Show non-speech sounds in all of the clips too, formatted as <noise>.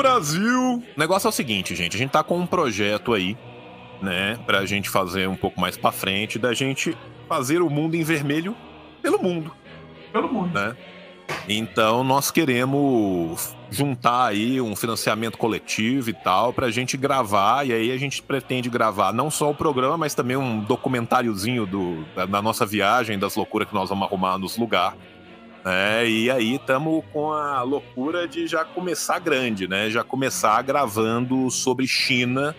Brasil! O negócio é o seguinte, gente. A gente tá com um projeto aí, né? Pra gente fazer um pouco mais pra frente, da gente fazer o mundo em vermelho pelo mundo. Pelo mundo. Né? Então nós queremos juntar aí um financiamento coletivo e tal pra gente gravar e aí a gente pretende gravar não só o programa, mas também um documentáriozinho do, da, da nossa viagem, das loucuras que nós vamos arrumar nos lugares. É, e aí estamos com a loucura de já começar grande, né? Já começar gravando sobre China,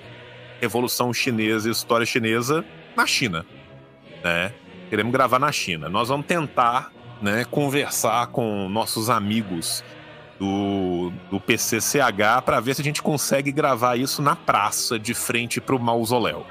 Revolução Chinesa e História Chinesa na China, né? Queremos gravar na China. Nós vamos tentar, né, conversar com nossos amigos do, do PCCH para ver se a gente consegue gravar isso na praça de frente para o mausoléu,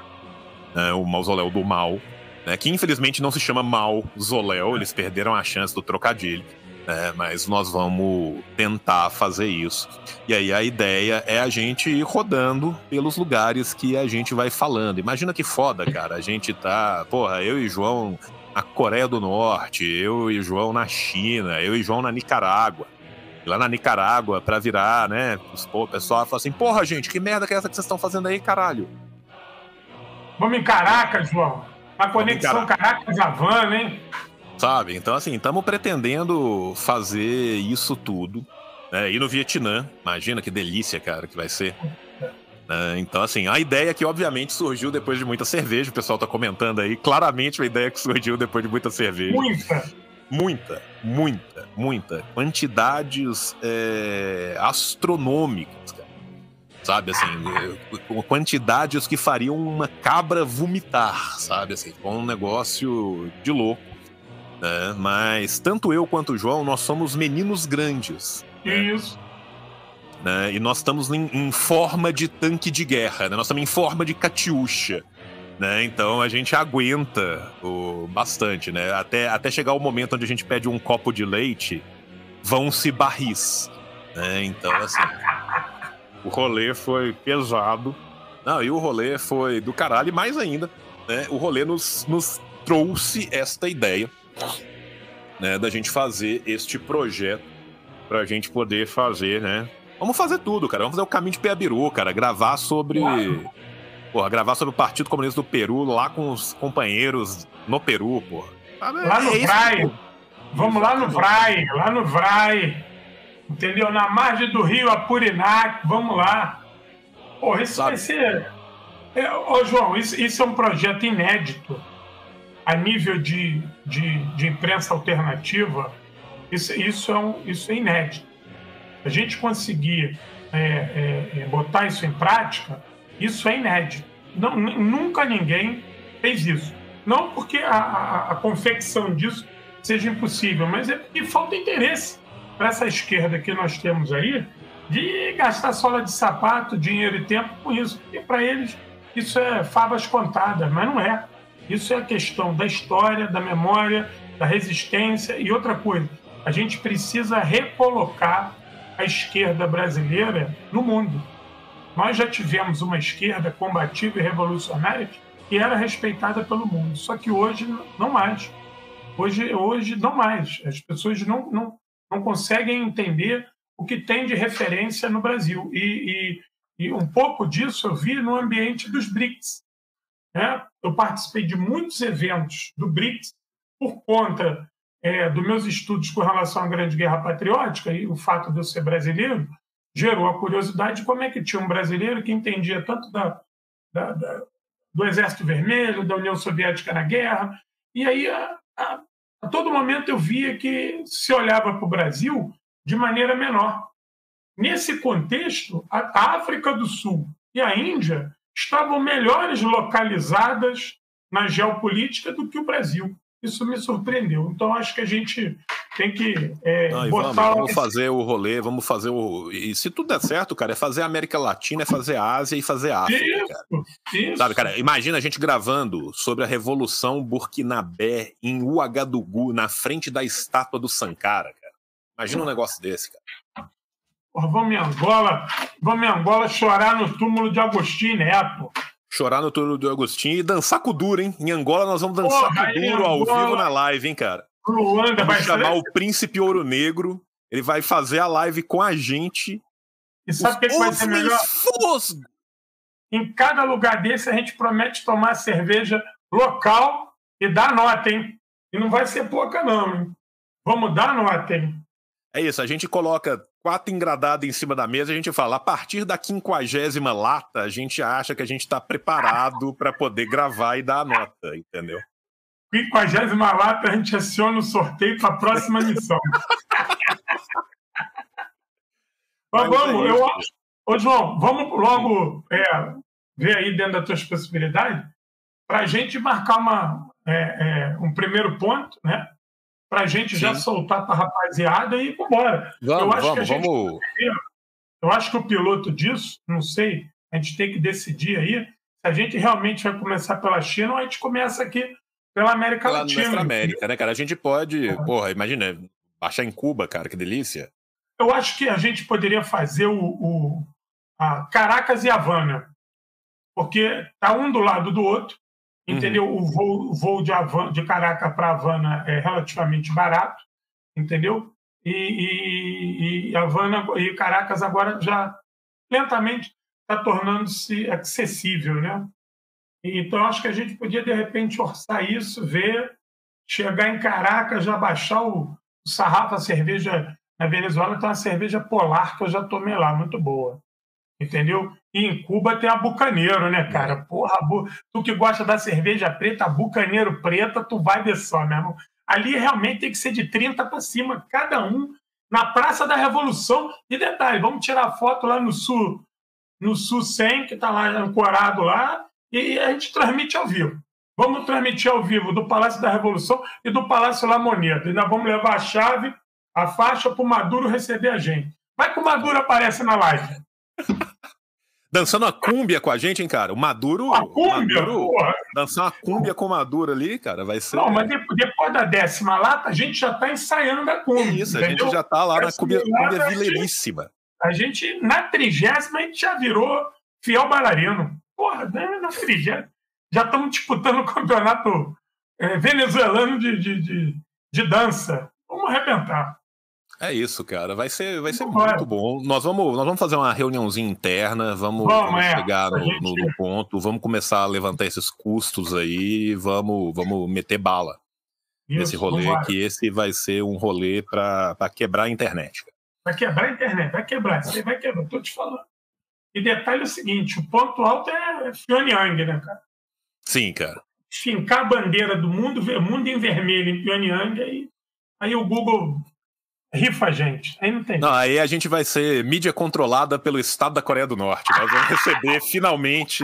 né? O mausoléu do mal né, que infelizmente não se chama Mausoléu, eles perderam a chance do trocadilho. né, mas nós vamos tentar fazer isso. E aí a ideia é a gente ir rodando pelos lugares que a gente vai falando. Imagina que foda, cara. A gente tá, porra, eu e João na Coreia do Norte, eu e João na China, eu e João na Nicarágua. E lá na Nicarágua, pra virar, né? O pessoal fala assim: porra, gente, que merda que é essa que vocês estão fazendo aí, caralho? Vamos em Caracas, João. A conexão Caracas-Havana, hein? Sabe? Então, assim, estamos pretendendo fazer isso tudo. Né? Ir no Vietnã. Imagina que delícia, cara, que vai ser. Né? Então, assim, a ideia que obviamente surgiu depois de muita cerveja, o pessoal tá comentando aí, claramente uma ideia que surgiu depois de muita cerveja. Muita! Muita, muita, muita. Quantidades é, astronômicas. Sabe, assim, eh, quantidades que fariam uma cabra vomitar, sabe, assim, com um negócio de louco. Né? Mas tanto eu quanto o João, nós somos meninos grandes. Né? Isso. Né? E nós estamos em, em, forma de tanque de guerra, né? nós estamos em forma de catiuxa. Né? Então a gente aguenta o, bastante, né? Até, até chegar o momento onde a gente pede um copo de leite, vão-se barris. Né? Então, assim. O rolê foi pesado. Não, e o rolê foi do caralho, e mais ainda, né? O rolê nos, nos trouxe esta ideia, né? Da gente fazer este projeto pra gente poder fazer, né? Vamos fazer tudo, cara. Vamos fazer o caminho de Peabiru, cara. Gravar sobre. Porra, gravar sobre o Partido Comunista do Peru lá com os companheiros no Peru, porra. Lá no é Vrai. Vamos lá no Vrai, lá no Vrai entendeu? Na margem do rio Apurinac, vamos lá. Porra, isso Sabe. vai ser. É, ô, João, isso, isso, é um projeto inédito a nível de, de, de imprensa alternativa. Isso, isso, é um, isso é inédito. A gente conseguir é, é, é, botar isso em prática, isso é inédito. Não, nunca ninguém fez isso. Não porque a, a, a confecção disso seja impossível, mas é porque falta interesse para essa esquerda que nós temos aí de gastar sola de sapato, dinheiro e tempo com isso. E para eles isso é favas contadas, mas não é. Isso é a questão da história, da memória, da resistência e outra coisa. A gente precisa recolocar a esquerda brasileira no mundo. Nós já tivemos uma esquerda combativa e revolucionária que era respeitada pelo mundo, só que hoje não mais. Hoje, hoje não mais. As pessoas não, não, não conseguem entender o que tem de referência no Brasil. E, e, e um pouco disso eu vi no ambiente dos BRICS. Né? Eu participei de muitos eventos do BRICS por conta é, dos meus estudos com relação à Grande Guerra Patriótica e o fato de eu ser brasileiro gerou a curiosidade de como é que tinha um brasileiro que entendia tanto da, da, da do Exército Vermelho, da União Soviética na guerra, e aí a, a, a todo momento eu via que se olhava para o Brasil de maneira menor. Nesse contexto, a África do Sul e a Índia estavam melhores localizadas na geopolítica do que o Brasil. Isso me surpreendeu. Então, acho que a gente tem que é, Não, botar... Vamos, vamos fazer o rolê, vamos fazer o... E se tudo der certo, cara, é fazer a América Latina, é fazer a Ásia e fazer a África, isso, cara. Isso. Sabe, cara, imagina a gente gravando sobre a Revolução Burkinabé em Ouagadougou, na frente da estátua do Sankara, cara. Imagina um negócio desse, cara. Porra, vamos em Angola, vamos em Angola chorar no túmulo de Agostinho Neto chorar no túmulo do Agostinho e dançar com o duro, hein? Em Angola nós vamos dançar Porra, com o duro ao vivo na live, hein, cara? Luanda vai chamar o Príncipe Ouro Negro. Ele vai fazer a live com a gente. E sabe o que, que vai ser melhor? Fosgo. Em cada lugar desse, a gente promete tomar cerveja local e dar nota, hein? E não vai ser pouca, não, hein? Vamos dar nota, hein? É isso, a gente coloca quatro engradados em cima da mesa, a gente fala, a partir da quinquagésima lata, a gente acha que a gente está preparado para poder gravar e dar a nota, entendeu? Quinquagésima lata, a gente aciona o sorteio para a próxima <laughs> missão. <laughs> Mas, vamos, eu acho. Ô, João, vamos logo é, ver aí dentro das tuas possibilidades para a gente marcar uma, é, é, um primeiro ponto, né? Para a gente Sim. já soltar para a rapaziada e ir embora. Vamos, eu acho vamos, que a gente vamos. Eu acho que o piloto disso, não sei, a gente tem que decidir aí se a gente realmente vai começar pela China ou a gente começa aqui pela América pela Latina. Pela América, né, cara? A gente pode, é. porra, imagina, baixar em Cuba, cara, que delícia. Eu acho que a gente poderia fazer o, o Caracas e Havana, porque tá um do lado do outro, uhum. entendeu? Uhum. O voo, o voo de, Havana, de Caracas para Havana é relativamente barato, entendeu? E, e, e Havana e Caracas agora já lentamente está tornando-se acessível, né? Então acho que a gente podia de repente orçar isso, ver, chegar em Caracas, já baixar o, o sarrafo, a cerveja na Venezuela tem uma cerveja polar que eu já tomei lá, muito boa entendeu? E em Cuba tem a Bucaneiro, né, cara? Porra, tu que gosta da cerveja preta, a Bucaneiro preta, tu vai ver só, meu irmão. Ali realmente tem que ser de 30 para cima, cada um, na Praça da Revolução. E detalhe, vamos tirar foto lá no Sul, no Sul 100, que está lá ancorado lá, e a gente transmite ao vivo. Vamos transmitir ao vivo do Palácio da Revolução e do Palácio La Moneda. Ainda vamos levar a chave, a faixa para o Maduro receber a gente. Vai que o Maduro aparece na live. <laughs> Dançando a cúmbia com a gente, hein, cara? O Maduro. A cúmbia? Maduro, dançar uma cúmbia com o Maduro ali, cara, vai ser. Não, mas depois da décima lata, a gente já tá ensaiando da cúmbia. Isso, entendeu? a gente já tá lá na cúmbia, cúmbia vileiríssima. A gente, na trigésima, a gente já virou fiel bailarino. Porra, né, na trigésima. Já estamos disputando o campeonato é, venezuelano de, de, de, de dança. Vamos arrebentar. É isso, cara. Vai ser, vai ser muito bom. Nós vamos, nós vamos fazer uma reuniãozinha interna, vamos, vamos é. chegar no, gente... no, no, ponto, vamos começar a levantar esses custos aí, vamos, vamos meter bala nesse rolê, que esse vai ser um rolê para quebrar a internet. Vai quebrar a internet, vai quebrar, você vai quebrar, tô te falando. E detalhe é o seguinte: o ponto alto é Pyongyang, né, cara? Sim, cara. Fincar a bandeira do mundo, mundo em vermelho em Pyongyang, aí, aí o Google rifa a gente. Aí não tem. Não, aí a gente vai ser mídia controlada pelo Estado da Coreia do Norte. Nós vamos receber <laughs> finalmente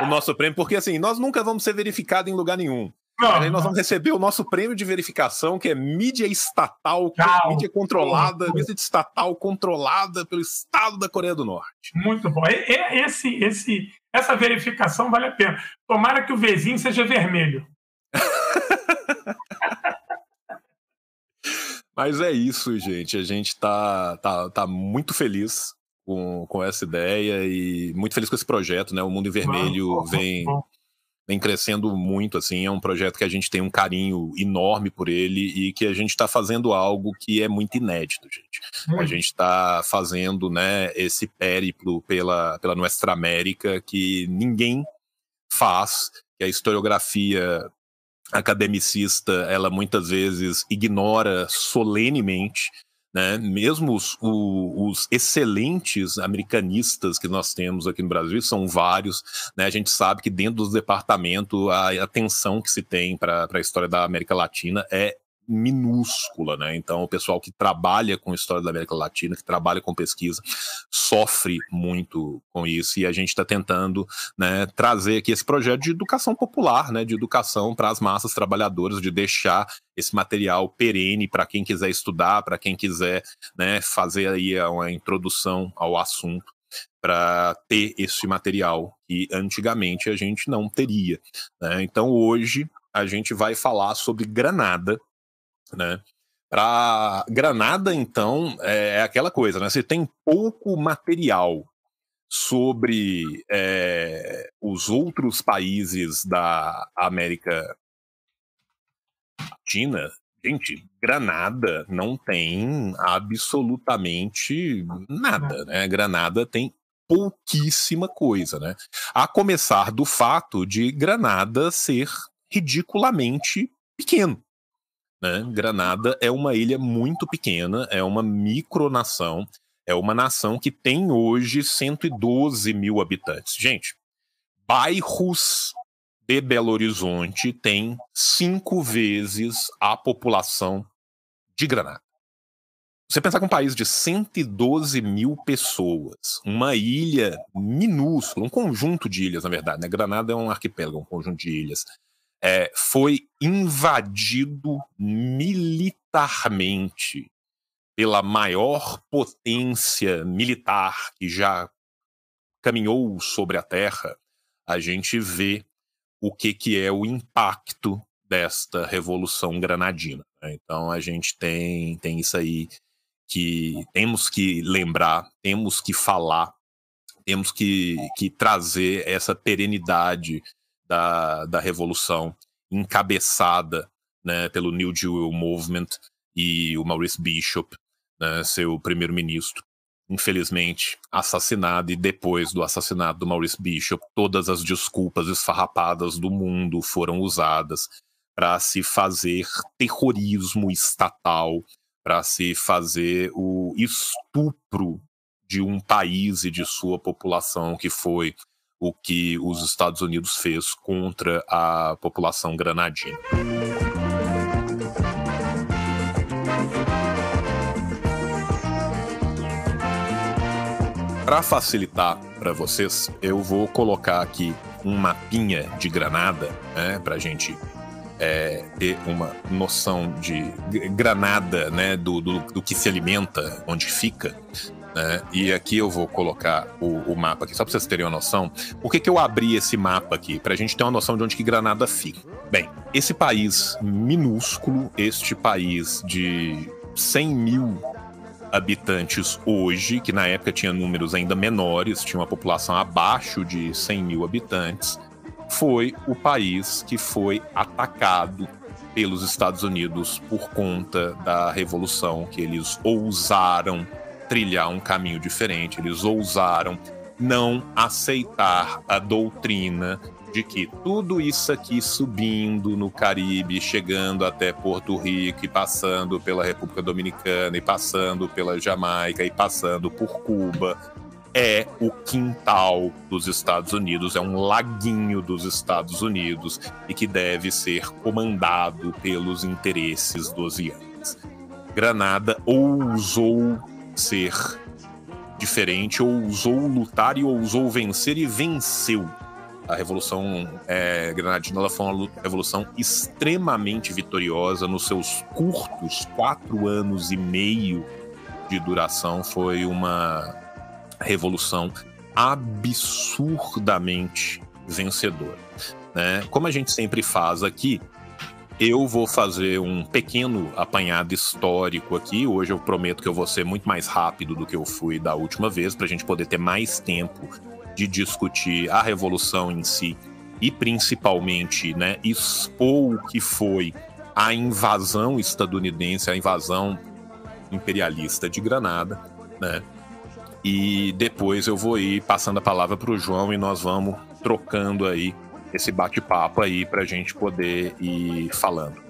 o nosso prêmio, porque assim, nós nunca vamos ser verificados em lugar nenhum. Não, aí nós vamos receber o nosso prêmio de verificação, que é mídia estatal, Calma. mídia controlada, mídia estatal controlada pelo Estado da Coreia do Norte. Muito bom. Esse, esse, essa verificação vale a pena. Tomara que o vizinho seja vermelho. <laughs> Mas é isso, gente. A gente tá, tá, tá muito feliz com, com essa ideia e muito feliz com esse projeto, né? O Mundo em Vermelho vem, vem crescendo muito, assim. É um projeto que a gente tem um carinho enorme por ele e que a gente está fazendo algo que é muito inédito, gente. Muito. A gente está fazendo, né, esse périplo pela, pela Nuestra América que ninguém faz, que a historiografia academicista ela muitas vezes ignora solenemente, né? Mesmo os, os, excelentes americanistas que nós temos aqui no Brasil são vários, né? A gente sabe que dentro dos departamentos a atenção que se tem para a história da América Latina é minúscula, né? Então, o pessoal que trabalha com história da América Latina, que trabalha com pesquisa, sofre muito com isso e a gente está tentando, né, trazer aqui esse projeto de educação popular, né, de educação para as massas trabalhadoras, de deixar esse material perene para quem quiser estudar, para quem quiser, né, fazer aí uma introdução ao assunto para ter esse material que antigamente a gente não teria. Né? Então hoje a gente vai falar sobre Granada, né? Para Granada, então, é, é aquela coisa, né? Você tem pouco material sobre é, os outros países da América Latina, Gente, Granada não tem absolutamente nada, né? Granada tem pouquíssima coisa, né? A começar do fato de Granada ser ridiculamente pequeno. Né? Granada é uma ilha muito pequena, é uma micronação, é uma nação que tem hoje 112 mil habitantes. Gente, bairros de Belo Horizonte têm cinco vezes a população de Granada. Você pensar que um país de 112 mil pessoas, uma ilha minúscula, um conjunto de ilhas, na verdade, né? Granada é um arquipélago, um conjunto de ilhas, é, foi invadido militarmente pela maior potência militar que já caminhou sobre a Terra, a gente vê o que, que é o impacto desta revolução granadina. Né? Então a gente tem, tem isso aí que temos que lembrar, temos que falar, temos que, que trazer essa perenidade da, da revolução encabeçada né, pelo New Deal Movement e o Maurice Bishop, né, seu primeiro-ministro, infelizmente assassinado, e depois do assassinato do Maurice Bishop, todas as desculpas esfarrapadas do mundo foram usadas para se fazer terrorismo estatal, para se fazer o estupro de um país e de sua população, que foi o que os Estados Unidos fez contra a população granadina. Para facilitar para vocês, eu vou colocar aqui um mapinha de Granada, né, para a gente é, ter uma noção de Granada, né, do, do, do que se alimenta, onde fica. Né? E aqui eu vou colocar o, o mapa aqui, só para vocês terem uma noção. Por que, que eu abri esse mapa aqui? Para a gente ter uma noção de onde que Granada fica. Bem, esse país minúsculo, este país de 100 mil habitantes hoje, que na época tinha números ainda menores, tinha uma população abaixo de 100 mil habitantes, foi o país que foi atacado pelos Estados Unidos por conta da revolução que eles ousaram trilhar um caminho diferente, eles ousaram não aceitar a doutrina de que tudo isso aqui subindo no Caribe, chegando até Porto Rico e passando pela República Dominicana e passando pela Jamaica e passando por Cuba é o quintal dos Estados Unidos, é um laguinho dos Estados Unidos e que deve ser comandado pelos interesses dos Yankees. Granada ousou ser diferente, ousou lutar e ousou vencer e venceu. A Revolução é, Granadina ela foi uma revolução extremamente vitoriosa nos seus curtos quatro anos e meio de duração. Foi uma revolução absurdamente vencedora. Né? Como a gente sempre faz aqui, eu vou fazer um pequeno apanhado histórico aqui. Hoje eu prometo que eu vou ser muito mais rápido do que eu fui da última vez, para a gente poder ter mais tempo de discutir a revolução em si e principalmente, né, expor o que foi a invasão estadunidense, a invasão imperialista de Granada, né? E depois eu vou ir passando a palavra para o João e nós vamos trocando aí esse bate-papo aí para a gente poder ir falando.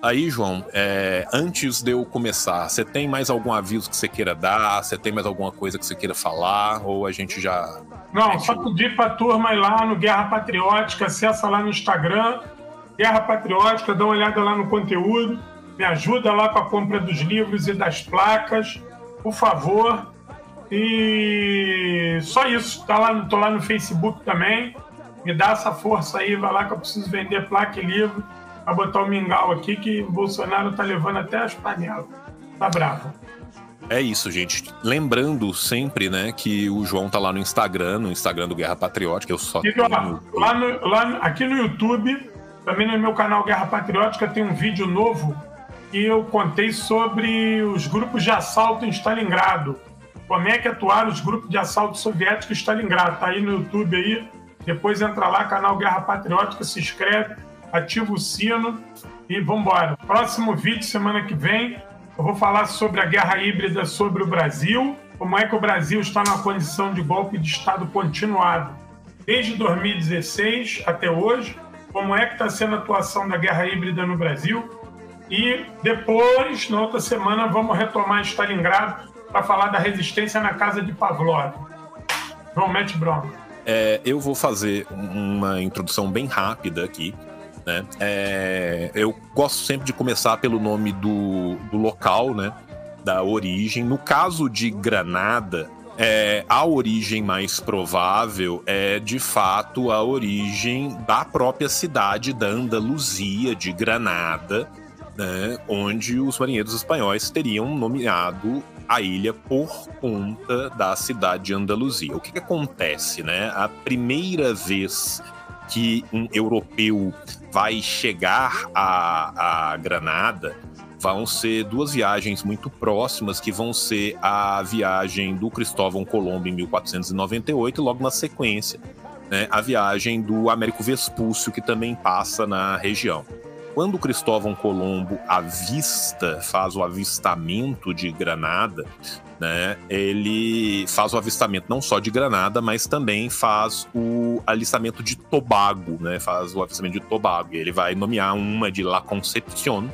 Aí, João, é, antes de eu começar, você tem mais algum aviso que você queira dar? Você tem mais alguma coisa que você queira falar? Ou a gente já. Não, só pedir para a turma ir lá no Guerra Patriótica, acessa lá no Instagram, Guerra Patriótica, dá uma olhada lá no conteúdo, me ajuda lá com a compra dos livros e das placas, por favor. E só isso, tá lá, tô lá no Facebook também me dá essa força aí, vai lá que eu preciso vender placa e livro para botar o mingau aqui, que o Bolsonaro tá levando até as panelas. Tá bravo. É isso, gente. Lembrando sempre, né, que o João tá lá no Instagram, no Instagram do Guerra Patriótica, eu só e, tenho... lá, no, lá aqui no YouTube, também no meu canal Guerra Patriótica tem um vídeo novo que eu contei sobre os grupos de assalto em Stalingrado. Como é que atuaram os grupos de assalto soviéticos em Stalingrado? Tá aí no YouTube aí, depois entra lá, canal Guerra Patriótica, se inscreve, ativa o sino E vamos embora. Próximo vídeo, semana que vem, eu vou falar sobre a guerra híbrida sobre o Brasil, como é que o Brasil está numa condição de golpe de Estado continuado desde 2016 até hoje, como é que está sendo a atuação da guerra híbrida no Brasil. E depois, na outra semana, vamos retomar Stalingrado para falar da resistência na casa de Pavlov. João, mete bronca. É, eu vou fazer uma introdução bem rápida aqui. Né? É, eu gosto sempre de começar pelo nome do, do local, né? da origem. No caso de Granada, é, a origem mais provável é de fato a origem da própria cidade da Andaluzia, de Granada, né, onde os marinheiros espanhóis teriam nomeado a ilha por conta da cidade de Andaluzia. O que, que acontece, né? A primeira vez que um europeu vai chegar a, a Granada vão ser duas viagens muito próximas, que vão ser a viagem do Cristóvão Colombo em 1498 e logo na sequência, né, a viagem do Américo Vespúcio, que também passa na região. Quando Cristóvão Colombo avista, faz o avistamento de Granada, né, ele faz o avistamento não só de Granada, mas também faz o alistamento de Tobago, né, faz o avistamento de Tobago. Ele vai nomear uma de La Concepción,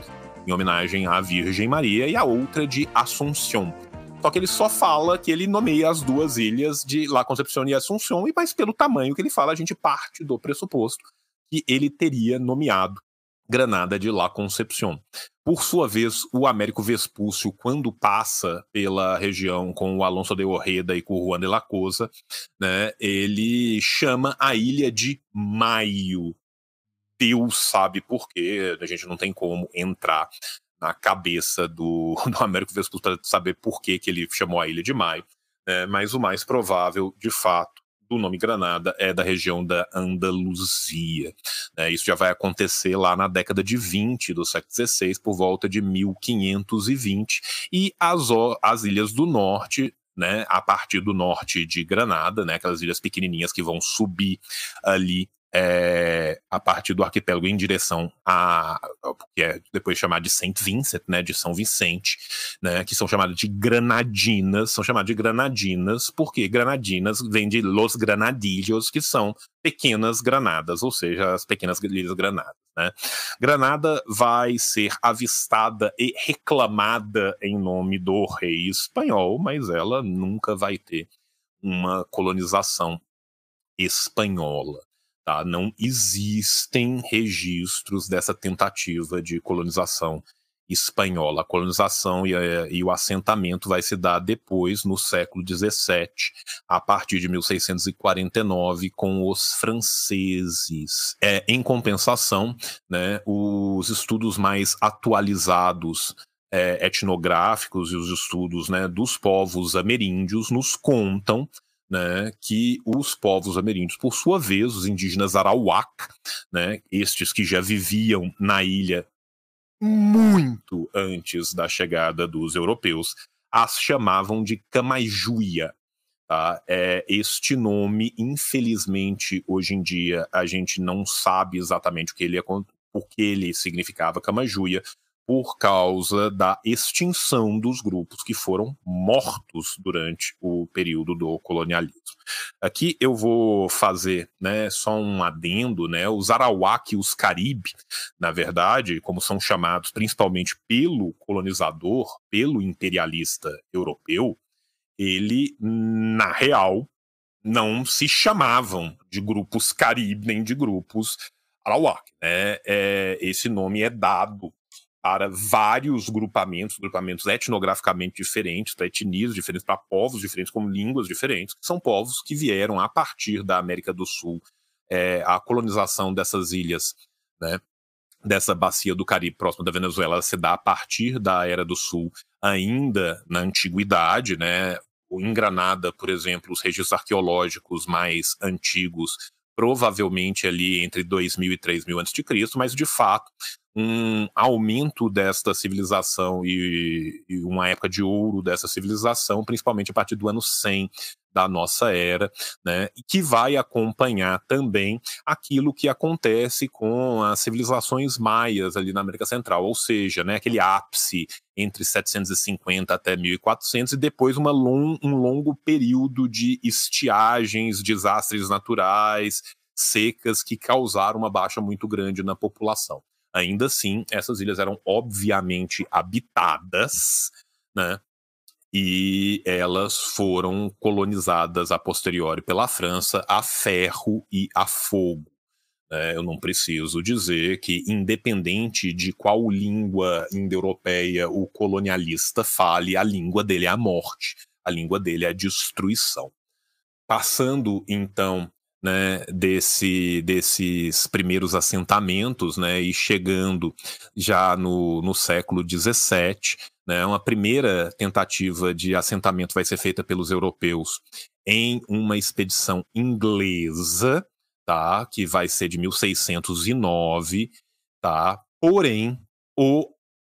em homenagem à Virgem Maria, e a outra de Assunção. Só que ele só fala que ele nomeia as duas ilhas de La Concepción e Assunção, e mas pelo tamanho que ele fala, a gente parte do pressuposto que ele teria nomeado Granada de La Concepción. Por sua vez, o Américo Vespúcio, quando passa pela região com o Alonso de Orreda e com o Juan de la Cosa, né, ele chama a ilha de Maio, Deus sabe por quê, a gente não tem como entrar na cabeça do, do Américo Vespucci para saber por que, que ele chamou a Ilha de Maio, né? mas o mais provável, de fato, do nome Granada é da região da Andaluzia. Né? Isso já vai acontecer lá na década de 20 do século XVI, por volta de 1520, e as, as ilhas do norte né, a partir do norte de Granada, né, aquelas ilhas pequenininhas que vão subir ali é, a partir do arquipélago em direção a que é depois chamado de Saint Vincent, né, de São Vicente, né, que são chamadas de granadinas, são chamadas de granadinas porque granadinas vem de los granadillos, que são pequenas granadas, ou seja, as pequenas ilhas granadas. Né. Granada vai ser avistada e reclamada em nome do rei espanhol, mas ela nunca vai ter uma colonização espanhola. Tá? Não existem registros dessa tentativa de colonização espanhola. A colonização e, e, o assentamento vai se dar depois, no século XVII, a partir de 1649, com os franceses. É, em compensação, né, os estudos mais atualizados é, etnográficos e os estudos né, dos povos ameríndios nos contam né, que os povos ameríndios, por sua vez, os indígenas Arawak, né, estes que já viviam na ilha muito antes da chegada dos europeus, as chamavam de Camaijuia. Tá? É, este nome, infelizmente, hoje em dia a gente não sabe exatamente o que ele, o que ele significava Camajuia, por causa da extinção dos grupos que foram mortos durante o período do colonialismo. Aqui eu vou fazer né, só um adendo, né, os Arawak e os Caribe, na verdade, como são chamados principalmente pelo colonizador, pelo imperialista europeu, ele, na real, não se chamavam de grupos Caribe nem de grupos Arawak. Né? É, esse nome é dado para vários grupamentos, grupamentos etnograficamente diferentes, para etnias diferentes, para povos diferentes, com línguas diferentes, que são povos que vieram a partir da América do Sul, é, a colonização dessas ilhas, né, dessa bacia do Caribe próximo da Venezuela, se dá a partir da Era do Sul, ainda na antiguidade, né, em Granada, por exemplo, os registros arqueológicos mais antigos provavelmente ali entre 2000 e 3000 a.C., mas de fato um aumento desta civilização e, e, uma época de ouro dessa civilização, principalmente a partir do ano 100 da nossa era, né, que vai acompanhar também aquilo que acontece com as civilizações maias ali na América Central, ou seja, né, aquele ápice entre 750 até 1400 e depois uma long, um longo período de estiagens, desastres naturais, secas que causaram uma baixa muito grande na população. Ainda assim, essas ilhas eram obviamente habitadas, né? E elas foram colonizadas a posteriori pela França a ferro e a fogo. Né? Eu não preciso dizer que, independente de qual língua indo-europeia o colonialista fale, a língua dele é a morte, a língua dele é a destruição. Passando, então, né, desse, desses primeiros assentamentos, né, e chegando já no, no século XVII, né, uma primeira tentativa de assentamento vai ser feita pelos europeus em uma expedição inglesa, tá, que vai ser de 1609, tá, porém o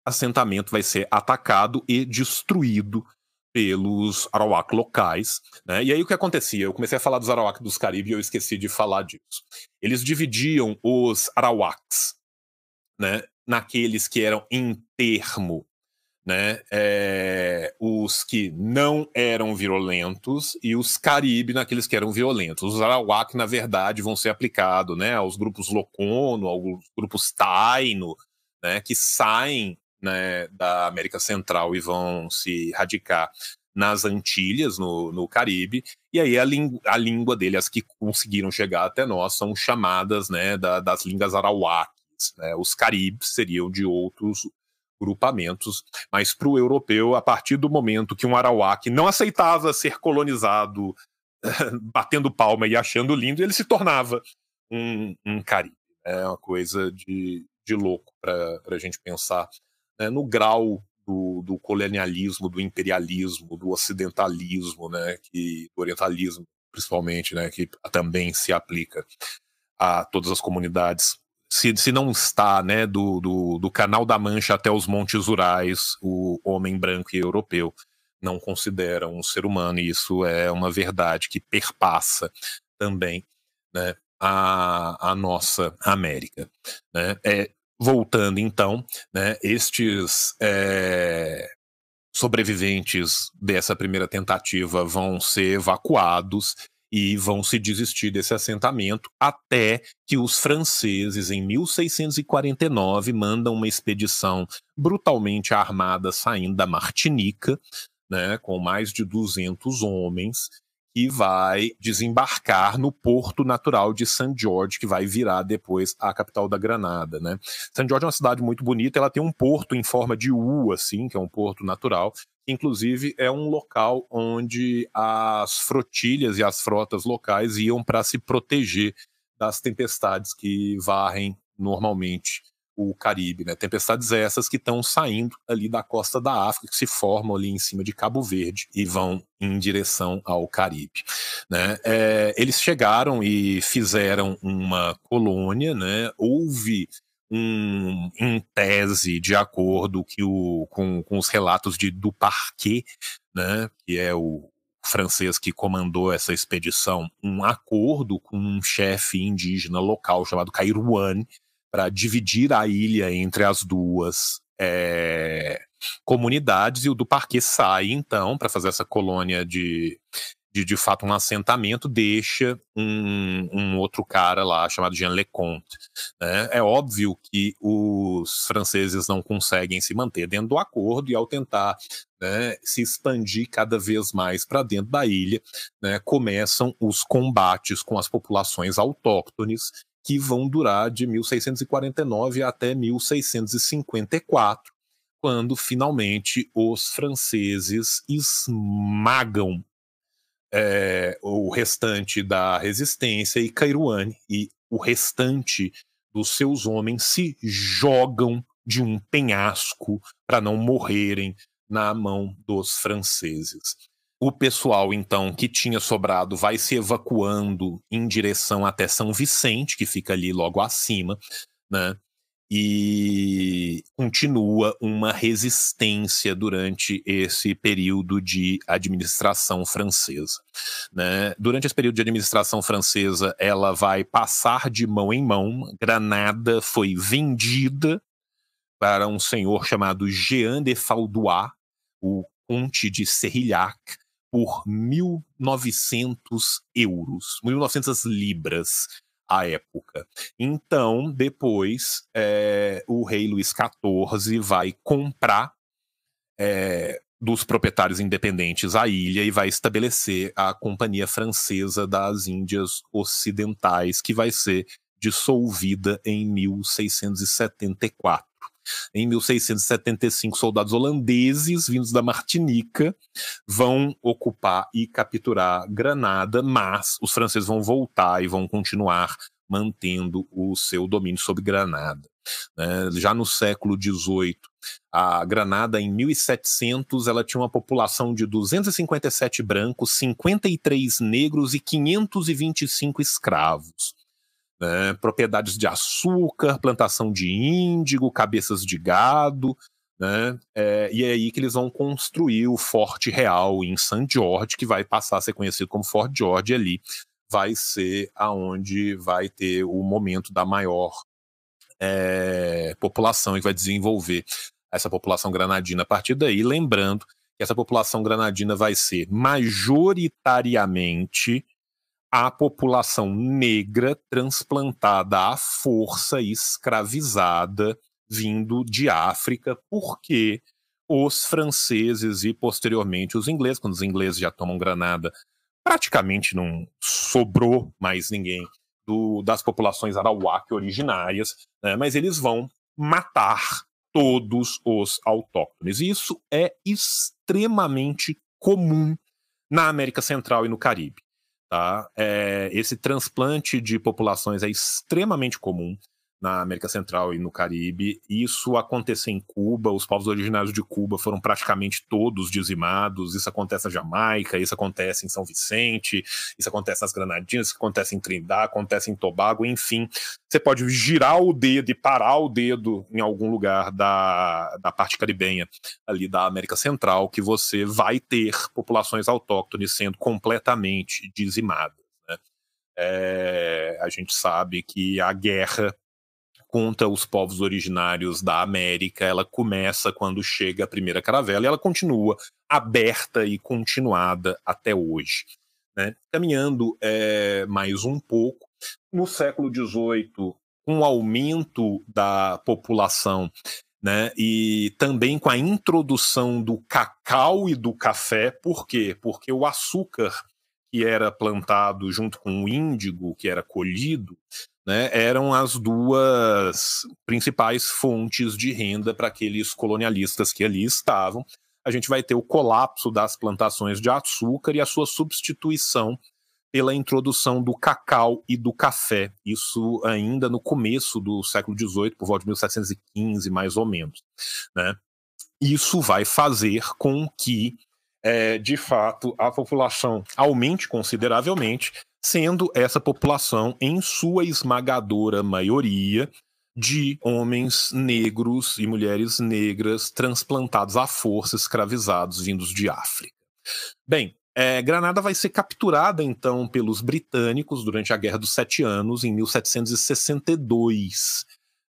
assentamento vai ser atacado e destruído pelos Arawak locais. Né? E aí o que acontecia? Eu comecei a falar dos Arawak dos Caribe e eu esqueci de falar disso. Eles dividiam os Arawaks né, naqueles que eram em termo, né, é, os que não eram violentos e os Caribe naqueles que eram violentos. Os Arawak, na verdade, vão ser aplicados né, aos grupos Locono, aos grupos Taino, né, que saem né, da América Central e vão se radicar nas Antilhas, no, no Caribe, e aí a, a língua dele, as que conseguiram chegar até nós, são chamadas né, da, das línguas arawakis. Né? Os caribes seriam de outros grupamentos, mas para o europeu, a partir do momento que um arawak não aceitava ser colonizado, <laughs> batendo palma e achando lindo, ele se tornava um, um caribe. É uma coisa de, de louco para a gente pensar né, no grau do, do, colonialismo, do imperialismo, do ocidentalismo, né, que, do orientalismo, principalmente, né, que também se aplica a todas as comunidades. Se, se não está né, do, do, do Canal da Mancha até os Montes Urais, o homem branco e europeu não considera um ser humano, e isso é uma verdade que perpassa também né, a, a nossa América. Né? É, Voltando então, né, estes é, sobreviventes dessa primeira tentativa vão ser evacuados e vão se desistir desse assentamento até que os franceses, em 1649, mandam uma expedição brutalmente armada saindo da Martinica, né, com mais de 200 homens, e vai desembarcar no porto natural de St. George, que vai virar depois a capital da Granada, né? St. George é uma cidade muito bonita, ela tem um porto em forma de U, assim, que é um porto natural, inclusive é um local onde as frotilhas e as frotas locais iam para se proteger das tempestades que varrem normalmente o Caribe, né? Tempestades essas que estão saindo ali da costa da África, que se formam ali em cima de Cabo Verde e vão em direção ao Caribe, né? É, eles chegaram e fizeram uma colônia, né? Houve um, em tese, de acordo que o, com, com os relatos de Duparquet, né? Que é o francês que comandou essa expedição, um acordo com um chefe indígena local chamado Kairouane, para dividir a ilha entre as duas é, comunidades, e o do Parque sai, então, para fazer essa colônia de, de, de fato, um assentamento, deixa um, um outro cara lá, chamado Jean Leconte. Né? É óbvio que os franceses não conseguem se manter dentro do acordo, e ao tentar né, se expandir cada vez mais para dentro da ilha, né, começam os combates com as populações autóctones que vão durar de 1649 até 1654, quando finalmente os franceses esmagam é, o restante da resistência e Cairuane e o restante dos seus homens se jogam de um penhasco para não morrerem na mão dos franceses. O pessoal, então, que tinha sobrado vai se evacuando em direção até São Vicente, que fica ali logo acima, né? e continua uma resistência durante esse período de administração francesa. Né? Durante esse período de administração francesa, ela vai passar de mão em mão. Granada foi vendida para um senhor chamado Jean de Faldois, o conde de Serrillac, por 1.900 euros, 1.900 libras à época. Então, depois, é, o rei Luís XIV vai comprar é, dos proprietários independentes a ilha e vai estabelecer a Companhia Francesa das Índias Ocidentais, que vai ser dissolvida em 1674. Em 1675, soldados holandeses vindos da Martinica vão ocupar e capturar Granada, mas os franceses vão voltar e vão continuar mantendo o seu domínio sobre Granada. Né? Já no século XVIII, a Granada, em 1700, ela tinha uma população de 257 brancos, 53 negros e 525 escravos né, propriedades de açúcar, plantação de índigo, cabeças de gado, né, é, e é aí que eles vão construir o Forte Real em St. George, que vai passar a ser conhecido como Fort George ali, vai ser aonde vai ter o momento da maior é, população e vai desenvolver essa população granadina a partir daí, lembrando que essa população granadina vai ser majoritariamente a população negra transplantada à força escravizada vindo de África, porque os franceses e posteriormente os ingleses, quando os ingleses já tomam Granada, praticamente não sobrou mais ninguém do, das populações arauáque originárias, né, mas eles vão matar todos os autóctones. Isso é extremamente comum na América Central e no Caribe. Tá? É, esse transplante de populações é extremamente comum na América Central e no Caribe. Isso acontece em Cuba, os povos originários de Cuba foram praticamente todos dizimados. Isso acontece na Jamaica, isso acontece em São Vicente, isso acontece nas Granadinas, isso acontece em Trindade, acontece em Tobago, enfim. Você pode girar o dedo e parar o dedo em algum lugar da, da parte caribenha, ali da América Central, que você vai ter populações autóctones sendo completamente dizimadas. Né? É, a gente sabe que a guerra contra os povos originários da América, ela começa quando chega a primeira caravela e ela continua aberta e continuada até hoje. Né? Caminhando é, mais um pouco, no século XVIII, com o aumento da população né, e também com a introdução do cacau e do café, por quê? Porque o açúcar que era plantado junto com o índigo, que era colhido, né, eram as duas principais fontes de renda para aqueles colonialistas que ali estavam. A gente vai ter o colapso das plantações de açúcar e a sua substituição pela introdução do cacau e do café. Isso ainda no começo do século XVIII, por volta de 1715, mais ou menos. Né? Isso vai fazer com que, é, de fato, a população aumente consideravelmente sendo essa população, em sua esmagadora maioria, de homens negros e mulheres negras transplantados à força, escravizados vindos de África. Bem, é, Granada vai ser capturada então pelos britânicos durante a Guerra dos Sete Anos, em 1762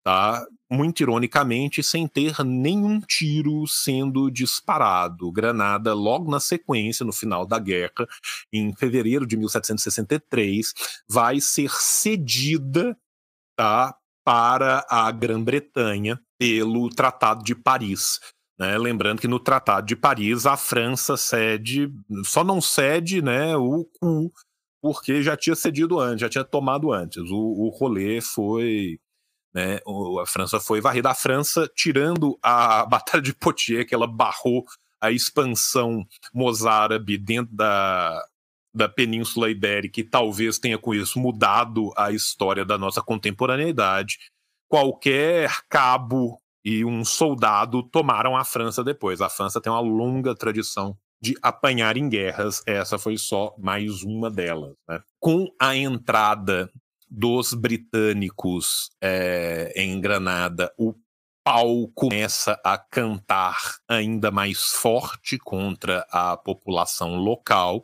tá? Muito ironicamente, sem ter nenhum tiro sendo disparado. Granada, logo na sequência, no final da guerra, em fevereiro de 1763, vai ser cedida tá, para a Grã-Bretanha pelo Tratado de Paris. Né? Lembrando que no Tratado de Paris a França cede, só não cede né, o cu, porque já tinha cedido antes, já tinha tomado antes. O, o rolê foi né? a França foi varrida. A França, tirando a <laughs> Batalha de Poitiers, que ela barrou a expansão mozárabe dentro da, da Península Ibérica e talvez tenha com isso mudado a história da nossa contemporaneidade. Qualquer cabo e um soldado tomaram a França depois. A França tem uma longa tradição de apanhar em guerras. Essa foi só mais uma delas. Né? Com a entrada dos britânicos é, em Granada, o pau começa a cantar ainda mais forte contra a população local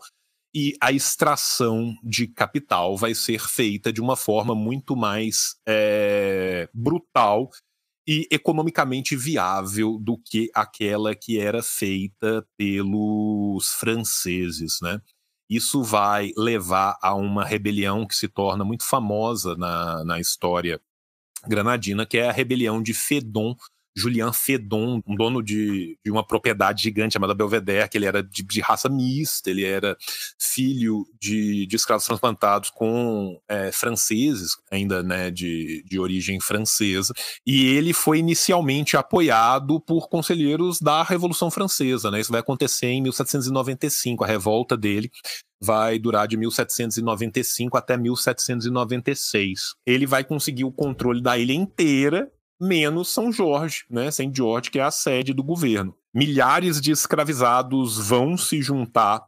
e a extração de capital vai ser feita de uma forma muito mais é, brutal e economicamente viável do que aquela que era feita pelos franceses, né? Isso vai levar a uma rebelião que se torna muito famosa na, na história granadina, que é a rebelião de Fedon, Julian Fedon, um dono de, de, uma propriedade gigante chamada Belvedere, que ele era de, de raça mista, ele era filho de, de escravos transplantados com é, franceses, ainda né, de, de origem francesa, e ele foi inicialmente apoiado por conselheiros da Revolução Francesa. Né? Isso vai acontecer em 1795, a revolta dele vai durar de 1795 até 1796. Ele vai conseguir o controle da ilha inteira menos São Jorge, né? Saint George, que é a sede do governo. Milhares de escravizados vão se juntar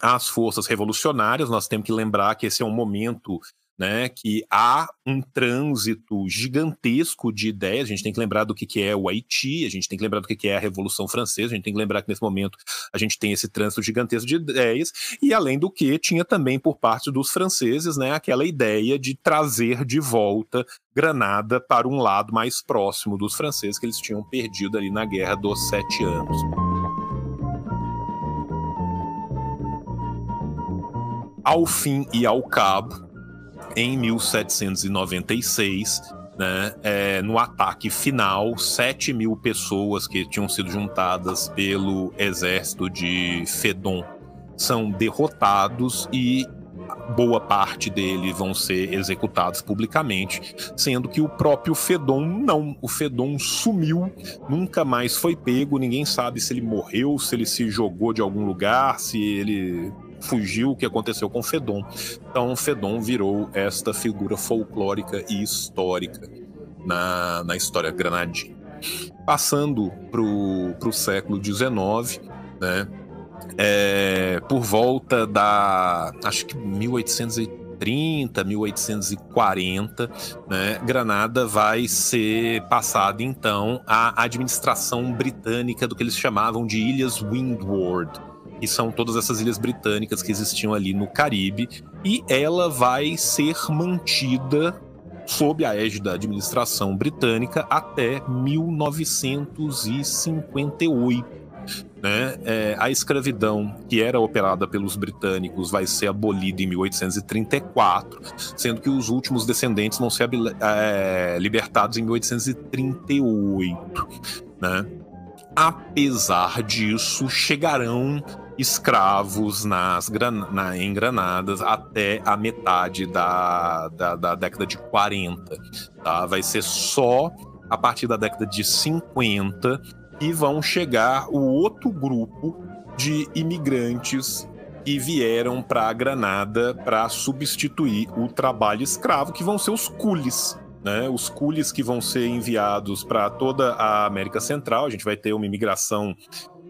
às forças revolucionárias. Nós temos que lembrar que esse é um momento né, que há um trânsito gigantesco de ideias. A gente tem que lembrar do que, que é o Haiti, a gente tem que lembrar do que, que é a Revolução Francesa, a gente tem que lembrar que nesse momento a gente tem esse trânsito gigantesco de ideias, e além do que, tinha também por parte dos franceses né, aquela ideia de trazer de volta Granada para um lado mais próximo dos franceses que eles tinham perdido ali na Guerra dos Sete Anos. Ao fim e ao cabo, em 1796, né, é, no ataque final, 7 mil pessoas que tinham sido juntadas pelo exército de Fedon são derrotados e boa parte deles vão ser executados publicamente, sendo que o próprio Fedon não. O Fedon sumiu, nunca mais foi pego, ninguém sabe se ele morreu, se ele se jogou de algum lugar, se ele fugiu o que aconteceu com Fedon. Então, Fedon virou esta figura folclórica e histórica na, na história granadina. Passando para o século XIX, né, é, por volta da, acho que 1830, 1840, né, Granada vai ser passada então à administração britânica do que eles chamavam de Ilhas Windward que são todas essas ilhas britânicas que existiam ali no Caribe, e ela vai ser mantida sob a égide da administração britânica até 1958. Né? É, a escravidão que era operada pelos britânicos vai ser abolida em 1834, sendo que os últimos descendentes vão ser é, libertados em 1838. Né? Apesar disso, chegarão escravos nas, na, em Granadas até a metade da, da, da, década de 40. Tá? Vai ser só a partir da década de 50 que vão chegar o outro grupo de imigrantes que vieram para Granada para substituir o trabalho escravo, que vão ser os cules. Né, os cules que vão ser enviados para toda a América Central. A gente vai ter uma imigração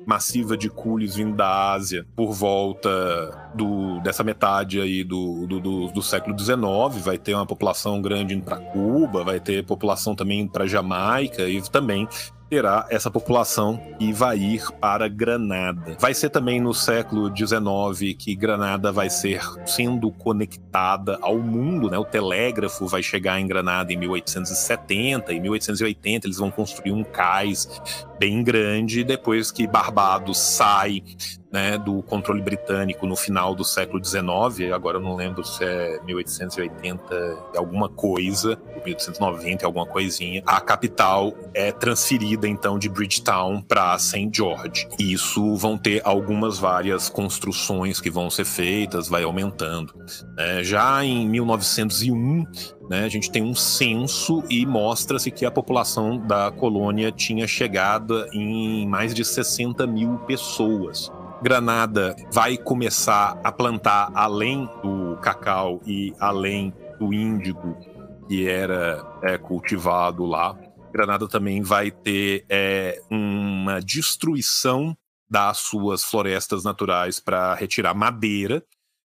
massiva de cules vindo da Ásia por volta do, dessa metade aí do, do, do, do século XIX. Vai ter uma população grande indo para Cuba, vai ter população também para Jamaica e também terá essa população e vai ir para Granada. Vai ser também no século XIX que Granada vai ser sendo conectada ao mundo, né? O telégrafo vai chegar em Granada em 1870, em 1880 eles vão construir um cais bem grande depois que Barbados sai né, do controle britânico no final do século XIX, agora eu não lembro se é 1880 alguma coisa, 1890 alguma coisinha, a capital é transferida então de Bridgetown para St. George. Isso vão ter algumas várias construções que vão ser feitas, vai aumentando. É, já em 1901, né, a gente tem um censo e mostra-se que a população da colônia tinha chegado em mais de 60 mil pessoas. Granada vai começar a plantar além do cacau e além do índigo que era é, cultivado lá. Granada também vai ter é, uma destruição das suas florestas naturais para retirar madeira,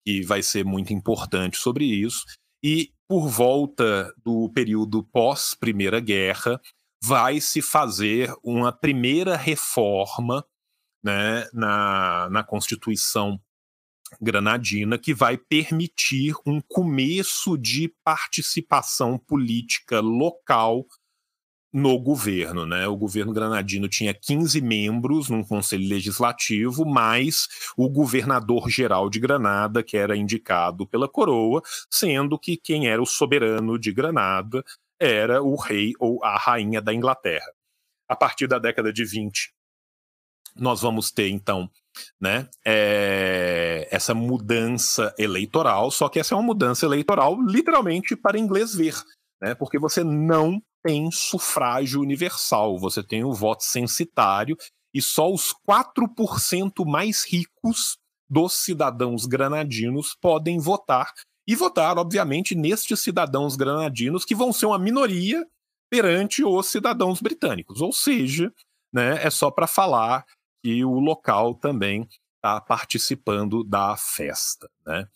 que vai ser muito importante sobre isso. E por volta do período pós Primeira Guerra, vai se fazer uma primeira reforma né, na, na Constituição granadina que vai permitir um começo de participação política local no governo, né? O governo granadino tinha 15 membros num conselho legislativo, mais o governador geral de Granada, que era indicado pela coroa, sendo que quem era o soberano de Granada era o rei ou a rainha da Inglaterra. A partir da década de 20, nós vamos ter então né, é, essa mudança eleitoral, só que essa é uma mudança eleitoral literalmente para inglês ver, né, porque você não tem sufrágio universal, você tem o voto censitário e só os 4% mais ricos dos cidadãos granadinos podem votar. E votar, obviamente, nestes cidadãos granadinos que vão ser uma minoria perante os cidadãos britânicos. Ou seja, né, é só para falar que o local também está participando da festa. Né?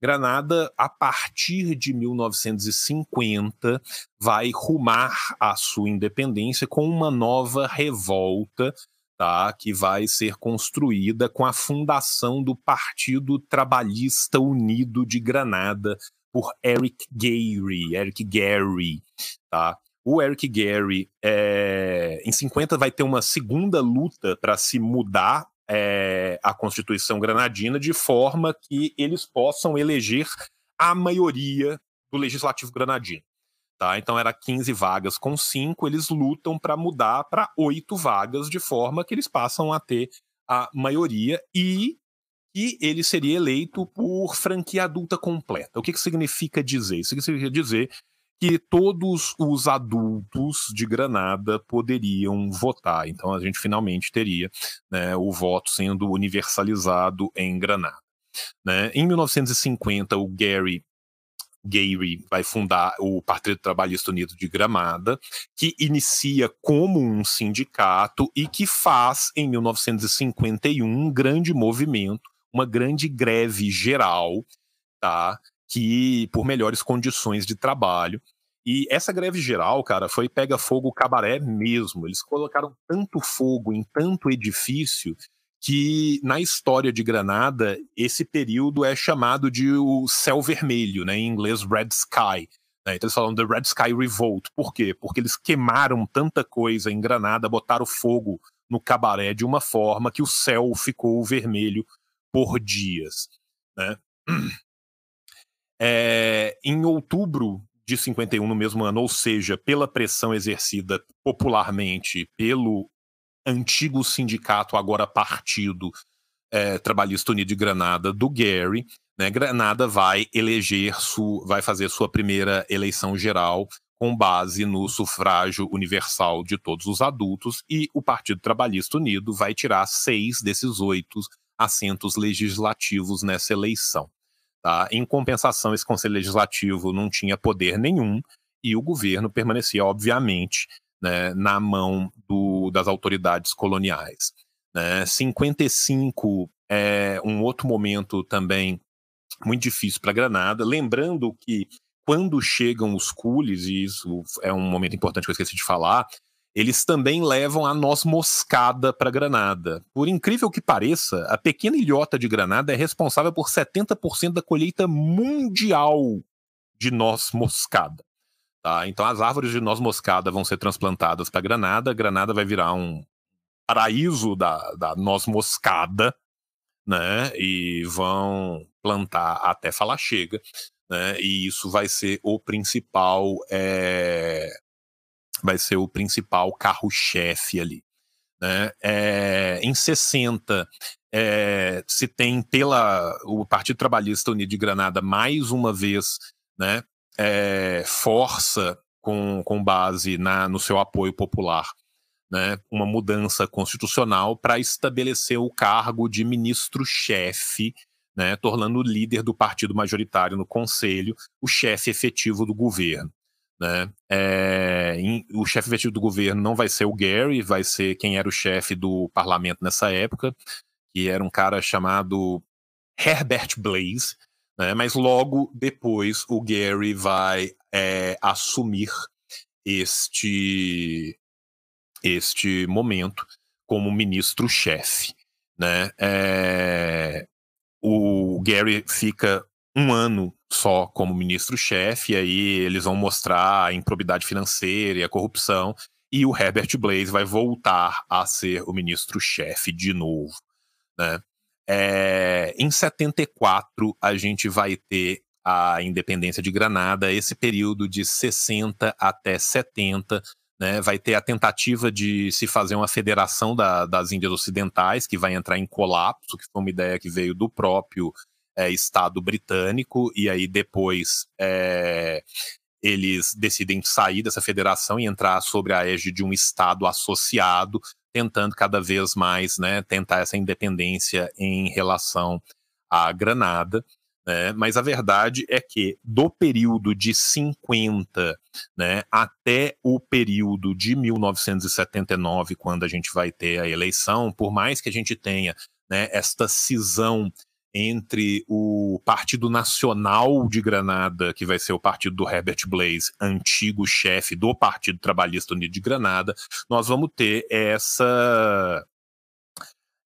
Granada, a partir de 1950, vai rumar à sua independência com uma nova revolta, tá, que vai ser construída com a fundação do Partido Trabalhista Unido de Granada por Eric Gary, Eric Gary, tá? O Eric Gary, é, em 50, vai ter uma segunda luta para se mudar é, a Constituição granadina de forma que eles possam eleger a maioria do legislativo granadino. Tá? Então era 15 vagas com 5, eles lutam para mudar para 8 vagas de forma que eles passam a ter a maioria e que ele seria eleito por franquia adulta completa. O que, que significa dizer? Isso significa dizer que todos os adultos de Granada poderiam votar. Então a gente finalmente teria né, o voto sendo universalizado em Granada. Né? Em 1950, o Gary Gary vai fundar o Partido Trabalhista Unido de Gramada, que inicia como um sindicato e que faz, em 1951, um grande movimento, uma grande greve geral, tá? que por melhores condições de trabalho. E essa greve geral, cara, foi pega fogo cabaré mesmo. Eles colocaram tanto fogo em tanto edifício que na história de Granada esse período é chamado de o céu vermelho, né, em inglês Red Sky. Né? Então eles falam The Red Sky Revolt. Por quê? Porque eles queimaram tanta coisa em Granada, botaram fogo no cabaré de uma forma que o céu ficou vermelho por dias. Né? É, <clears throat> em outubro de 51, no mesmo ano, ou seja, pela pressão exercida popularmente pelo antigo sindicato, agora partido é, Trabalhista Unido de Granada, do Gary, né, Granada vai eleger, su, vai fazer sua primeira eleição geral com base no sufrágio universal de todos os adultos, e o Partido Trabalhista Unido vai tirar seis desses oito assentos legislativos nessa eleição. Tá? Em compensação, esse Conselho Legislativo não tinha poder nenhum e o governo permanecia, obviamente, né, na mão do, das autoridades coloniais. Né? 55 é um outro momento também muito difícil para Granada, lembrando que quando chegam os cules, e isso é um momento importante que eu esqueci de falar, eles também levam a noz moscada para Granada. Por incrível que pareça, a pequena ilhota de Granada é responsável por 70% da colheita mundial de noz moscada. Tá? Então as árvores de noz moscada vão ser transplantadas para Granada, Granada vai virar um paraíso da, da noz moscada, né? E vão plantar até falar chega, né? E isso vai ser o principal é, vai ser o principal carro-chefe ali. Né? É, em 60, é, se tem pela o Partido Trabalhista Unido de Granada mais uma vez né, é, força com, com base na, no seu apoio popular né, uma mudança constitucional para estabelecer o cargo de ministro-chefe, né, tornando o líder do partido majoritário no conselho o chefe efetivo do governo. Né? É, em, o chefe efetivo do governo não vai ser o Gary, vai ser quem era o chefe do parlamento nessa época, que era um cara chamado Herbert Blaze. né? Mas logo depois o Gary vai é, assumir este este momento como ministro-chefe, né? É, o Gary fica um ano só como ministro-chefe, e aí eles vão mostrar a improbidade financeira e a corrupção, e o Herbert Blaze vai voltar a ser o ministro-chefe de novo. Né? É, em 74, a gente vai ter a independência de Granada, esse período de 60 até 70, né, vai ter a tentativa de se fazer uma federação da, das Índias Ocidentais, que vai entrar em colapso, que foi uma ideia que veio do próprio é, Estado britânico, e aí depois é, eles decidem sair dessa federação e entrar sobre a égide de um Estado associado, tentando cada vez mais né, tentar essa independência em relação à Granada. Né? Mas a verdade é que do período de 50 né, até o período de 1979, quando a gente vai ter a eleição, por mais que a gente tenha né, esta cisão entre o Partido Nacional de Granada, que vai ser o partido do Herbert Blaze, antigo chefe do Partido Trabalhista Unido de Granada, nós vamos ter essa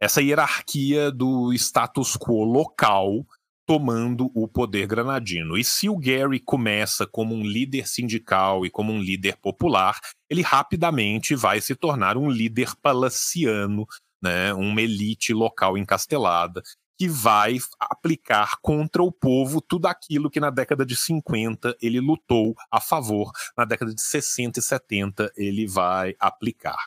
essa hierarquia do status quo local tomando o poder granadino. E se o Gary começa como um líder sindical e como um líder popular, ele rapidamente vai se tornar um líder palaciano, né, uma elite local encastelada que vai aplicar contra o povo tudo aquilo que na década de 50 ele lutou a favor, na década de 60 e 70 ele vai aplicar.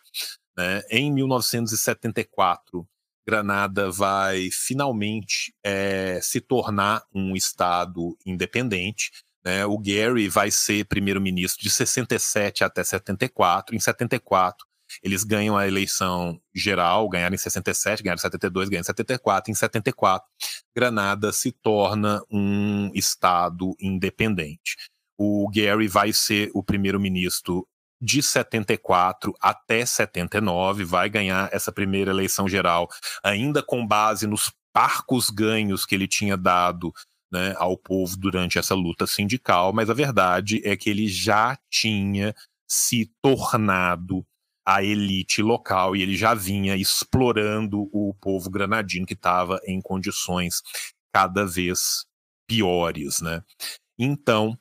Né? Em 1974, Granada vai finalmente é, se tornar um estado independente. Né? O Gary vai ser primeiro-ministro de 67 até 74. Em 74, eles ganham a eleição geral, ganharam em 67, ganharam em 72, ganharam em 74. Em 74, Granada se torna um estado independente. O Gary vai ser o primeiro-ministro de 74 até 79, vai ganhar essa primeira eleição geral, ainda com base nos parcos ganhos que ele tinha dado né, ao povo durante essa luta sindical, mas a verdade é que ele já tinha se tornado a elite local e ele já vinha explorando o povo granadino que estava em condições cada vez piores, né? Então,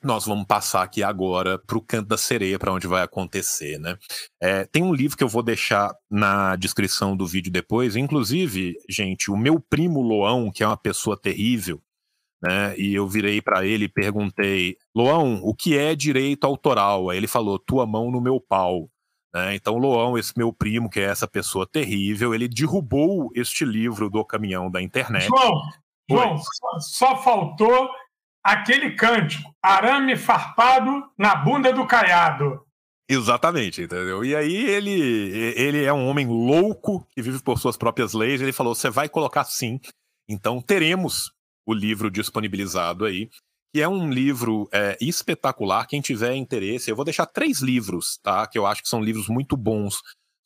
nós vamos passar aqui agora para o canto da sereia, para onde vai acontecer, né? É, tem um livro que eu vou deixar na descrição do vídeo depois. Inclusive, gente, o meu primo Loão, que é uma pessoa terrível, né? E eu virei para ele e perguntei: Loão, o que é direito autoral? Aí ele falou: tua mão no meu pau. Né? Então, Loão, esse meu primo, que é essa pessoa terrível, ele derrubou este livro do caminhão da internet. João, João só, só, faltou aquele cântico: arame farpado na bunda do caiado. Exatamente, entendeu? E aí ele, ele é um homem louco que vive por suas próprias leis. Ele falou: você vai colocar sim. Então teremos o livro disponibilizado aí que é um livro é, espetacular. Quem tiver interesse, eu vou deixar três livros, tá? Que eu acho que são livros muito bons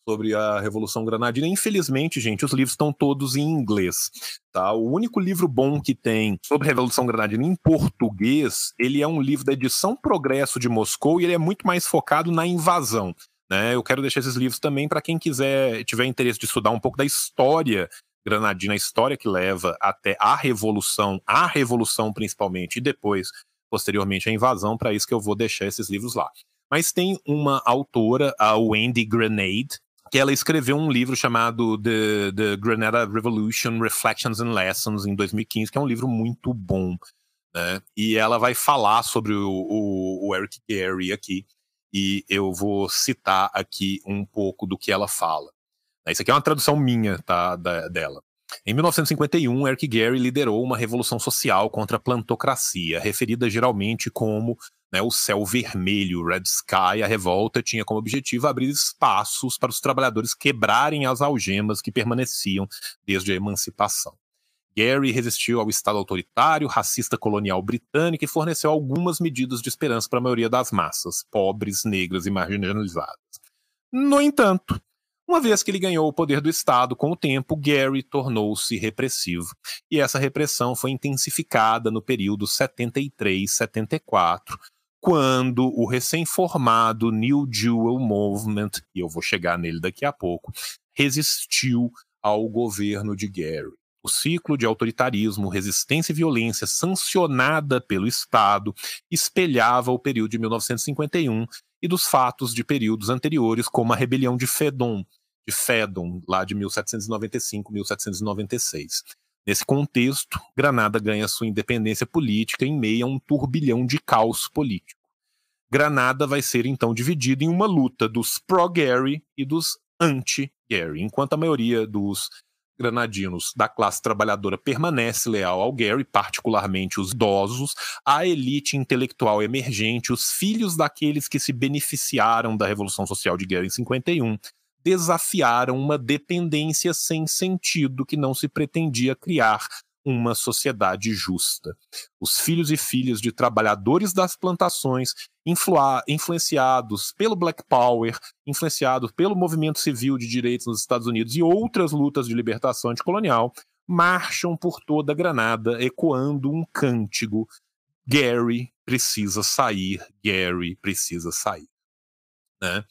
sobre a Revolução Granadina. Infelizmente, gente, os livros estão todos em inglês, tá? O único livro bom que tem sobre a Revolução Granadina em português, ele é um livro da edição Progresso de Moscou e ele é muito mais focado na invasão. Né, eu quero deixar esses livros também para quem quiser, tiver interesse de estudar um pouco da história Granadina, a história que leva até a revolução, a revolução principalmente, e depois, posteriormente, a invasão, para isso que eu vou deixar esses livros lá. Mas tem uma autora, a Wendy Grenade, que ela escreveu um livro chamado The, The Granada Revolution Reflections and Lessons em 2015, que é um livro muito bom. Né? E ela vai falar sobre o, o, o Eric Gary aqui, e eu vou citar aqui um pouco do que ela fala. Isso aqui é uma tradução minha, tá, da, dela. Em 1951, Eric Gary liderou uma revolução social contra a plantocracia, referida geralmente como né, o céu vermelho, Red Sky. A revolta tinha como objetivo abrir espaços para os trabalhadores quebrarem as algemas que permaneciam desde a emancipação. Gary resistiu ao Estado autoritário, racista colonial britânico e forneceu algumas medidas de esperança para a maioria das massas, pobres, negras e marginalizadas. No entanto, Uma vez que ele ganhou o poder do Estado com o tempo, Gary tornou-se repressivo. E essa repressão foi intensificada no período 73-74, quando o recém-formado New Jewel Movement, e eu vou chegar nele daqui a pouco, resistiu ao governo de Gary. O ciclo de autoritarismo, resistência e violência sancionada pelo Estado espelhava o período de 1951 e dos fatos de períodos anteriores, como a rebelião de Fedon, de Fedon, lá de 1795-1796. Nesse contexto, Granada ganha sua independência política em meio a um turbilhão de caos político. Granada vai ser então dividida em uma luta dos pró-Gary e dos anti-Gary, enquanto a maioria dos granadinos da classe trabalhadora permanece leal ao Gary, particularmente os idosos, a elite intelectual emergente, os filhos daqueles que se beneficiaram da Revolução Social de Gary em 51, desafiaram uma dependência sem sentido que não se pretendia criar uma sociedade justa. Os filhos e filhas de trabalhadores das plantações, influenciados pelo Black Power, influenciados pelo movimento civil de direitos nos Estados Unidos e outras lutas de libertação anticolonial, marcham por toda a Granada ecoando um cântigo: Gary precisa sair, Gary precisa sair. Né?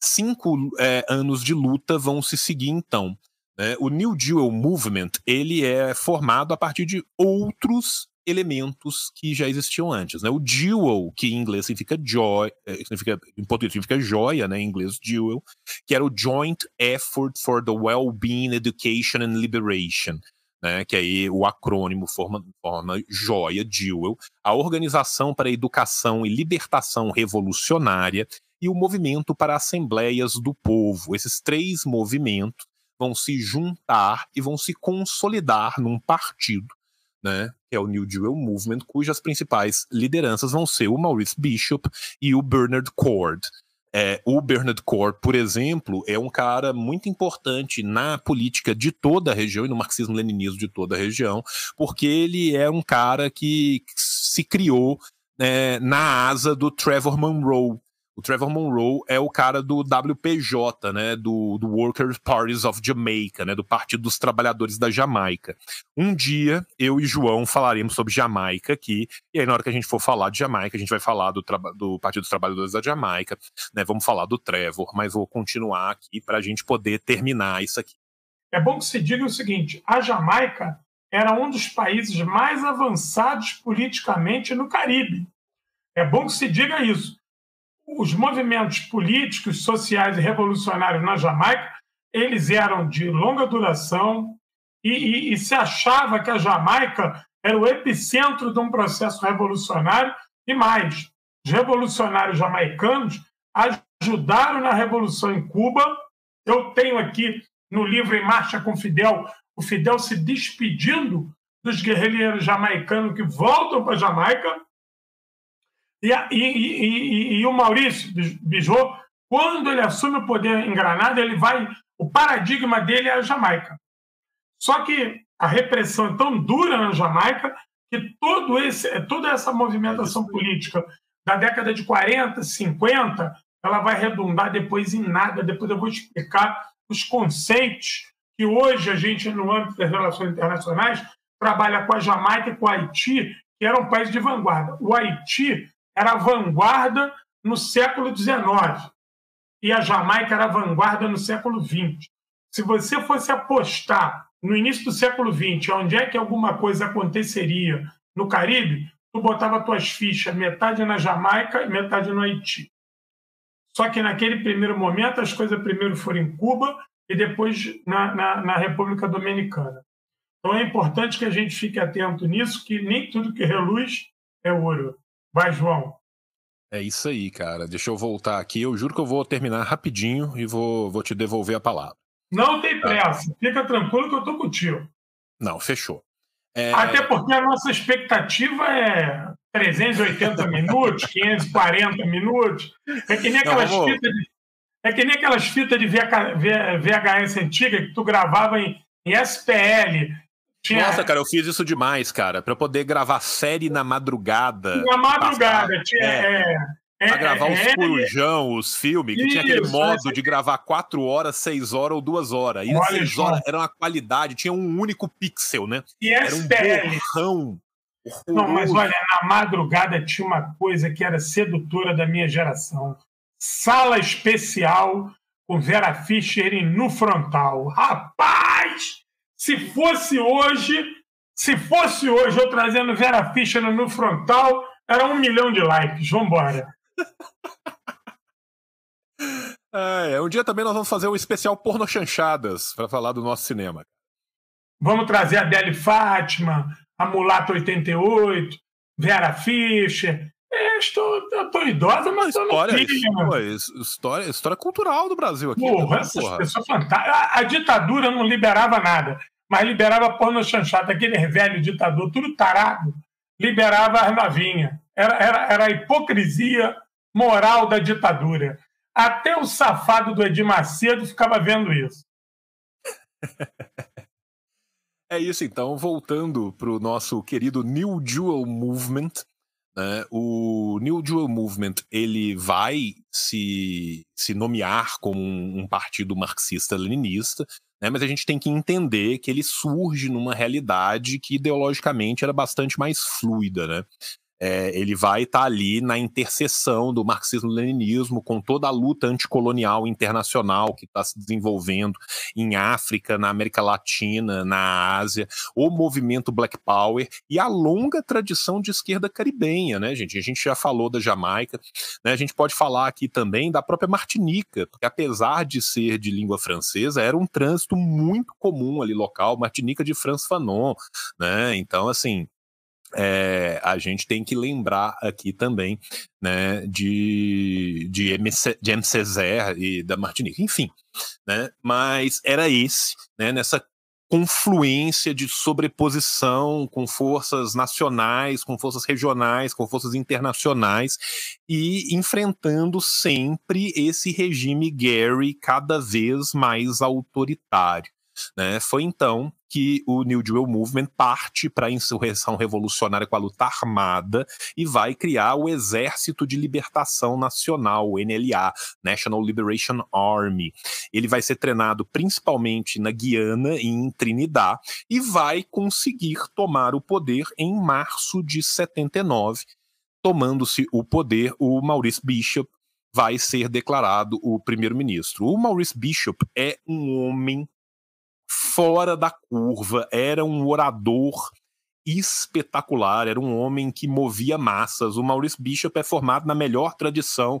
Cinco é, anos de luta vão se seguir então. Né? O New Deal Movement ele é formado a partir de outros elementos que já existiam antes. Né? O dual, que em inglês significa joy, eh, significa, em português significa joia, né? em inglês dual, que era o Joint Effort for the Well-being, Education and Liberation. Né, que aí o acrônimo forma, forma joia, dual, a Organização para a Educação e Libertação Revolucionária e o Movimento para Assembleias do Povo. Esses três movimentos vão se juntar e vão se consolidar num partido, né, que é o New Deal Movement, cujas principais lideranças vão ser o Maurice Bishop e o Bernard Cord. É, o Bernard Cord, por exemplo, é um cara muito importante na política de toda a região e no marxismo-leninismo de toda a região, porque ele é um cara que se criou é, na asa do Trevor Monroe, o Trevor Monroe é o cara do WPJ, né, do, do Workers Parties of Jamaica, né, do Partido dos Trabalhadores da Jamaica. Um dia, eu e João falaremos sobre Jamaica aqui, e aí na hora que a gente for falar de Jamaica, a gente vai falar do, do Partido dos Trabalhadores da Jamaica, né, vamos falar do Trevor, mas vou continuar aqui para a gente poder terminar isso aqui. É bom que se diga o seguinte, a Jamaica era um dos países mais avançados politicamente no Caribe. É bom que se diga isso os movimentos políticos, sociais e revolucionários na Jamaica, eles eram de longa duração e, e, e se achava que a Jamaica era o epicentro de um processo revolucionário e mais, os revolucionários jamaicanos ajudaram na revolução em Cuba. Eu tenho aqui no livro Em Marcha com Fidel, o Fidel se despedindo dos guerrilheiros jamaicanos que voltam para a Jamaica e, e, e, e, o Maurício Bijot, quando ele assume o poder em Granada, ele vai. O paradigma dele é a Jamaica. Só que a repressão é tão dura na Jamaica que todo esse, toda essa movimentação política da década de 40, 50, ela vai redundar depois em nada. Depois eu vou explicar os conceitos que hoje a gente, no âmbito das relações internacionais, trabalha com a Jamaica e com o Haiti, que eram países de vanguarda. O Haiti era vanguarda no século XIX e a Jamaica era vanguarda no século XX. Se você fosse apostar no início do século XX, onde é que alguma coisa aconteceria no Caribe, tu botava tuas fichas metade na Jamaica e metade no Haiti. Só que naquele primeiro momento as coisas primeiro foram em Cuba e depois na, na, na República Dominicana. Então é importante que a gente fique atento nisso, que nem tudo que reluz é ouro. Vai, João. É isso aí, cara. Deixa eu voltar aqui. Eu juro que eu vou terminar rapidinho e vou, vou te devolver a palavra. Não tem tá. pressa. Tá. Fica tranquilo que eu tô contigo. Não, fechou. É... Até porque a nossa expectativa é 380 minutos, 540 minutos. É que nem aquelas Não, fitas de, é que nem aquelas fitas de VHS antiga que tu gravava em, em SPL, tinha... Nossa, cara, eu fiz isso demais, cara, para poder gravar série na madrugada. Na madrugada, tinha, é. É, É, pra gravar os é, Corujão, os filmes, que isso, tinha aquele modo de gravar quatro horas, seis horas ou duas horas. E as seis horas era uma qualidade, tinha um único pixel, né? E era um borrão. Não, mas olha, na madrugada tinha uma coisa que era sedutora da minha geração. Sala especial com Vera Fischer no frontal. Rapaz! Se fosse hoje, se fosse hoje eu trazendo Vera Fischer no frontal, era um milhão de likes. Vambora. <laughs> É, um dia também nós vamos fazer um especial porno chanchadas para falar do nosso cinema. Vamos trazer a Deli Fátima, a Mulata 88, Vera Fischer. É, estou, estou idosa, mas estou história, história cultural do Brasil aqui. Porra, também, essas porra. pessoas fantásticas. A, a, ditadura não liberava nada, mas liberava porno chanchada, aquele velho ditador, tudo tarado, liberava as novinhas. Era, era, era a hipocrisia moral da ditadura. Até o safado do Edir Macedo ficava vendo isso. <laughs> É isso então, voltando para o nosso querido New Dual Movement. Né? O New Dual Movement ele vai se, se nomear como um, um partido marxista-leninista, né? mas a gente tem que entender que ele surge numa realidade que ideologicamente era bastante mais fluida. Né? É, ele vai estar tá ali na interseção do marxismo-leninismo com toda a luta anticolonial internacional que está se desenvolvendo em África, na América Latina, na Ásia, o movimento Black Power e a longa tradição de esquerda caribenha, né, gente? A gente já falou da Jamaica, né? A gente pode falar aqui também da própria Martinica, porque apesar de ser de língua francesa, era um trânsito muito comum ali local, Martinica de France Fanon, né? Então, assim, é, a gente tem que lembrar aqui também né, de, de, MC, de M. Césaire e da Martinique, enfim. Né, mas era esse, né, nessa confluência de sobreposição com forças nacionais, com forças regionais, com forças internacionais e enfrentando sempre esse regime Gary cada vez mais autoritário. Né? Foi então que o New Deal Movement parte para a insurreição revolucionária com a luta armada e vai criar o Exército de Libertação Nacional, NLA, National Liberation Army. Ele vai ser treinado principalmente na Guiana e em Trinidad e vai conseguir tomar o poder em março de 79. Tomando-se o poder, o Maurice Bishop vai ser declarado o primeiro-ministro. O Maurice Bishop é um homem fora da curva, era um orador espetacular, era um homem que movia massas. O Maurício Bishop é formado na melhor tradição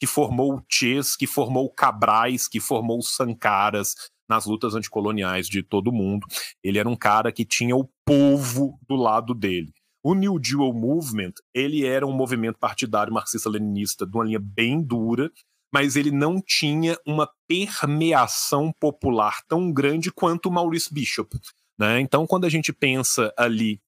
que formou o Ches, que formou o Cabrais, que formou o Sankaras nas lutas anticoloniais de todo o mundo. Ele era um cara que tinha o povo do lado dele. O New Deal Movement, ele era um movimento partidário marxista-leninista de uma linha bem dura, mas ele não tinha uma permeação popular tão grande quanto o Maurice Bishop. Né? Então, quando a gente pensa ali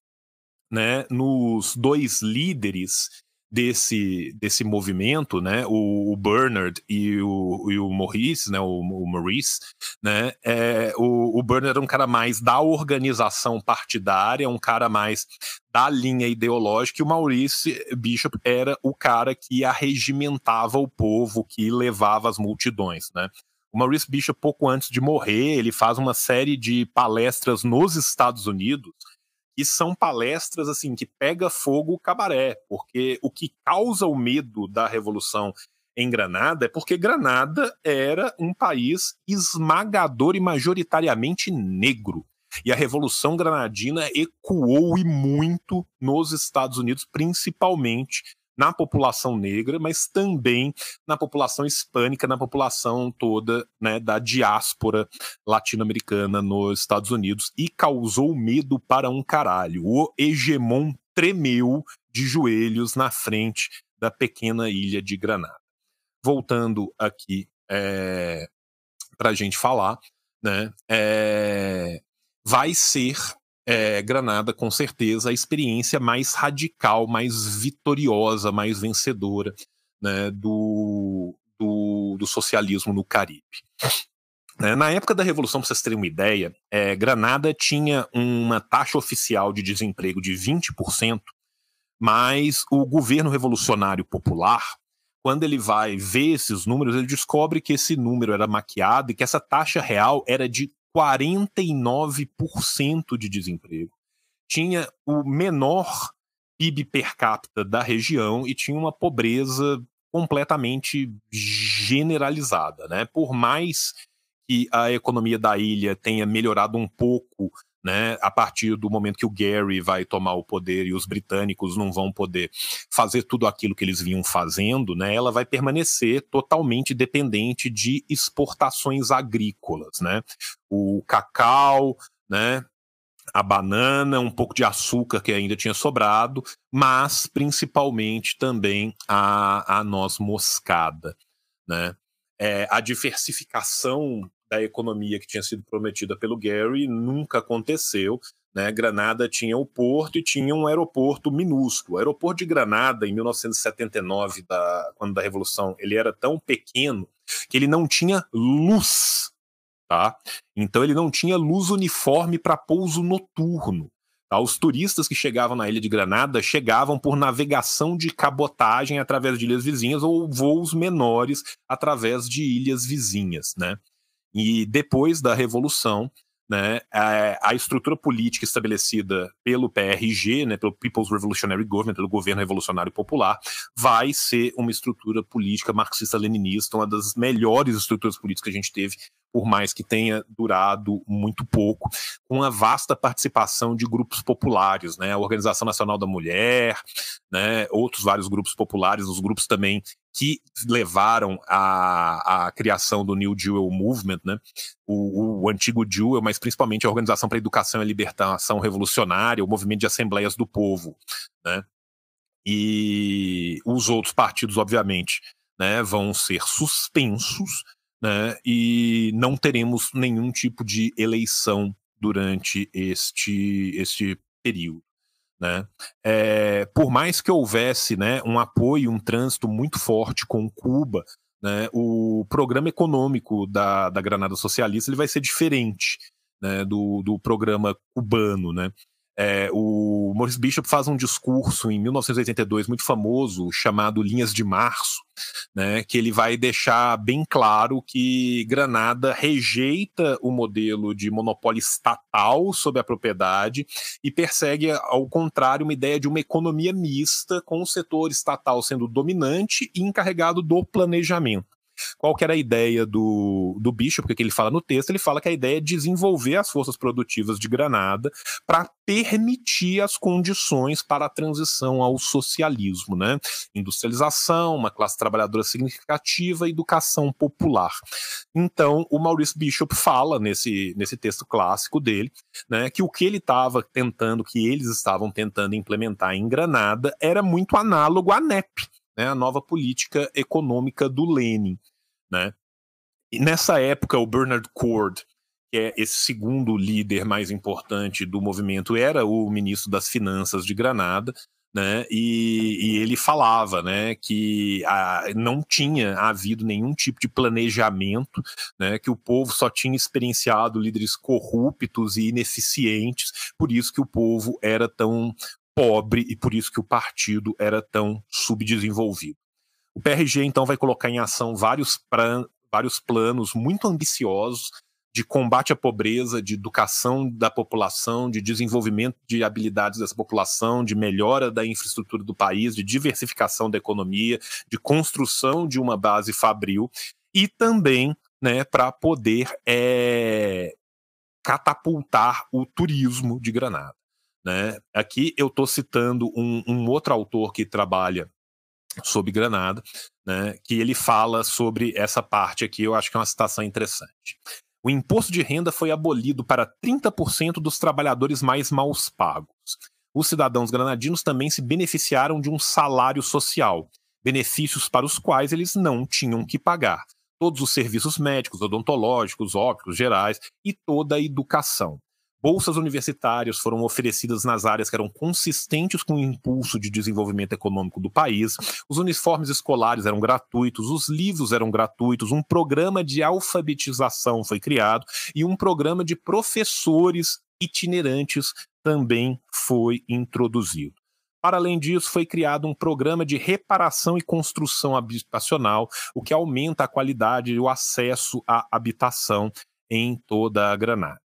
né, nos dois líderes desse, desse movimento, né, o, o Bernard e o, e o Maurice, né, o, o Maurice, né, é, o, o Bernard era um cara mais da organização partidária, um cara mais da linha ideológica, e o Maurice Bishop era o cara que arregimentava o povo, que levava as multidões, né. O Maurice Bishop, pouco antes de morrer, ele faz uma série de palestras nos Estados Unidos, e são palestras assim que pega fogo o cabaré, porque o que causa o medo da revolução em Granada é porque Granada era um país esmagador e majoritariamente negro. E a Revolução Granadina ecoou e muito nos Estados Unidos, principalmente na população negra, mas também na população hispânica, na população toda né, da diáspora latino-americana nos Estados Unidos e causou medo para um caralho. O hegemon tremeu de joelhos na frente da pequena ilha de Granada. Voltando aqui é, para a gente falar, né, é, vai ser é, Granada, com certeza, a experiência mais radical, mais vitoriosa, mais vencedora né, do, do, do, socialismo no Caribe. É, na época da Revolução, para vocês terem uma ideia, é, Granada tinha uma taxa oficial de desemprego de 20%, mas o governo revolucionário popular quando ele vai ver esses números, ele descobre que esse número era maquiado e que essa taxa real era de 49% de desemprego. Tinha o menor PIB per capita da região e tinha uma pobreza completamente generalizada, né? Por mais que a economia da ilha tenha melhorado um pouco né, a partir do momento que o Gary vai tomar o poder e os britânicos não vão poder fazer tudo aquilo que eles vinham fazendo, né, ela vai permanecer totalmente dependente de exportações agrícolas, né? O cacau, né, a banana, um pouco de açúcar que ainda tinha sobrado, mas principalmente também a, a noz moscada, né? É, a diversificação da economia que tinha sido prometida pelo Gary nunca aconteceu. Né? Granada tinha o porto e tinha um aeroporto minúsculo. O aeroporto de Granada, em 1979, da, quando da Revolução, ele era tão pequeno que ele não tinha luz. Tá? Então ele não tinha luz uniforme para pouso noturno. Tá? Os turistas que chegavam na ilha de Granada chegavam por navegação de cabotagem através de ilhas vizinhas ou voos menores através de ilhas vizinhas. Né? E depois da Revolução, né, a, a, estrutura política estabelecida pelo PRG, né, pelo People's Revolutionary Government, pelo Governo Revolucionário Popular, vai ser uma estrutura política marxista-leninista, uma das melhores estruturas políticas que a gente teve por mais que tenha durado muito pouco, com uma vasta participação de grupos populares, né, a Organização Nacional da Mulher, né, outros vários grupos populares, os grupos também que levaram à, à criação do New Jewel Movement, né, o, o antigo Jewel, mas principalmente a Organização para a Educação e Libertação Revolucionária, o Movimento de Assembleias do Povo, né, e os outros partidos, obviamente, né, vão ser suspensos, né, e não teremos nenhum tipo de eleição durante este, este período. Né? É, por mais que houvesse né, um apoio, um trânsito muito forte com Cuba, né, o programa econômico da, da Granada Socialista ele vai ser diferente né, do, do programa cubano. Né? É, o Maurice Bishop faz um discurso em 1982 muito famoso chamado Linhas de Março, né, que ele vai deixar bem claro que Granada rejeita o modelo de monopólio estatal sobre a propriedade e persegue, ao contrário, uma ideia de uma economia mista, com o setor estatal sendo dominante e encarregado do planejamento. Qual que era a ideia do, do Bishop, porque ele fala no texto, ele fala que a ideia é desenvolver as forças produtivas de Granada para permitir as condições para a transição ao socialismo, né? Industrialização, uma classe trabalhadora significativa, educação popular. Então, o Maurice Bishop fala nesse, nesse texto clássico dele, né, que o que ele estava tentando, que eles estavam tentando implementar em Granada era muito análogo à NEP, né, a nova política econômica do Lenin. Né? E nessa época, o Bernard Cord, que é esse segundo líder mais importante do movimento, era o ministro das Finanças de Granada, né? E, e, ele falava, né, que a, não tinha havido nenhum tipo de planejamento, né, que o povo só tinha experienciado líderes corruptos e ineficientes, por isso que o povo era tão pobre e por isso que o partido era tão subdesenvolvido. O PRG então vai colocar em ação vários, vários planos muito ambiciosos de combate à pobreza, de educação da população, de desenvolvimento de habilidades dessa população, de melhora da infraestrutura do país, de diversificação da economia, de construção de uma base fabril e também né, para poder é, catapultar o turismo de Granada. Né? Aqui eu estou citando um, um, outro autor que trabalha sobre Granada, né, que ele fala sobre essa parte aqui, eu acho que é uma citação interessante. O imposto de renda foi abolido para 30% dos trabalhadores mais mal pagos. Os cidadãos granadinos também se beneficiaram de um salário social, benefícios para os quais eles não tinham que pagar. Todos os serviços médicos, odontológicos, ópticos, gerais e toda a educação. Bolsas universitárias foram oferecidas nas áreas que eram consistentes com o impulso de desenvolvimento econômico do país, os uniformes escolares eram gratuitos, os livros eram gratuitos, um programa de alfabetização foi criado e um programa de professores itinerantes também foi introduzido. Para além disso, foi criado um programa de reparação e construção habitacional, o que aumenta a qualidade e o acesso à habitação em toda a Granada.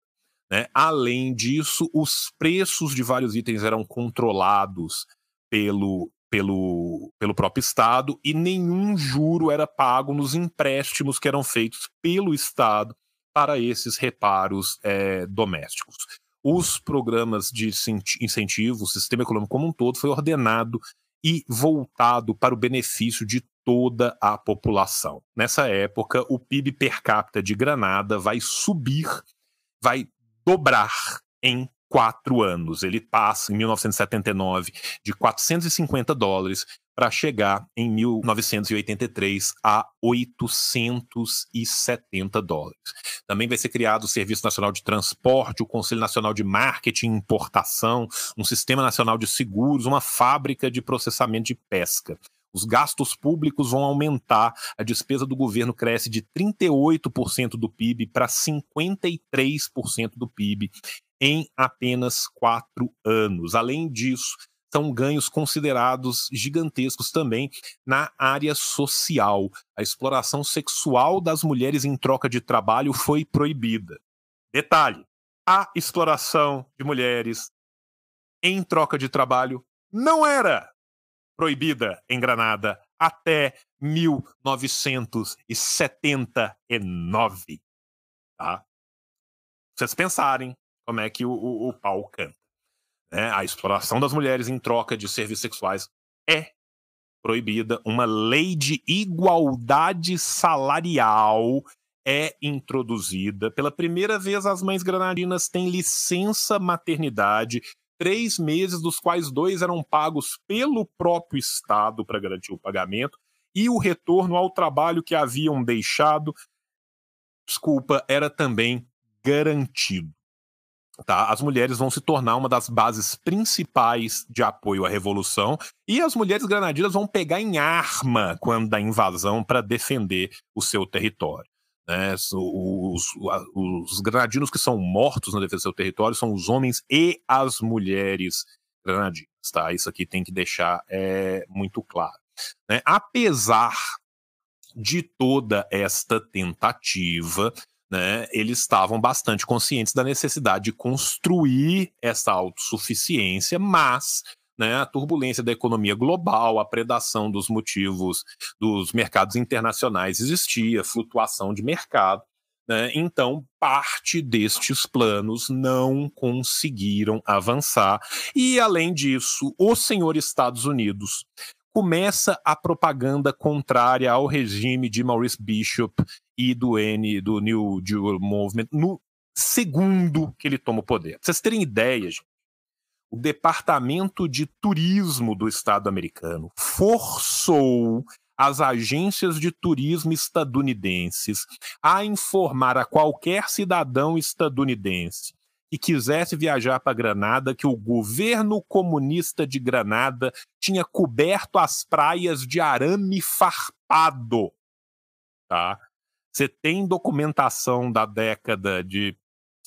Né? Além disso, os preços de vários itens eram controlados pelo, pelo, pelo próprio Estado e nenhum juro era pago nos empréstimos que eram feitos pelo Estado para esses reparos é, domésticos. Os programas de incentivo, o sistema econômico como um todo, foi ordenado e voltado para o benefício de toda a população. Nessa época, o PIB per capita de Granada vai subir, vai dobrar em quatro anos. Ele passa, em 1979, de 450 dólares para chegar em 1983 a 870 dólares. Também vai ser criado o Serviço Nacional de Transporte, o Conselho Nacional de Marketing e Importação, um Sistema Nacional de Seguros, uma fábrica de processamento de pesca. Os gastos públicos vão aumentar, a despesa do governo cresce de 38% do PIB para 53% do PIB em apenas quatro anos. Além disso, são ganhos considerados gigantescos também na área social. A exploração sexual das mulheres em troca de trabalho foi proibida. Detalhe: a exploração de mulheres em troca de trabalho não era proibida em Granada até 1979. Tá? Vocês pensarem como é que o, o, o pau canta. Né? A exploração das mulheres em troca de serviços sexuais é proibida. Uma lei de igualdade salarial é introduzida. Pela primeira vez, as mães granadinas têm licença maternidade três meses, dos quais dois eram pagos pelo próprio Estado para garantir o pagamento, e o retorno ao trabalho que haviam deixado, desculpa, era também garantido. Tá? As mulheres vão se tornar uma das bases principais de apoio à revolução e as mulheres granadinas vão pegar em arma quando da invasão para defender o seu território. Né? Os, os, granadinos que são mortos na defesa do seu território são os homens e as mulheres granadinas. Tá? Isso aqui tem que deixar é, muito claro. Né? Apesar de toda esta tentativa, né, eles estavam bastante conscientes da necessidade de construir essa autossuficiência, mas né, a turbulência da economia global, a predação dos motivos dos mercados internacionais existia, flutuação de mercado. Né, então, parte destes planos não conseguiram avançar. E, além disso, o senhor Estados Unidos começa a propaganda contrária ao regime de Maurice Bishop e do N, do New Deal Movement, no segundo que ele toma o poder. Pra vocês terem ideia, gente, o Departamento de Turismo do Estado americano forçou as agências de turismo estadunidenses a informar a qualquer cidadão estadunidense que quisesse viajar para Granada que o governo comunista de Granada tinha coberto as praias de arame farpado. Tá? Você tem documentação da década de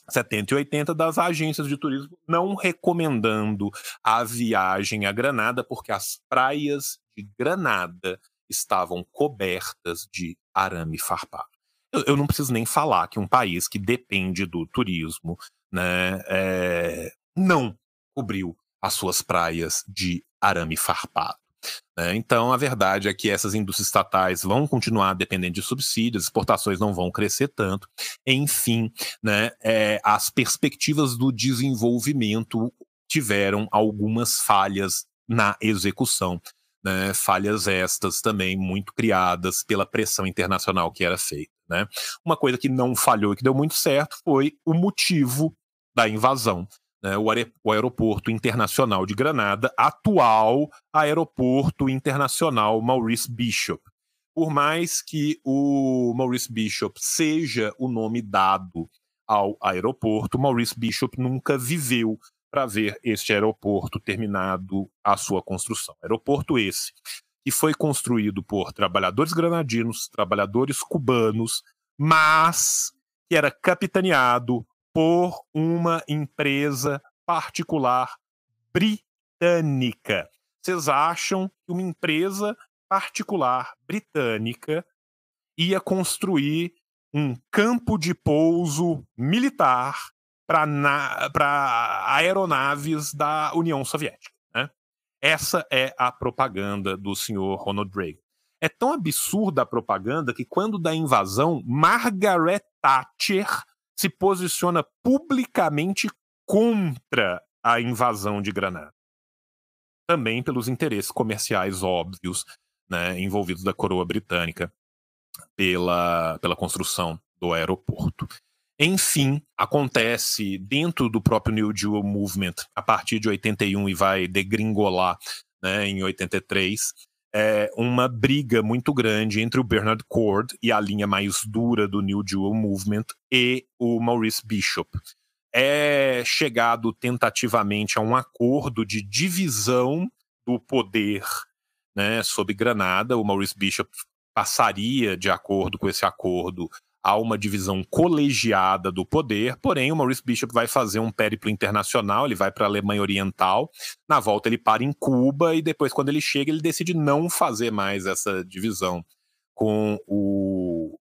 70 e 80 das agências de turismo não recomendando a viagem a Granada, porque as praias de Granada estavam cobertas de arame farpado. Eu, eu não preciso nem falar que um país que depende do turismo né, é, não cobriu as suas praias de arame farpado. Né? Então, a verdade é que essas indústrias estatais vão continuar dependendo de subsídios, exportações não vão crescer tanto. Enfim, né, é, as perspectivas do desenvolvimento tiveram algumas falhas na execução. Né, falhas estas também muito criadas pela pressão internacional que era feita. Né? Uma coisa que não falhou e que deu muito certo foi o motivo da invasão né, o, o Aeroporto Internacional de Granada, atual Aeroporto Internacional Maurice Bishop. Por mais que o Maurice Bishop seja o nome dado ao aeroporto, Maurice Bishop nunca viveu para ver este aeroporto terminado a sua construção. Aeroporto esse que foi construído por trabalhadores granadinos, trabalhadores cubanos, mas que era capitaneado por uma empresa particular britânica. vocês acham que uma empresa particular britânica ia construir um campo de pouso militar para aeronaves da União Soviética. Né? Essa é a propaganda do senhor Ronald Reagan. É tão absurda a propaganda que, quando da invasão, Margaret Thatcher se posiciona publicamente contra a invasão de Granada. Também pelos interesses comerciais óbvios né, envolvidos da coroa britânica pela, pela construção do aeroporto. Enfim, acontece dentro do próprio New Deal Movement a partir de 81 e vai degringolar né, em 83, é uma briga muito grande entre o Bernard Cord e a linha mais dura do New Deal Movement e o Maurice Bishop. É chegado tentativamente a um acordo de divisão do poder né, sobre Granada. O Maurice Bishop passaria, de acordo com esse acordo, a uma divisão colegiada do poder, porém o Maurice Bishop vai fazer um périplo internacional, ele vai para a Alemanha Oriental, na volta ele para em Cuba e depois quando ele chega ele decide não fazer mais essa divisão com o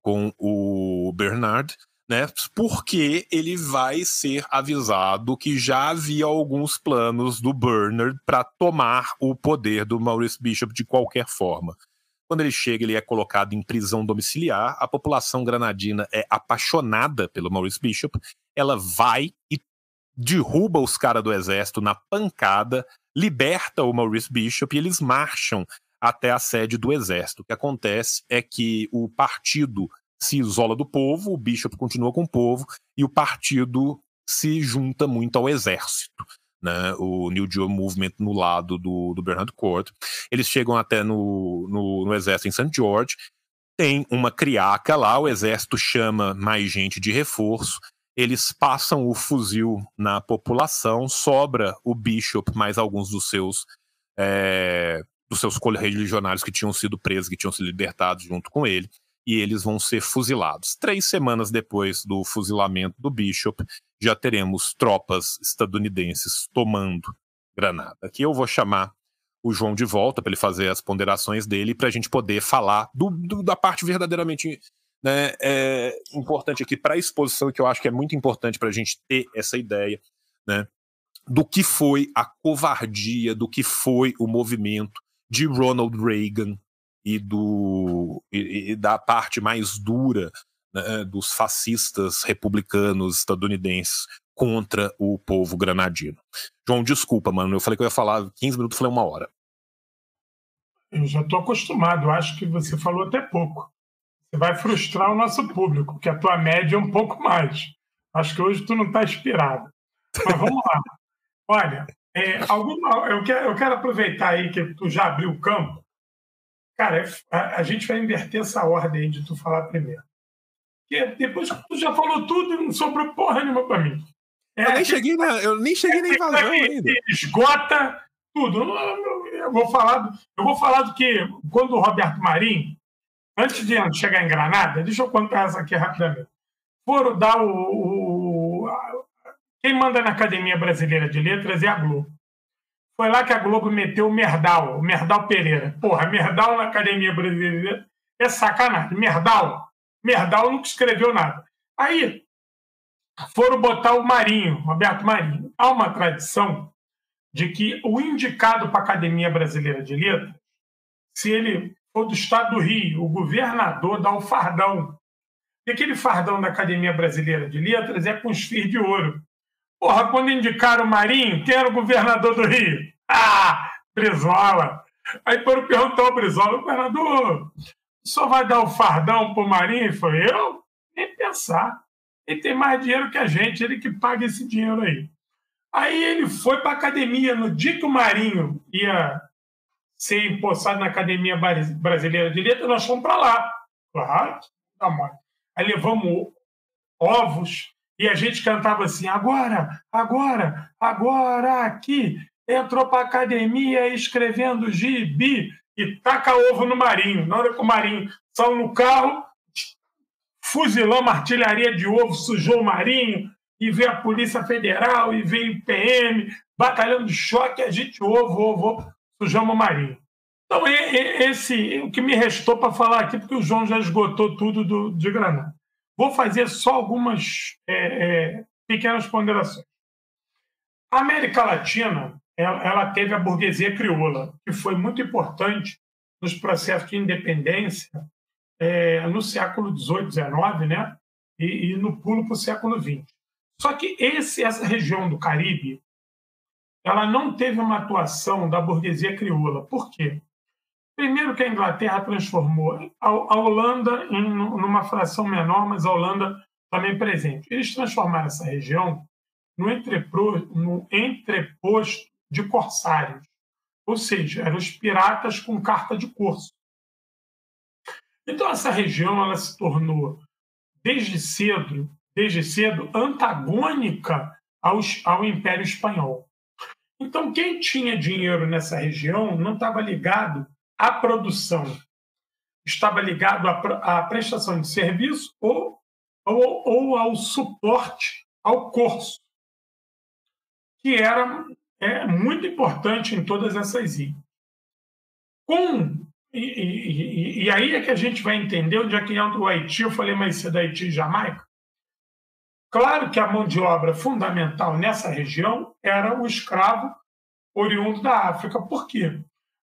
com o Bernard, né? Porque ele vai ser avisado que já havia alguns planos do Bernard para tomar o poder do Maurice Bishop de qualquer forma. Quando ele chega, ele é colocado em prisão domiciliar. A população granadina é apaixonada pelo Maurice Bishop. Ela vai e derruba os caras do exército na pancada, liberta o Maurice Bishop e eles marcham até a sede do exército. O que acontece é que o partido se isola do povo, o Bishop continua com o povo e o partido se junta muito ao exército né, o New Deal Movement no lado do, do Bernard Court. Eles chegam até no, no, no exército em St. George, tem uma criaca lá, o exército chama mais gente de reforço, eles passam o fuzil na população, sobra o Bishop mais alguns dos seus é, dos seus correligionários que tinham sido presos, que tinham sido libertados junto com ele, e eles vão ser fuzilados. Três semanas depois do fuzilamento do Bishop, já teremos tropas estadunidenses tomando Granada. Aqui eu vou chamar o João de volta para ele fazer as ponderações dele para a gente poder falar do, do, da parte verdadeiramente né, é, importante aqui para a exposição, que eu acho que é muito importante para a gente ter essa ideia né, do que foi a covardia, do que foi o movimento de Ronald Reagan e, do, e, e da parte mais dura né, dos fascistas republicanos estadunidenses contra o povo granadino. João, desculpa, mano, eu falei que eu ia falar 15 minutos, falei uma hora. Eu já estou acostumado, acho que você falou até pouco. Você vai frustrar o nosso público, porque a tua média é um pouco mais. Acho que hoje tu não está inspirado. Mas vamos lá. <laughs> Olha, é, alguma, eu, quero, eu quero aproveitar aí que tu já abriu o campo. Cara, é, a, a gente vai inverter essa ordem de tu falar primeiro. Porque depois que tu já falou tudo, não sobrou porra nenhuma para mim. É, eu, nem cheguei na, eu nem cheguei na invasão ainda. Esgota tudo. Eu vou falar, eu vou falar do que quando o Roberto Marinho, antes de chegar em Granada, deixa eu contar essa aqui rapidamente. Foram dar o, o quem manda na Academia Brasileira de Letras é a Globo. Foi lá que a Globo meteu o Merdal, o Merdal Pereira. Porra, Merdal na Academia Brasileira é sacanagem. Merdal Merdal nunca escreveu nada. Aí foram botar o Marinho, Roberto Marinho. Há uma tradição de que o indicado para a Academia Brasileira de Letras, se ele for do Estado do Rio, o governador dá o fardão. E aquele fardão da Academia Brasileira de Letras é com os fios de ouro. Porra, quando indicaram o Marinho, quem era o governador do Rio? Ah, Brizola. Aí foram perguntar ao Brizola, governador, só vai dar o fardão pro Marinho? Foi eu? Nem pensar. Ele tem mais dinheiro que a gente, ele que paga esse dinheiro aí. Aí ele foi para a academia. No dia que o Marinho ia ser empossado na Academia Brasileira de Letras, nós fomos para lá. Claro, tá mal. Aí levamos ovos e a gente cantava assim: agora, agora, agora aqui. Entrou para a academia escrevendo gibi e taca ovo no Marinho. Na hora que o Marinho saiu no carro, fuzilamos artilharia de ovo, sujou o Marinho, e vê a Polícia Federal, e vê o PM, batalhando de choque, a gente ouve, ouve, sujamos o marinho. Então, esse o que me restou para falar aqui, porque o João já esgotou tudo do, de Granada. Vou fazer só algumas é, é, pequenas ponderações. A América Latina ela, teve a burguesia crioula, que foi muito importante nos processos de independência é, no século XVIII, XIX, né? E, e no pulo para o século XX. Só que esse, essa região do Caribe, ela não teve uma atuação da burguesia crioula. Por quê? Primeiro que a Inglaterra transformou a, Holanda em numa fração menor, mas a Holanda também presente. Eles transformaram essa região no, entrepro, no entreposto de corsários, ou seja, eram os piratas com carta de curso. Então essa região ela se tornou desde cedo, desde cedo antagônica ao, ao Império Espanhol. Então quem tinha dinheiro nessa região não estava ligado à produção. Estava ligado à, à prestação de serviço ou, ou, ou, ao suporte ao curso, que era é, muito importante em todas essas ilhas. Com, e, e, e, aí é que a gente vai entender onde é que entra o Haiti. Eu falei mais cedo Haiti e Jamaica. Claro que a mão de obra fundamental nessa região era o escravo oriundo da África. Por quê?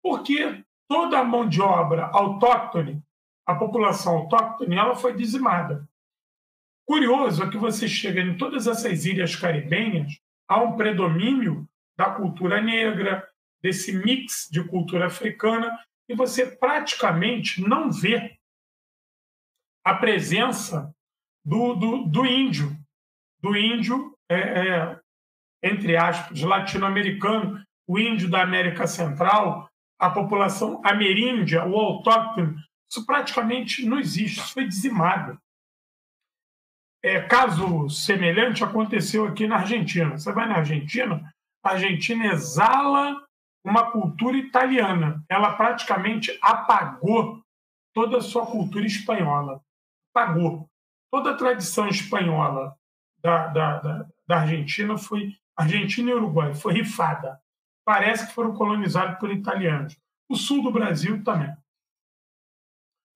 Porque toda a mão de obra autóctone, a população autóctone, ela foi dizimada. Curioso é que você chega em todas essas ilhas caribenhas, há um predomínio da cultura negra, desse mix de cultura africana, e você praticamente não vê a presença do, do, do índio, do índio, é, é, entre aspas, latino-americano, o índio da América Central, a população ameríndia, o autóctone, isso praticamente não existe, isso foi dizimado. É, caso semelhante aconteceu aqui na Argentina. Você vai na Argentina, a Argentina exala uma cultura italiana. Ela praticamente apagou toda a sua cultura espanhola. Apagou. Toda a tradição espanhola da, da, da, da Argentina foi. Argentina e Uruguai foi rifada parece que foram colonizados por italianos. O sul do Brasil também.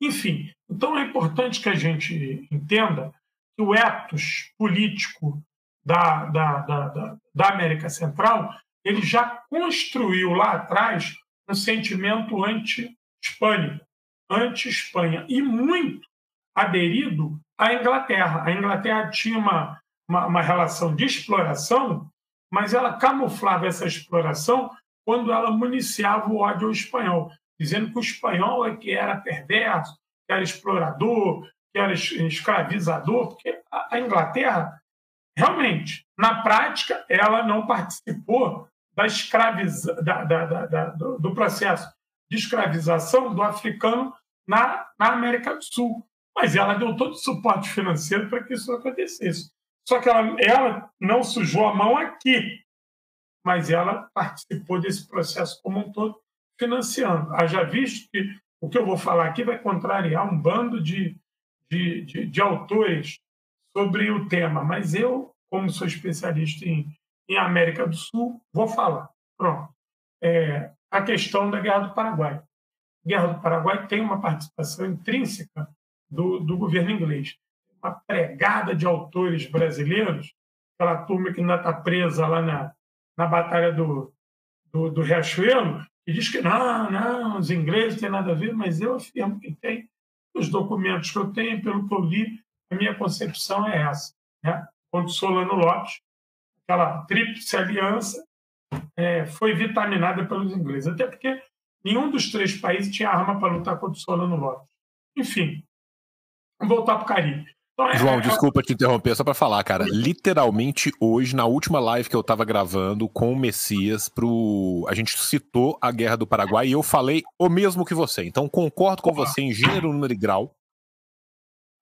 Enfim, então é importante que a gente entenda que o ethos político da, da, da, da, América Central ele já construiu lá atrás um sentimento anti-hispânico, anti-Espanha, e muito aderido à Inglaterra. A Inglaterra tinha uma, uma, uma relação de exploração mas ela camuflava essa exploração quando ela municiava o ódio ao espanhol, dizendo que o espanhol é que era perverso, que era explorador, que era escravizador, porque a Inglaterra, realmente, na prática, ela não participou da escraviza, da, da, da, do processo de escravização do africano na, na América do Sul. Mas ela deu todo o suporte financeiro para que isso acontecesse. Só que ela, ela não sujou a mão aqui, mas ela participou desse processo como um todo, financiando. Haja visto que o que eu vou falar aqui vai contrariar um bando de, de, de, de autores sobre o tema, mas eu, como sou especialista em, em América do Sul, vou falar. Pronto. É, a questão da Guerra do Paraguai. A Guerra do Paraguai tem uma participação intrínseca do, do governo inglês uma pregada de autores brasileiros, aquela turma que ainda está presa lá na, na Batalha do, do, do Riachuelo, que diz que não, não, os ingleses têm nada a ver, mas eu afirmo que tem. Os documentos que eu tenho, pelo que eu li, a minha concepção é essa. Né? Quando Solano Lopes, aquela tríplice aliança, é, foi vitaminada pelos ingleses. Até porque nenhum dos três países tinha arma para lutar contra o Solano Lopes. Enfim, vamos voltar para o Caribe. João, desculpa te interromper, só para falar, cara. Literalmente hoje, na última live que eu tava gravando com o Messias, pro... a gente citou a Guerra do Paraguai e eu falei o mesmo que você. Então concordo com você em gênero, número e grau.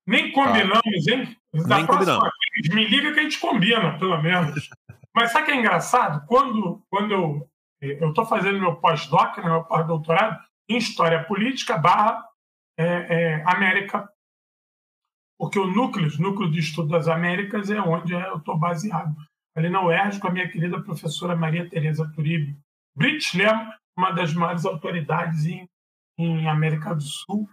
Nem combinamos, hein? Da Nem combinamos. Vez, me liga que a gente combina, pelo menos. Mas sabe o que é engraçado? Quando, quando eu eu estou fazendo meu pós-doc, né, meu pós-doutorado, em História Política barra é, é, América porque o núcleo, o núcleo de estudo das Américas é onde eu estou baseado. Ali na UERJ, com a minha querida professora Maria Tereza Turibe Britlem, uma das maiores autoridades em, em América do Sul,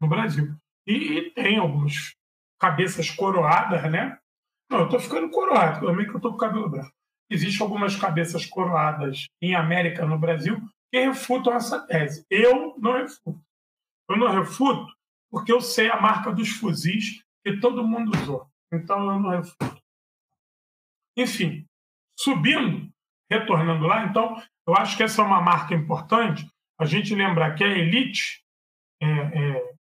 no Brasil. E, e tem algumas cabeças coroadas, né? Não, eu estou ficando coroado, também que eu estou com o cabelo branco. Existem algumas cabeças coroadas em América, no Brasil, que refutam essa tese. Eu não refuto. Eu não refuto porque eu sei a marca dos fuzis que todo mundo usou. Então eu não refuto. Enfim, subindo, retornando lá, então, eu acho que essa é uma marca importante. A gente lembrar que a elite, é, é,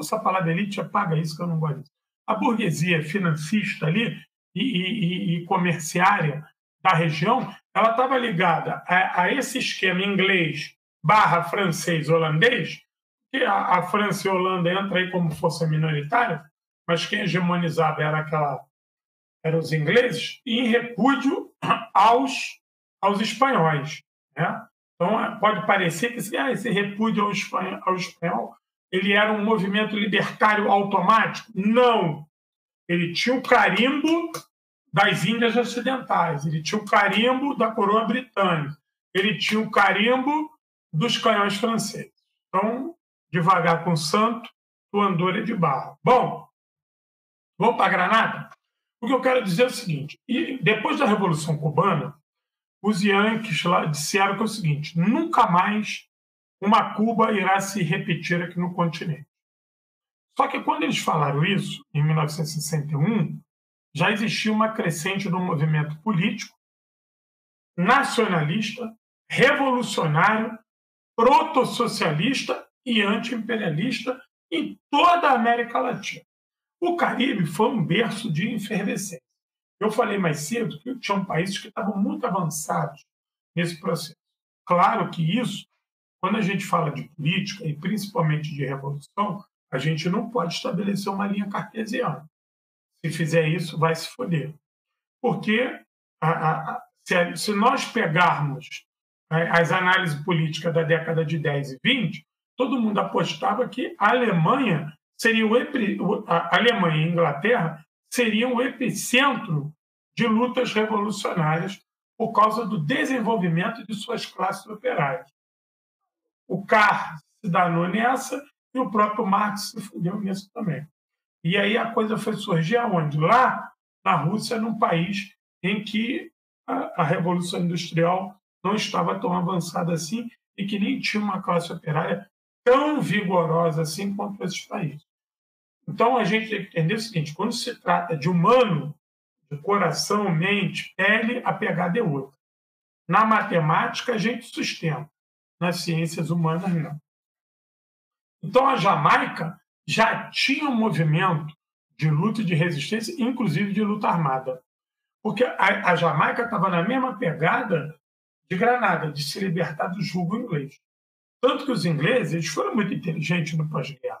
essa palavra elite apaga isso que eu não gosto disso. A burguesia financista ali e, e, e comerciária da região, ela estava ligada a, a, esse esquema inglês barra francês holandês, que a, a França e a Holanda entram aí como força minoritária, mas quem hegemonizava era aquela eram os ingleses, em repúdio <clears throat> aos, aos espanhóis. Né? Então, pode parecer que ah, esse repúdio ao espanhol, ao espanhol ele era um movimento libertário automático. Não! Ele tinha o carimbo das Índias Ocidentais, ele tinha o carimbo da coroa britânica, ele tinha o carimbo dos canhões franceses. Então, devagar com o santo, o andor é de barro. Bom, vamos para Granada? O que eu quero dizer é o seguinte: e depois da Revolução Cubana, os Yankees lá disseram que é o seguinte: nunca mais uma Cuba irá se repetir aqui no continente. Só que quando eles falaram isso, em 1961, já existia uma crescente do movimento político nacionalista, revolucionário, proto-socialista e anti-imperialista em toda a América Latina. O Caribe foi um berço de efervescência. Eu falei mais cedo que tinham países que estavam muito avançados nesse processo. Claro que isso, quando a gente fala de política e principalmente de revolução, a gente não pode estabelecer uma linha cartesiana. Se fizer isso, vai se foder. Porque a, a, se, se, nós pegarmos as análises políticas da década de 10 e 20, todo mundo apostava que a Alemanha seria o, a Alemanha e a Inglaterra seriam o epicentro de lutas revolucionárias por causa do desenvolvimento de suas classes operárias. O Carr se danou nessa e o próprio Marx se fudeu nisso também. E aí a coisa foi surgir aonde? Lá na Rússia, num país em que a, a Revolução Industrial não estava tão avançada assim e que nem tinha uma classe operária tão vigorosa assim quanto esses países. Então, a gente tem que entender o seguinte: quando se trata de humano, de coração, mente, pele, a pegada é outra. Na matemática, a gente sustenta, nas ciências humanas, não. Então, a Jamaica já tinha um movimento de luta e de resistência, inclusive de luta armada. Porque a, a Jamaica estava na mesma pegada de Granada, de se libertar do jugo inglês. Tanto que os ingleses eles foram muito inteligentes no pós-guerra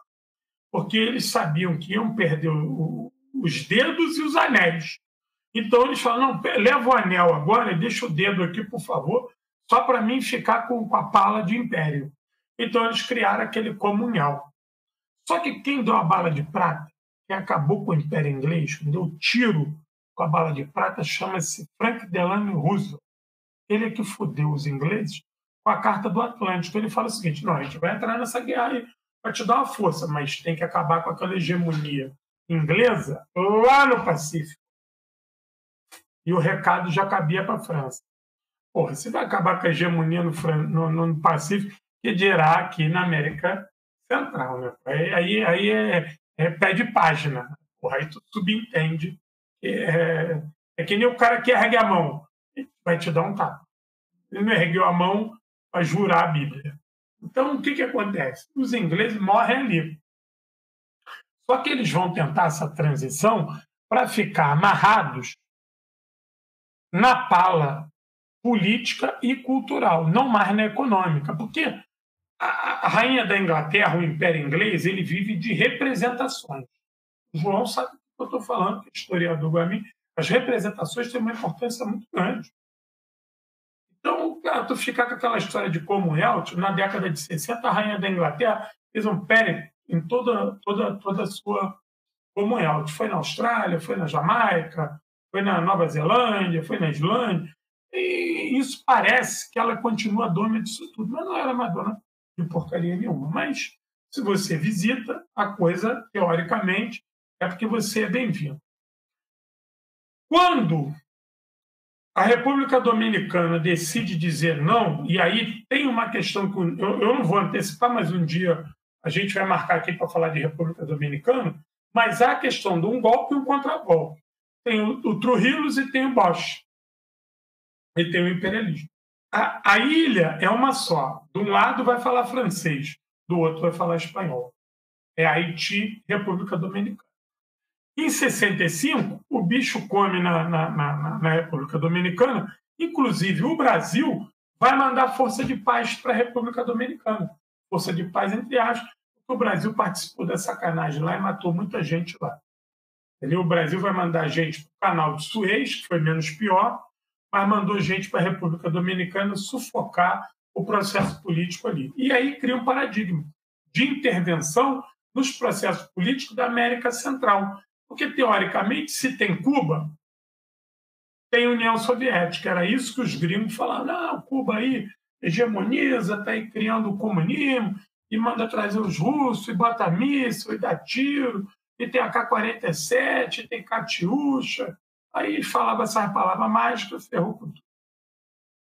porque eles sabiam que iam perder o, os dedos e os anéis. Então eles falaram: não, leva o anel agora deixa o dedo aqui, por favor, só para mim ficar com, com, a pala de império. Então eles criaram aquele comunhal. Só que quem deu a bala de prata, quem acabou com o Império Inglês, deu tiro com a bala de prata, chama-se Frank Delano Roosevelt. Ele é que fudeu os ingleses com a Carta do Atlântico. Ele fala o seguinte: não, a gente vai entrar nessa guerra aí para te dar uma força, mas tem que acabar com aquela hegemonia inglesa lá no Pacífico. E o recado já cabia para a França. Porra, você vai acabar com a hegemonia no, no, no Pacífico, que dirá aqui na América Central. Né? Aí, aí é, é pé de página. Porra, aí tu subentende. É, é que nem o cara que ergue a mão. Vai te dar um tapa. Ele não ergueu a mão para jurar a Bíblia. Então, o que, que acontece? Os ingleses morrem ali. Só que eles vão tentar essa transição para ficar amarrados na pala política e cultural, não mais na econômica, porque a, rainha da Inglaterra, o Império Inglês, ele vive de representações. O João sabe o que eu estou falando, que é historiador a mim. As representações têm uma importância muito grande. Então, cara, tu ficar com aquela história de Commonwealth, na década de 60, a rainha da Inglaterra fez um périplo em toda, toda, toda a sua Commonwealth. Foi na Austrália, foi na Jamaica, foi na Nova Zelândia, foi na Islândia. E isso parece que ela continua dona disso tudo, mas não era uma dona de porcaria nenhuma. Mas se você visita, a coisa, teoricamente, é porque você é bem-vindo. Quando a República Dominicana decide dizer não, e aí tem uma questão que eu, eu não vou antecipar, mas um dia a gente vai marcar aqui para falar de República Dominicana, mas há a questão de um golpe e um contragolpe. Tem o, o e tem o Bosch. E tem o imperialismo. A, a ilha é uma só. De um lado vai falar francês, do outro vai falar espanhol. É Haiti, República Dominicana. Em 65, o bicho come na, na, na, na República Dominicana, inclusive o Brasil vai mandar força de paz para a República Dominicana. Força de paz, entre aspas, porque o Brasil participou da sacanagem lá e matou muita gente lá. O Brasil vai mandar gente para o canal de Suez, que foi menos pior, mas mandou gente para a República Dominicana sufocar o processo político ali. E aí cria um paradigma de intervenção nos processos políticos da América Central. Porque, teoricamente, se tem Cuba, tem União Soviética. Era isso que os gringos falavam. Não, Cuba aí hegemoniza, está aí criando o comunismo, e manda trazer os russos, e bota míssil, e dá tiro, e tem a K-47, tem Katiusha. Aí falava essas palavras mágicas, ferrou com tudo.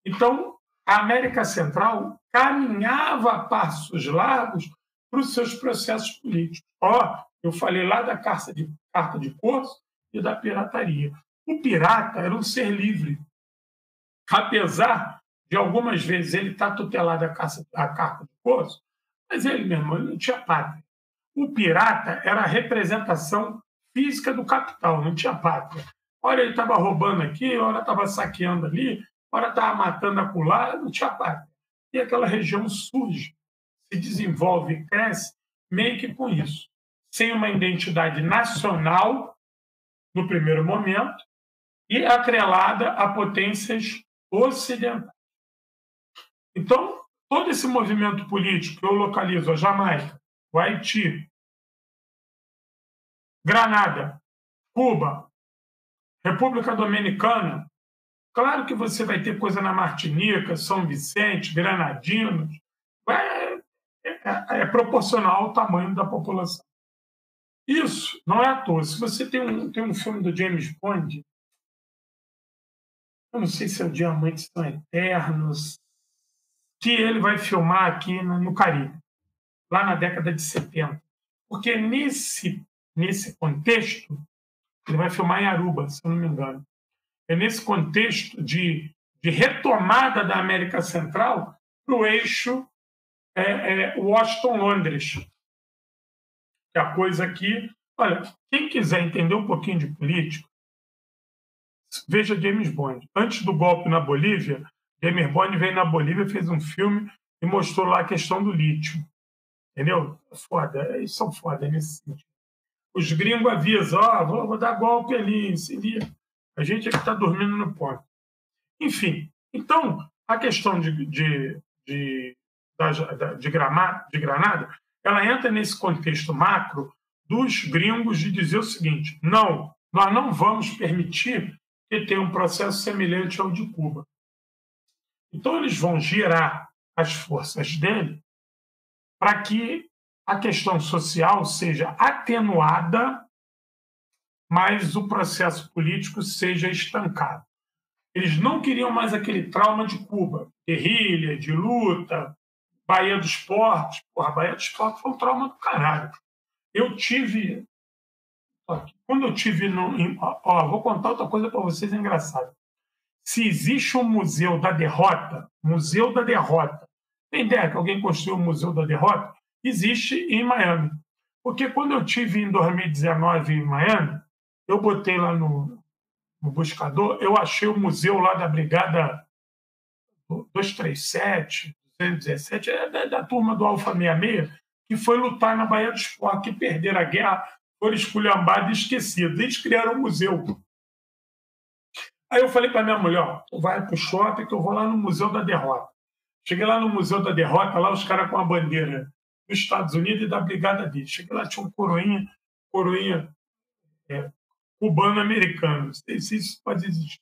Então, a América Central caminhava a passos largos para os seus processos políticos. Ó, eu falei lá da carta de, carta de curso e da pirataria. O pirata era um ser livre. Apesar de algumas vezes ele estar tá tutelado a, caça, a carta de curso, mas ele mesmo ele não tinha pátria. O pirata era a representação física do capital, não tinha pátria. Olha, ele estava roubando aqui, hora estava saqueando ali, hora estava matando acolá, não tinha pátria. E aquela região surge, se desenvolve, cresce, meio que com isso. Sem uma identidade nacional, no primeiro momento, e atrelada a potências ocidentais. Então, todo esse movimento político que eu localizo a Jamaica, o Haiti, Granada, Cuba, República Dominicana, claro que você vai ter coisa na Martinica, São Vicente, Granadinos, é, é, é proporcional ao tamanho da população. Isso não é à toa. Se você tem um, tem um filme do James Bond, eu não sei se é o Diamantes São Eternos, que ele vai filmar aqui no Caribe, lá na década de 70. Porque nesse, nesse contexto, ele vai filmar em Aruba, se não me engano. É nesse contexto de, de retomada da América Central para o eixo é, é, Washington-Londres. Que a coisa aqui. Olha, quem quiser entender um pouquinho de política, veja James Bond. Antes do golpe na Bolívia, James Bond veio na Bolívia, fez um filme e mostrou lá a questão do lítio. Entendeu? Foda, eles são foda nesse sentido. Os gringos avisam, ó, oh, vou, vou, dar golpe ali, se liga. A gente é que está dormindo no ponto. Enfim, então, a questão de, de, de, de, Gramado, de Granada, ela entra nesse contexto macro dos gringos de dizer o seguinte: não, nós não vamos permitir que tenha um processo semelhante ao de Cuba. Então, eles vão girar as forças dele para que a questão social seja atenuada, mas o processo político seja estancado. Eles não queriam mais aquele trauma de Cuba, guerrilha, de luta, Baía dos Portos. Porra, Baía dos Portos foi um trauma do caralho. Eu tive. Quando eu tive no. Ó, vou contar outra coisa para vocês engraçada se existe um museu da derrota, museu da derrota, tem ideia que alguém construiu o museu da derrota? Existe em Miami. Porque quando eu tive em 2019 em Miami, eu botei lá no, no buscador, eu achei o museu lá da Brigada 237, 217, é da, da turma do Alfa 66, que foi lutar na Baía do Esporte, que perderam a guerra, foram esculhambados e esquecidos. Eles criaram um museu Aí eu falei para minha mulher, ó, vai pro shopping que eu vou lá no Museu da Derrota. Cheguei lá no Museu da Derrota, lá os caras com a bandeira dos Estados Unidos e da Brigada deles. Cheguei lá, tinha um coroinha, coroinha é, cubano-americano. Não sei se isso pode existir.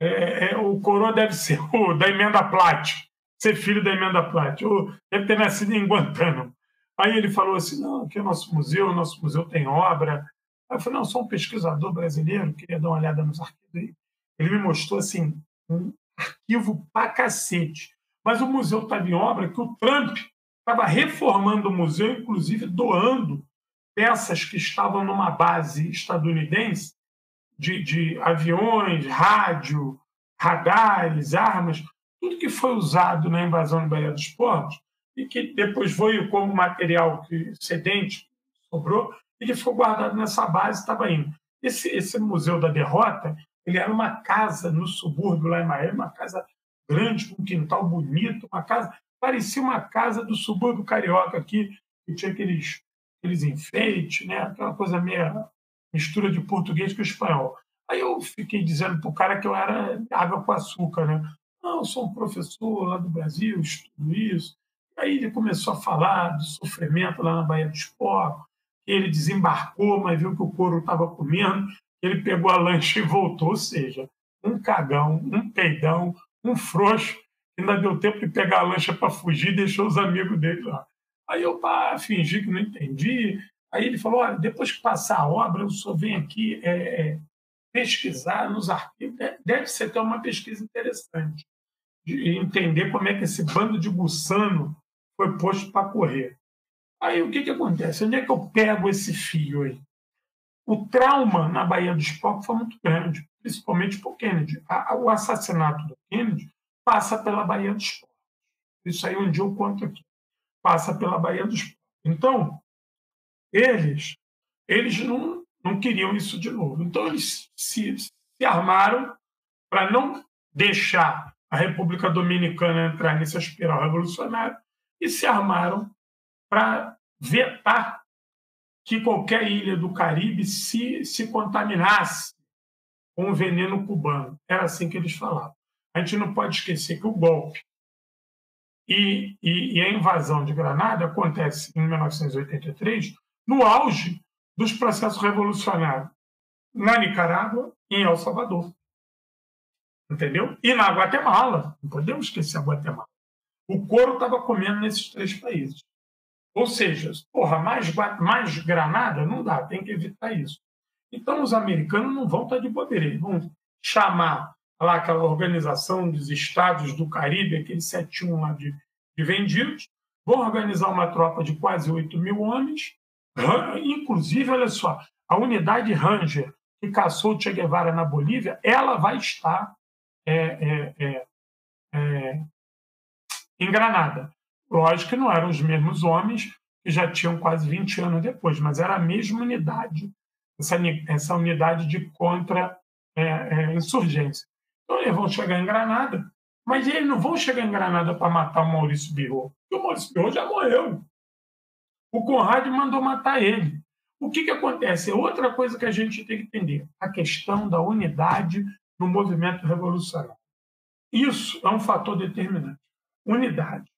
É, é, o coroa deve ser <laughs> o da emenda Platt, ser filho da emenda Platt, ou deve ter nascido em Guantánamo. Aí ele falou assim: não, aqui é o nosso museu, nosso museu tem obra. Aí eu falei: não, sou um pesquisador brasileiro, queria dar uma olhada nos arquivos aí. Ele me mostrou assim, um arquivo pra cacete. Mas o museu estava em obra que o Trump estava reformando o museu, inclusive doando peças que estavam numa base estadunidense de, de aviões, rádio, radares, armas, tudo que foi usado na invasão do Baía dos Portos e que depois veio como material excedente sobrou e que ficou guardado nessa base estava indo. Esse, esse Museu da Derrota ele era uma casa no subúrbio lá em Miami, uma casa grande, com um quintal bonito, uma casa parecia uma casa do subúrbio carioca aqui, que tinha aqueles, aqueles enfeites, né? aquela coisa meio mistura de português com espanhol. Aí eu fiquei dizendo para o cara que eu era água com açúcar, né? Não, eu sou um professor lá do Brasil, estudo isso. Aí ele começou a falar do sofrimento lá na Baía dos Porcos, ele desembarcou, mas viu que o couro estava comendo, ele pegou a lancha e voltou, ou seja, um cagão, um peidão, um frouxo, ainda deu tempo de pegar a lancha para fugir e deixou os amigos dele lá. Aí eu pá, fingi que não entendi. Aí ele falou: olha, depois que passar a obra, eu só venho aqui é, é pesquisar nos arquivos. Deve ser até uma pesquisa interessante, de entender como é que esse bando de gussano foi posto para correr. Aí o que, que acontece? Onde é que eu pego esse fio aí? O trauma na Baía dos Porcos foi muito grande, principalmente por Kennedy. O assassinato do Kennedy passa pela Baía dos Porcos. Isso aí um dia eu conto aqui. Passa pela Baía dos Porcos. Então, eles, eles não, não queriam isso de novo. Então, eles se, se armaram para não deixar a República Dominicana entrar nessa espiral revolucionária e se armaram para vetar que qualquer ilha do Caribe se, se contaminasse com o veneno cubano. Era assim que eles falavam. A gente não pode esquecer que o golpe e, e, e a invasão de Granada acontece em 1983, no auge dos processos revolucionários na Nicarágua e em El Salvador. Entendeu? E na Guatemala. Não podemos esquecer a Guatemala. O couro estava comendo nesses três países. Ou seja, porra, mais, mais granada não dá, tem que evitar isso. Então os americanos não vão estar de bobeira, vão chamar lá aquela organização dos estados do Caribe, aquele 71 lá de, de vendidos, vão organizar uma tropa de quase 8 mil homens, inclusive, olha só, a unidade Ranger que caçou Che Guevara na Bolívia, ela vai estar é, é, é, é em Granada. Lógico que não eram os mesmos homens que já tinham quase 20 anos depois, mas era a mesma unidade, essa, essa unidade de contra-insurgência. Eles vão chegar em Granada, mas eles não vão chegar em Granada para matar o Maurício Birro, porque o Maurício Birro já morreu. O Conrad mandou matar ele. O que, que acontece? É outra coisa que a gente tem que entender: a questão da unidade no movimento revolucionário. Isso é um fator determinante. Unidade.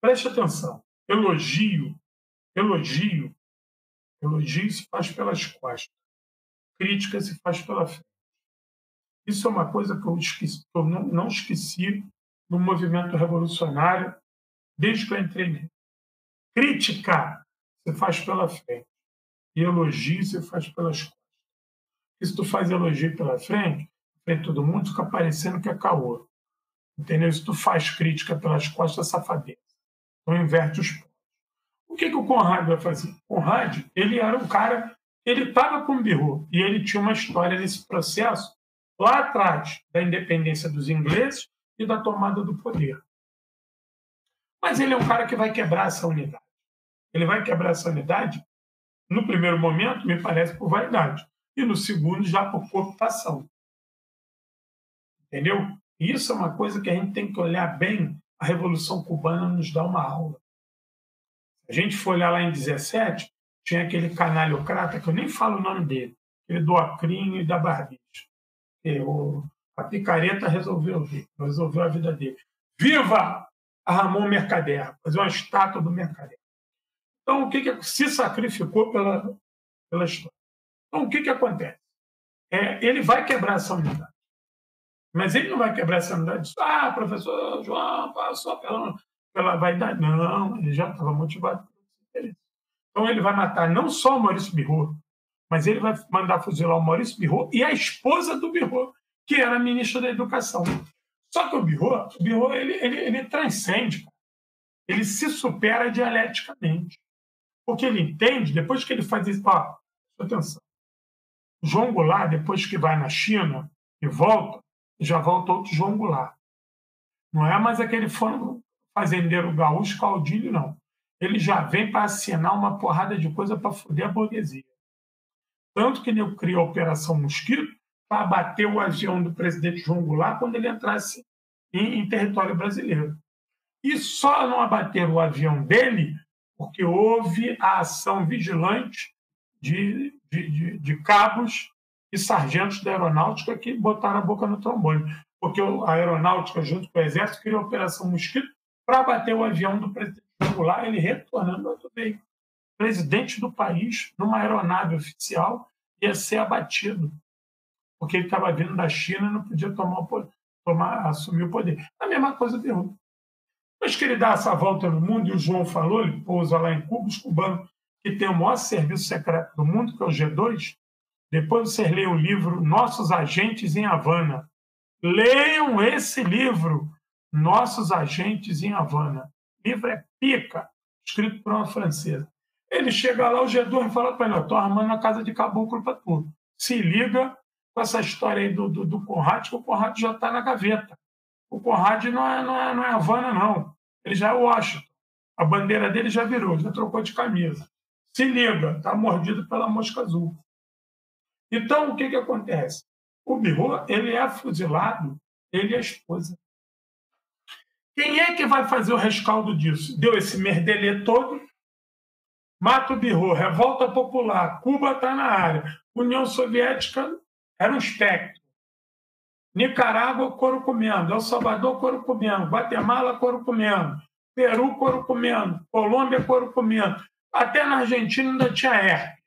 Preste atenção. Elogio, elogio, elogio se faz pelas costas. Crítica se faz pela frente. Isso é uma coisa que eu, esqueci, que eu não, não esqueci no movimento revolucionário desde que eu entrei nele. Crítica se faz pela frente. E elogio se faz pelas costas. E se tu faz elogio pela frente, frente todo mundo, fica parecendo que é caô. Entendeu? Se tu faz crítica pelas costas, é safadeza. Então inverte os pontos. O que, que o Conrad vai fazer? Conrad, ele era um cara, ele estava com o Birro e ele tinha uma história nesse processo lá atrás da independência dos ingleses e da tomada do poder. Mas ele é um cara que vai quebrar essa unidade. Ele vai quebrar essa unidade, no primeiro momento, me parece, por vaidade, e no segundo, já por cooptação. Entendeu? Isso é uma coisa que a gente tem que olhar bem. A Revolução Cubana nos dá uma aula. A gente for olhar lá em 17, tinha aquele canalhocrata, que eu nem falo o nome dele, aquele do Acrinho e da Barbicha. A picareta resolveu, resolveu a vida dele. Viva a Ramon Mercader! Fazer uma estátua do Mercader. Então, o que, que se sacrificou pela, pela história? Então, o que, que acontece? É, ele vai quebrar essa unidade. Mas ele não vai quebrar essa unidade. Ah, professor João passou pela, pela vaidade. Não, ele já estava motivado Então ele vai matar não só o Maurício Birro, mas ele vai mandar fuzilar o Maurício Birro e a esposa do Birro, que era ministra da Educação. Só que o Birro, o Birro ele, ele, ele transcende, ele se supera dialeticamente. Porque ele entende, depois que ele faz isso, ó, atenção. João Goulart, depois que vai na China e volta, já volta outro João Goulart. Não é mais aquele fazendeiro gaúcho caudilho, não. Ele já vem para assinar uma porrada de coisa para foder a burguesia. Tanto que ele criou a Operação Mosquito para abater o avião do presidente João Goulart quando ele entrasse em, em território brasileiro. E só não abateram o avião dele porque houve a ação vigilante de, de, de, de cabos e sargentos da aeronáutica que botaram a boca no trombone. Porque a aeronáutica, junto com o exército, criou a Operação Mosquito para abater o avião do presidente Goulart, ele retornando ao veículo. Presidente do país, numa aeronave oficial, ia ser abatido, porque ele estava vindo da China e não podia tomar, tomar, assumir o poder. A mesma coisa de Rum. Depois que ele dá essa volta no mundo, e o João falou, ele pousa lá em Cuba, os cubanos, que tem o maior serviço secreto do mundo, que é o G2, depois vocês leiam o livro Nossos Agentes em Havana. Leiam esse livro, Nossos Agentes em Havana. O livro é pica, escrito por uma francesa. Ele chega lá, o G2 fala para ele: estou armando a casa de caboclo para tudo. Se liga com essa história aí do, do, do Conrad, que o Conrad já está na gaveta. O Conrad não é, não, é, não é Havana, não. Ele já é Washington. A bandeira dele já virou, já trocou de camisa. Se liga, está mordido pela mosca azul. Então, o que, que acontece? O Birro, ele é fuzilado, ele é a esposa. Quem é que vai fazer o rescaldo disso? Deu esse merdelê todo, mata o Birro, revolta popular, Cuba está na área, União Soviética era um espectro. Nicarágua, couro comendo. El Salvador, couro comendo. Guatemala, couro comendo. Peru, couro comendo. Colômbia, couro comendo. Até na Argentina ainda tinha herpes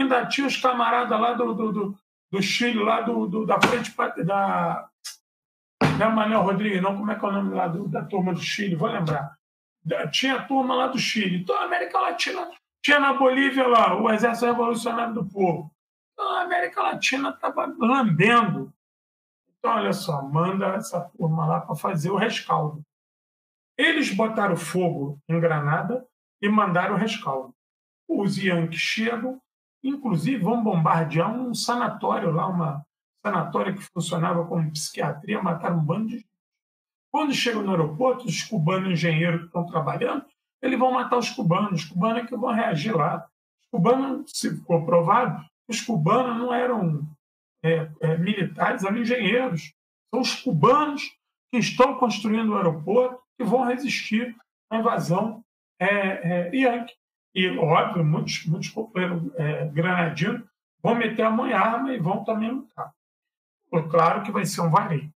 ainda tinha os camaradas lá do, do, do, do Chile, lá do, do, da frente da. Não é Manuel Rodrigues, não, como é que é o nome lá do, da turma do Chile? Vou lembrar. Tinha a turma lá do Chile. Então, a América Latina tinha na Bolívia lá o Exército Revolucionário do Povo. Então, a América Latina estava lambendo. Então, olha só, manda essa turma lá para fazer o rescaldo. Eles botaram fogo em Granada e mandaram o rescaldo. Os Yankees chegam, Inclusive, vão bombardear um sanatório lá, uma sanatório que funcionava como psiquiatria, mataram um bando de. Quando chegam no aeroporto, os cubanos engenheiros que estão trabalhando, eles vão matar os cubanos. Os cubanos é que vão reagir lá. Os cubanos, se for provado, os cubanos não eram é, é, militares, eram engenheiros. São os cubanos que estão construindo o aeroporto que vão resistir à invasão é, é, yankee. E, óbvio, muitos, muitos é, granadinos vão meter a mão em arma e vão também lutar. Claro que vai ser um vareio.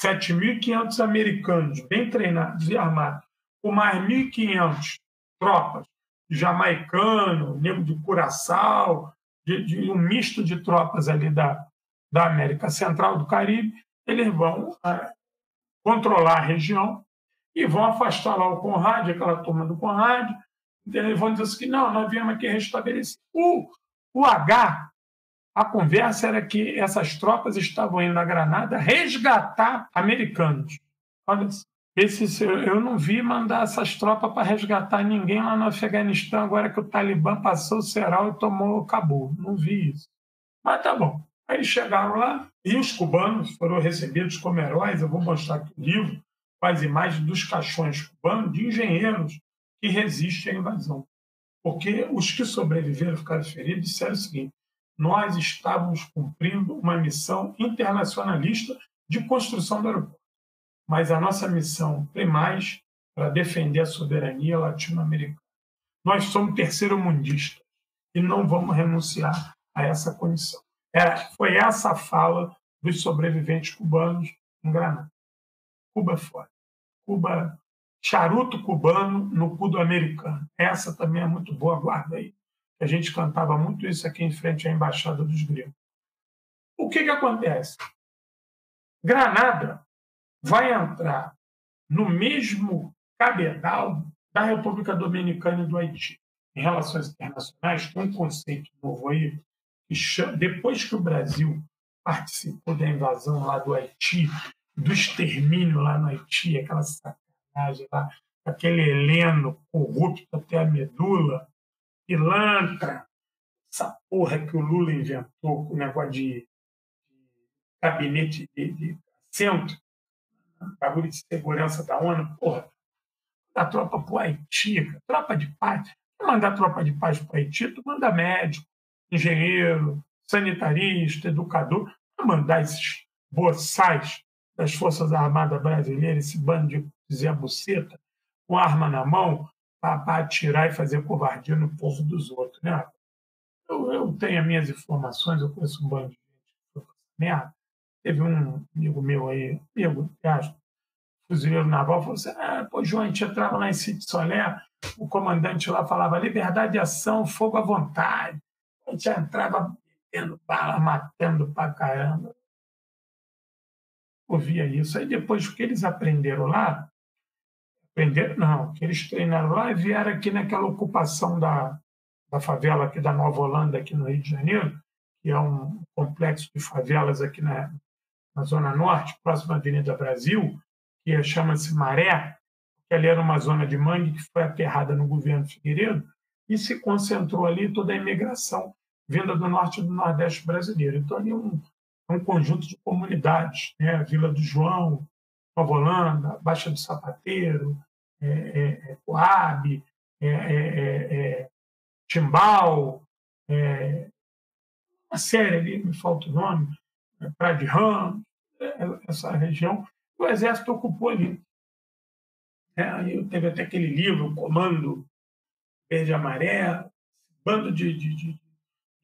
7.500 americanos bem treinados e armados, com mais 1.500 tropas, jamaicano, negro de Curaçao, de, de, um misto de tropas ali da, da América Central, do Caribe, eles vão é, controlar a região e vão afastar lá o Conrad, aquela turma do Conrad, vão dizer assim, não, nós viemos aqui restabelecer. O, o H, a conversa era que essas tropas estavam indo na Granada resgatar americanos. Olha, esse, eu não vi mandar essas tropas para resgatar ninguém lá no Afeganistão, agora que o Talibã passou o Ceral e tomou Cabo. Não vi isso. Mas tá bom. Aí chegaram lá e os cubanos foram recebidos como heróis. Eu vou mostrar aqui o livro com as imagens dos caixões cubanos de engenheiros que resiste à invasão. Porque os que sobreviveram, ficaram feridos, disseram o seguinte: nós estávamos cumprindo uma missão internacionalista de construção do aeroporto. Mas a nossa missão tem mais para defender a soberania latino-americana. Nós somos terceiro-mundistas e não vamos renunciar a essa condição. Era, foi essa a fala dos sobreviventes cubanos em Granada. Cuba é fora. Cuba charuto cubano no cu do americano. Essa também é muito boa, guarda aí. A gente cantava muito isso aqui em frente à Embaixada dos Gregos. O que, que acontece? Granada vai entrar no mesmo cabedal da República Dominicana e do Haiti. Em relações internacionais, tem um conceito novo aí, que chama, depois que o Brasil participou da invasão lá do Haiti, do extermínio lá no Haiti, aquela sacanagem lá, aquele Heleno corrupto até a medula, pilantra, essa porra que o Lula inventou com o negócio de, gabinete de, de bagulho de segurança da ONU, porra, da tropa para o Haiti, tropa de paz. Mandar tropa de paz para o Haiti, tu manda médico, engenheiro, sanitarista, educador, mandar esses boçais das Forças Armadas Brasileiras, esse bando de Zé Buceta, com arma na mão, para atirar e fazer covardia no povo dos outros. Né? Eu, eu tenho as minhas informações, eu conheço um bando de gente que merda. Teve um amigo meu aí, amigo, acho, fuzileiro naval, falou assim: ah, pô, João, a gente entrava lá em Sítio Solé, o comandante lá falava liberdade de ação, fogo à vontade. A gente entrava metendo bala, matando pra caramba. Ouvia isso. Aí depois, o que eles aprenderam lá, aprenderam não, que eles treinaram lá e vieram aqui naquela ocupação da, da favela aqui da Nova Holanda, aqui no Rio de Janeiro, que é um complexo de favelas aqui na, na Zona Norte, próximo à Avenida Brasil, que chama-se Maré, que ali era uma zona de mangue que foi aterrada no governo Figueiredo, e se concentrou ali toda a imigração vinda do norte e do nordeste brasileiro. Então, ali é um, é um conjunto de comunidades, né? Vila do João, Nova Holanda, Baixa do Sapateiro, é, é, é Coab, é, Timbal, uma série ali, me falta o nome, Praia de Ramos, essa região, o Exército ocupou ali. É, aí teve até aquele livro, Comando Verde Amarelo, bando de, de, de,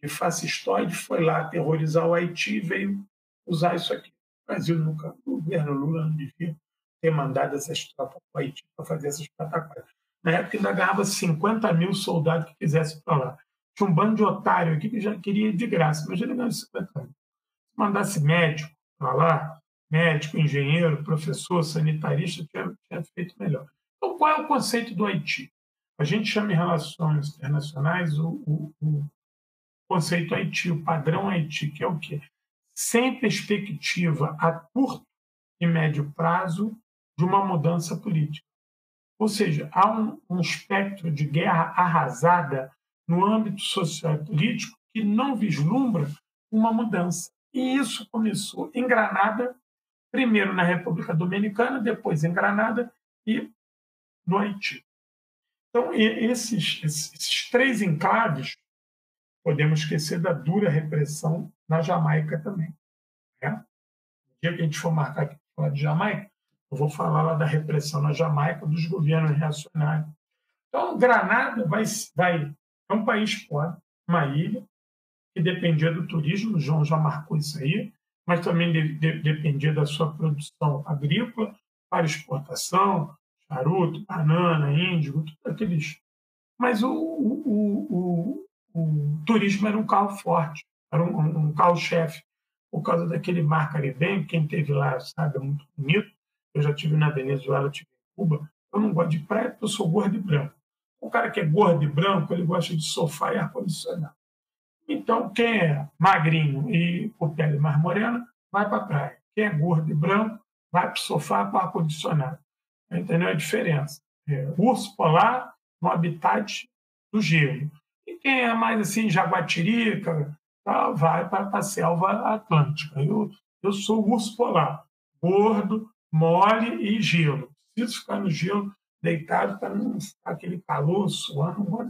de foi lá aterrorizar o Haiti e veio usar isso aqui. O Brasil nunca, o governo Lula não devia ter mandado essas tropas para o Haiti para fazer essas pataquadas. Na época ainda ganhava 50 mil soldados que quisessem para lá. Tinha um bando de otário aqui que já queria de graça, mas ele ganhou 50 mil. Se mandasse médico para lá, médico, engenheiro, professor, sanitarista, tinha, tinha feito melhor. Então, qual é o conceito do Haiti? A gente chama em relações internacionais o, o, o conceito Haiti, o padrão Haiti, que é o quê? Sem perspectiva a curto e médio prazo de uma mudança política. Ou seja, há um, um espectro de guerra arrasada no âmbito social e político que não vislumbra uma mudança. E isso começou em Granada primeiro na República Dominicana, depois em Granada e no Haiti. Então, esses, esses três enclaves, podemos esquecer da dura repressão na Jamaica também. Né? No dia que a gente for marcar aqui falar de Jamaica, eu vou falar lá da repressão na Jamaica dos governos reacionários. Então, Granada vai, vai é um país pobre, uma ilha, que dependia do turismo, o João já marcou isso aí, mas também de, de, dependia da sua produção agrícola para exportação, charuto, banana, índigo, tudo aqueles. Mas o, o, o, o, turismo era um carro forte, era um, um carro-chefe, por causa daquele mar caribenho. Quem teve lá sabe, é muito bonito. Eu já tive na Venezuela, tive em Cuba. Eu não gosto de praia porque eu sou gordo e branco. O cara que é gordo e branco, ele gosta de sofá e ar-condicionado. Então, quem é magrinho e com pele mais morena, vai para a praia. Quem é gordo e branco, vai para o sofá com ar-condicionado. Entendeu a diferença? É, urso polar no habitat do gelo. E quem é mais assim, jaguatirica, tá, vai para a selva atlântica. Eu, eu sou urso polar, gordo, mole e gelo. Preciso ficar no gelo deitado para não ficar aquele calor, suando.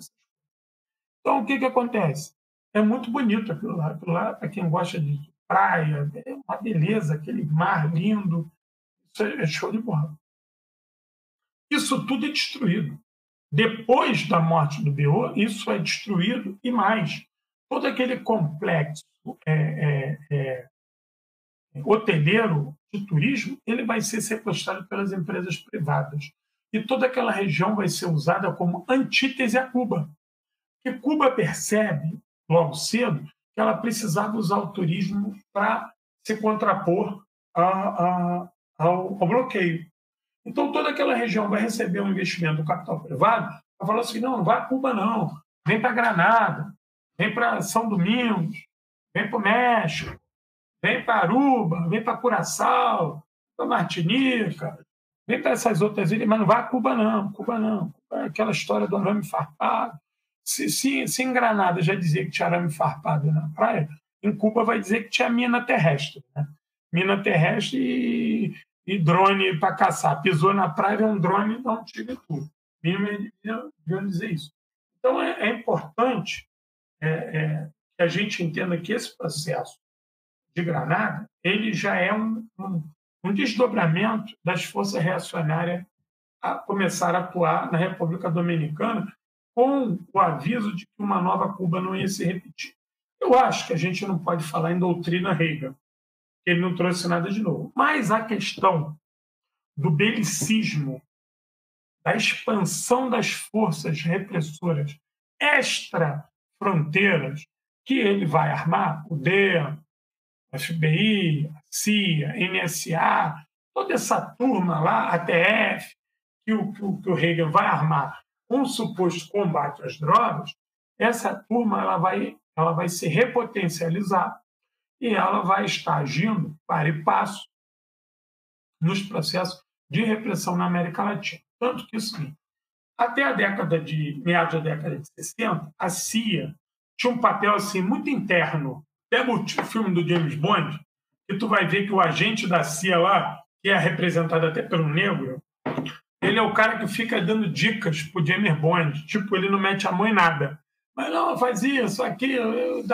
Então, o que, que acontece? É muito bonito aquilo lá. Aquilo lá, para quem gosta de praia, é uma beleza, aquele mar lindo. Isso é show de bola. Isso tudo é destruído. Depois da morte do Beô, isso é destruído e mais. Todo aquele complexo é, é, é, hoteleiro de turismo ele vai ser sequestrado pelas empresas privadas. E toda aquela região vai ser usada como antítese a Cuba que Cuba percebe, logo cedo, que ela precisava usar o turismo para se contrapor a, a, ao, ao, bloqueio. Então, toda aquela região vai receber um investimento do capital privado, vai falar assim, não, não vai a Cuba não, vem para Granada, vem para São Domingos, vem para o México, vem para Aruba, vem para Curaçao, para Martinica, vem para essas outras ilhas, mas não vai a Cuba não, Cuba não. Aquela história do arame farpado. Se, se, se em Granada já dizia que tinha arame farpado na praia, em Cuba vai dizer que tinha mina terrestre. Né? Mina terrestre e, e drone para caçar. Pisou na praia, é um drone, dá um tiro e tudo. Mínimo deviam dizer isso. Então é, é importante é, é, que a gente entenda que esse processo de Granada ele já é um, um, um desdobramento das forças reacionárias a começar a atuar na República Dominicana com o aviso de que uma nova Cuba não ia se repetir. Eu acho que a gente não pode falar em doutrina Reagan, que ele não trouxe nada de novo. Mas a questão do belicismo, da expansão das forças repressoras extra-fronteiras que ele vai armar, o DEA, FBI, CIA, NSA, toda essa turma lá, ATF, que o, que o Reagan vai armar o suposto combate às drogas, essa turma ela vai, ela vai se repotencializar e ela vai estar agindo para e passo nos processos de repressão na América Latina. Tanto que, sim, até a década de meados da década de 60, a CIA tinha um papel assim muito interno. Pega o filme do James Bond, e tu vai ver que o agente da CIA lá, que é representado até pelo negro, ele é o cara que fica dando dicas pro James Bond. Tipo, ele não mete a mão em nada. Mas não, faz isso, aquilo.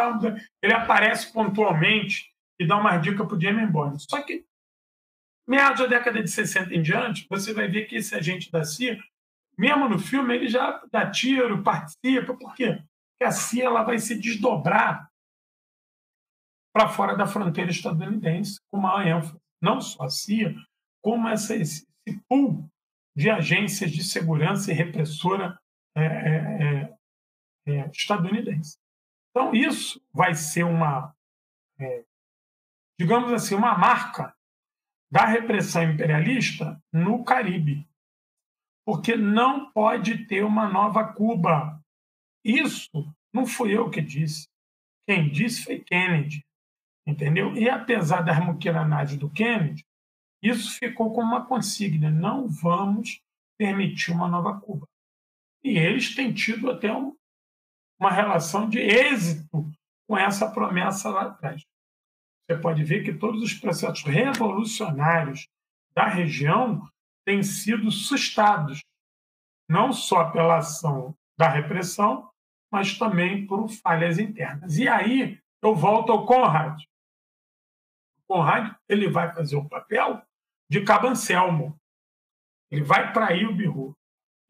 Ele aparece pontualmente e dá uma dica pro James Bond. Só que, meados da década de 60 em diante, você vai ver que esse agente da CIA, mesmo no filme, ele já dá tiro, participa. Por quê? Porque a CIA ela vai se desdobrar para fora da fronteira estadunidense com maior ênfase. Não só a CIA, como essa, esse, esse pool de agências de segurança e repressora é, é, é, é, estadunidense. Então, isso vai ser uma, é, digamos assim, uma marca da repressão imperialista no Caribe. Porque não pode ter uma nova Cuba. Isso não fui eu que disse. Quem disse foi Kennedy. Entendeu? E apesar da muquiranagem do Kennedy, isso ficou como uma consigna: não vamos permitir uma nova Cuba. E eles têm tido até um, uma relação de êxito com essa promessa lá atrás. Você pode ver que todos os processos revolucionários da região têm sido sustados, não só pela ação da repressão, mas também por falhas internas. E aí eu volto ao Conrad. O Conrad ele vai fazer o papel de Cabancelmo. Ele vai trair o Birru.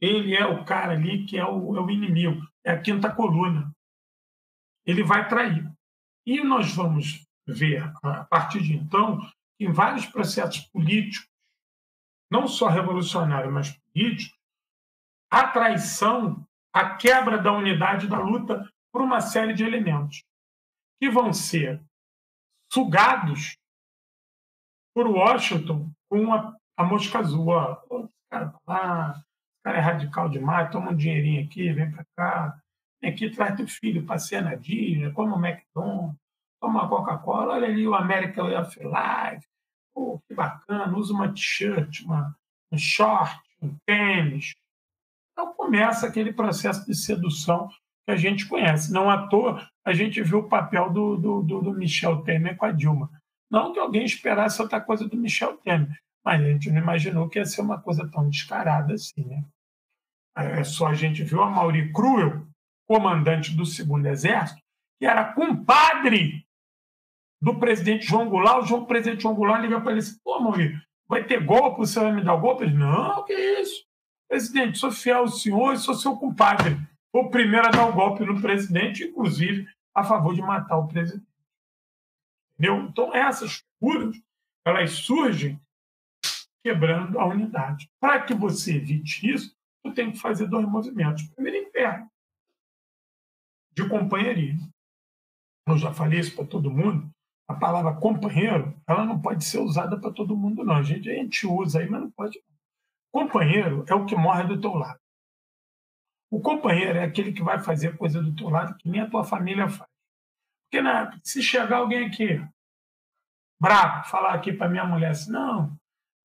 Ele é o cara ali que é o, é o inimigo, é a quinta coluna. Ele vai trair. E nós vamos ver, a partir de então, em vários processos políticos, não só revolucionários, mas políticos, a traição, a quebra da unidade da luta por uma série de elementos que vão ser sugados por Washington com a, a mosca azul. Ó, esse cara lá, esse cara é radical demais, toma um dinheirinho aqui, vem para cá, vem aqui, traz teu filho, passeia na Disney, come um McDonald's, toma Coca-Cola, olha ali o American Way of Life, pô, que bacana, usa uma t-shirt, um short, um tênis. Então começa aquele processo de sedução que a gente conhece. Não à toa a gente viu o papel do, do, do Michel Temer com a Dilma. Não que alguém esperasse outra coisa do Michel Temer, mas a gente não imaginou que ia ser uma coisa tão descarada assim. Né? É só a gente viu a Mauri Cruel, comandante do segundo exército, que era compadre do presidente João Goulart. O João, presidente João Goulart liga para ele assim: pô, Mauri, vai ter golpe, você vai me dar golpe? Ele, não, que isso? Presidente, sou fiel ao senhor e sou seu compadre. Foi o primeiro a dar o golpe no presidente, inclusive a favor de matar o presidente. Entendeu? Então, essas figuras, elas surgem quebrando a unidade. Para que você evite isso, você tem que fazer dois movimentos. Primeiro, interno. de companheirismo. Eu já falei isso para todo mundo. A palavra companheiro, ela não pode ser usada para todo mundo, não. A gente, a gente usa aí, mas não pode. Companheiro é o que morre do teu lado. O companheiro é aquele que vai fazer coisa do teu lado que nem a tua família faz. Porque né, se chegar alguém aqui, bravo, falar aqui para minha mulher assim, não,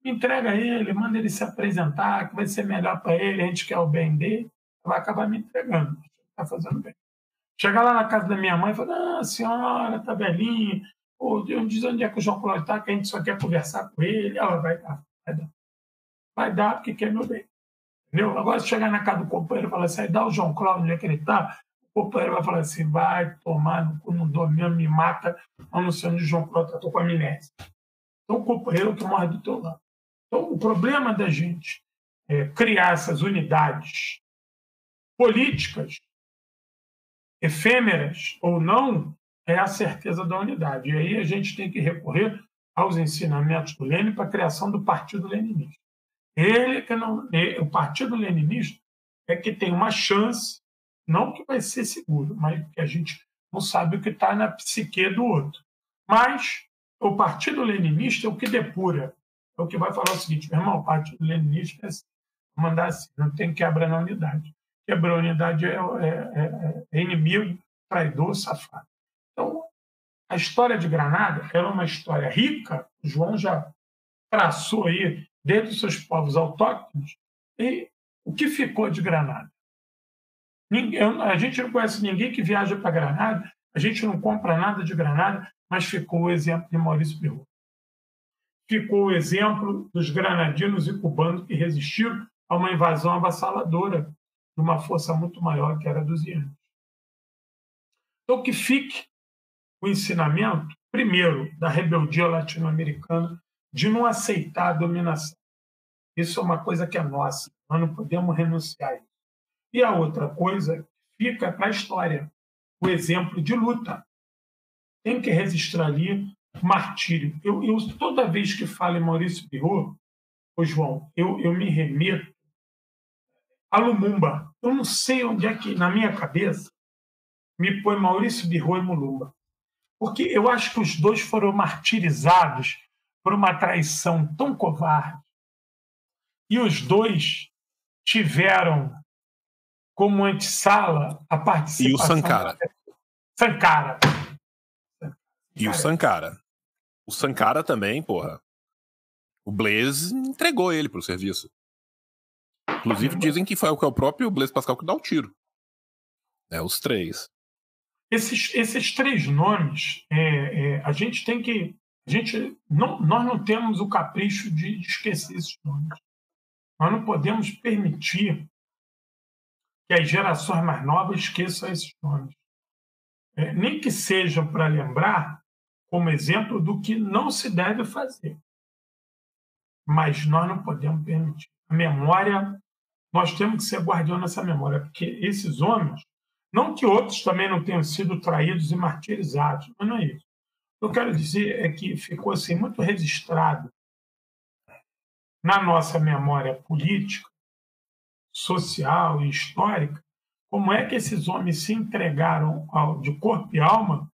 entrega ele, manda ele se apresentar, que vai ser melhor para ele, a gente quer o bem dele, vai acabar me entregando. Está fazendo bem. Chegar lá na casa da minha mãe e falar, ah, senhora, tá velhinha, ou diz onde é que o João Cláudio está, que a gente só quer conversar com ele, ela vai dar, vai dar. Vai dar porque quer meu bem. Entendeu? Agora, se chegar na casa do companheiro e falar assim, dá o João Cláudio onde é que ele está, o companheiro vai falar assim, vai tomar no cu, não dou mesmo, me mata, anunciando João Cláudio, estou com amnésia. Então, o companheiro é que morre do teu lado. Então, o problema da gente é criar essas unidades políticas, efêmeras ou não, é a certeza da unidade. E aí a gente tem que recorrer aos ensinamentos do Lênin para a criação do Partido Leninista. Ele que não, o Partido Leninista é que tem uma chance, não que vai ser seguro, mas que a gente não sabe o que está na psique do outro. Mas o Partido Leninista é o que depura é o que vai falar o seguinte, meu irmão, o Partido Leninista é mandar assim, não tem quebra na unidade. Quebrar a unidade é, é, é, é inimigo, traidor, safado. Então, a história de Granada era uma história rica, o João já traçou aí desde os seus povos autóctones, e o que ficou de Granada? A gente não conhece ninguém que viaja para Granada, a gente não compra nada de Granada, mas ficou o exemplo de Maurício Pirro ficou o exemplo dos granadinos e cubanos que resistiram a uma invasão avassaladora de uma força muito maior que era dos Yankees. Então, que fique o ensinamento, primeiro, da rebeldia latino-americana de não aceitar a dominação. Isso é uma coisa que é nossa, nós não podemos renunciar a isso. E a outra coisa fica para a história, o exemplo de luta. Tem que registrar ali martírio. Eu, eu, toda vez que falo em Maurício Pirro, ô João, eu, eu me remeto a Lumumba. Eu não sei onde é que, na minha cabeça, me põe Maurício Birro e Mulumba. Porque eu acho que os dois foram martirizados por uma traição tão covarde. E os dois tiveram como antessala a participação. E o Sankara. Sankara. E o Sankara. O Sankara também, porra. O Blaze entregou ele pro serviço. Inclusive dizem que foi o, que é o próprio Blaze Pascal que dá o tiro. É, os três. Esses, esses três nomes, é, é, a gente tem que. A gente, não, nós não temos o capricho de, de esquecer esses nomes. Nós não podemos permitir que as gerações mais novas esqueçam esses nomes. É, nem que seja para lembrar como exemplo do que não se deve fazer. Mas nós não podemos permitir. A memória, nós temos que ser guardião dessa memória, porque esses homens, não que outros também não tenham sido traídos e martirizados, mas não é isso. O que eu quero dizer é que ficou assim, muito registrado na nossa memória política, social e histórica, como é que esses homens se entregaram ao, de corpo e alma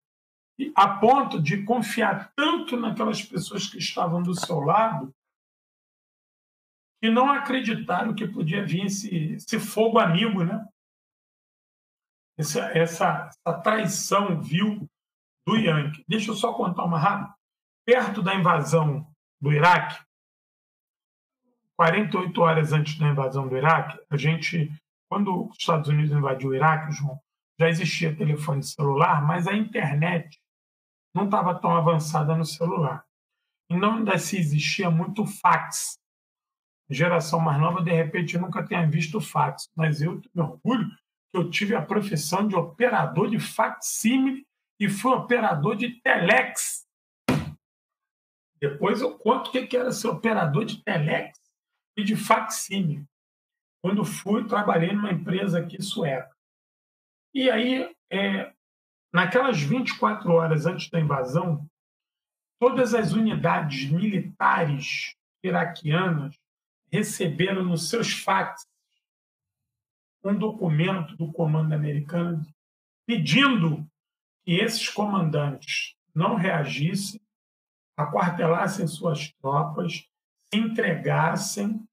a ponto de confiar tanto naquelas pessoas que estavam do seu lado que não acreditaram que podia vir esse, esse fogo amigo, né? Essa, essa, essa traição vil do Yankee. Deixa eu só contar uma rápida. Perto da invasão do Iraque, 48 horas antes da invasão do Iraque, a gente, quando os Estados Unidos invadiu o Iraque, João, já existia telefone celular, mas a internet não estava tão avançada no celular. E não ainda se existia muito fax. A geração mais nova, de repente, nunca tenha visto fax. Mas eu me orgulho que eu tive a profissão de operador de facsímile e fui operador de telex. Depois eu conto o que era ser operador de telex e de facsímile. Quando fui, trabalhei numa empresa aqui sueca. E aí, é, Naquelas 24 horas antes da invasão, todas as unidades militares iraquianas receberam nos seus fax um documento do comando americano pedindo que esses comandantes não reagissem, aquartelassem suas tropas, entregassem,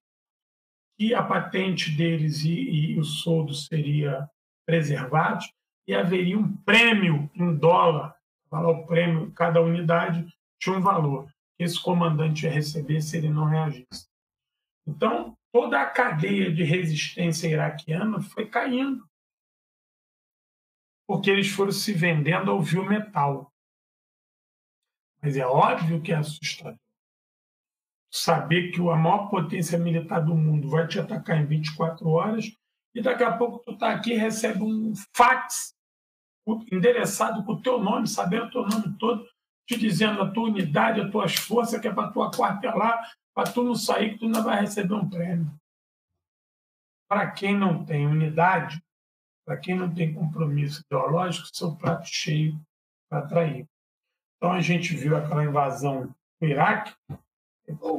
que a patente deles e, e o soldo seria preservados e haveria um prêmio em dólar, o prêmio, cada unidade tinha um valor que esse comandante ia receber se ele não reagisse. Então, toda a cadeia de resistência iraquiana foi caindo, porque eles foram se vendendo ao vil metal. Mas é óbvio que é assustador. Saber que a maior potência militar do mundo vai te atacar em 24 horas e daqui a pouco tu está aqui e recebe um fax endereçado com o teu nome, sabendo o teu nome todo, te dizendo a tua unidade, as tuas forças, que é para tu aquartelar, para tu não sair, que tu não vai receber um prêmio. Para quem não tem unidade, para quem não tem compromisso ideológico, seu prato cheio para atrair. Então a gente viu aquela invasão no Iraque,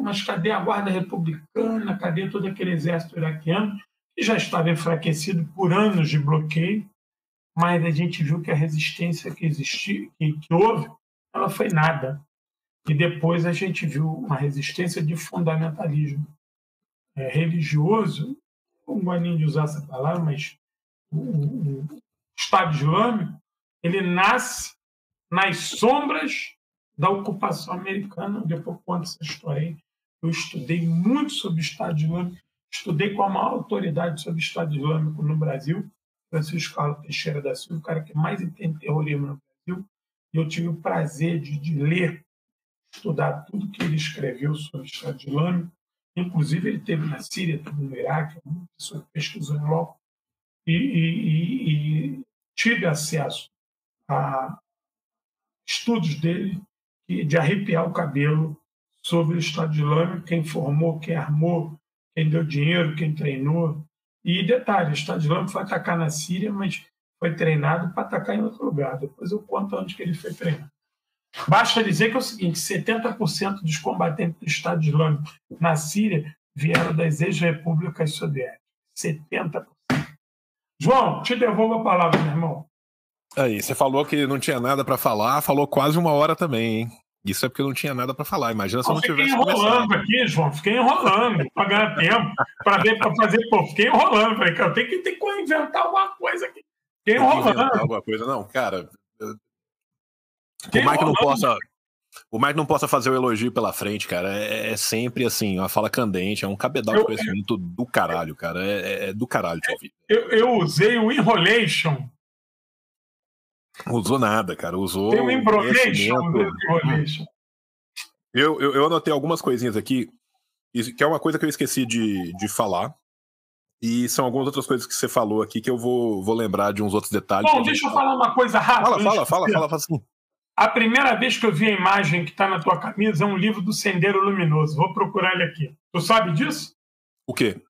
mas cadê a guarda republicana? Cadê todo aquele exército iraquiano que já estava enfraquecido por anos de bloqueio? Mas a gente viu que a resistência que existiu, que, que houve, ela foi nada. E depois a gente viu uma resistência de fundamentalismo é, religioso, não gosto nem de usar essa palavra, mas o, o, o Estado Islâmico ele nasce nas sombras da ocupação americana. Depois conto essa história aí. Eu estudei muito sobre o Estado Islâmico, estudei com a maior autoridade sobre o Estado Islâmico no Brasil, Francisco Carlos Teixeira da Silva, o cara que mais entende terrorismo no Brasil, e eu tive o prazer de, de ler, estudar tudo que ele escreveu sobre o Estado Islâmico. Inclusive, ele teve na Síria, teve no Iraque, uma pessoa que pesquisou em loco, e, e, e, tive acesso a estudos dele de arrepiar o cabelo sobre o Estado Islâmico, quem formou, quem armou, quem deu dinheiro, quem treinou. E detalhe, o Estado Islâmico foi atacar na Síria, mas foi treinado para atacar em outro lugar. Depois eu conto onde que ele foi treinado. Basta dizer que é o seguinte: 70% dos combatentes do Estado Islâmico na Síria vieram das ex-repúblicas soviéticas. 70%. João, te devolvo a palavra, meu irmão. Aí, você falou que não tinha nada para falar, falou quase uma hora também, hein? Isso é porque não tinha nada para falar. Imagina se eu não tivesse. Fiquei enrolando começado. aqui, João. Fiquei enrolando para ganhar tempo, para ver, para fazer. Pô, fiquei enrolando. Falei, cara, tem que, tem que inventar alguma coisa aqui. Fiquei enrolando. Alguma coisa, não, cara. Por mais que não possa. Mais que não possa fazer o elogio pela frente, cara, é, é sempre assim, uma fala candente, é um cabedal de conhecimento do caralho, cara. É, é, é do caralho te ouvir. Eu, eu usei o enrolation Usou nada, cara. Usou. Tem um embromation. Eu, eu, eu anotei algumas coisinhas aqui, que é uma coisa que eu esqueci de, de falar. E são algumas outras coisas que você falou aqui que eu vou, vou lembrar de uns outros detalhes. Bom, deixa eu falar uma coisa rápida. Fala, fala, fala, fala, fala assim. A primeira vez que eu vi a imagem que está na tua camisa é um livro do Sendeiro Luminoso. Vou procurar ele aqui. Tu sabe disso? O quê?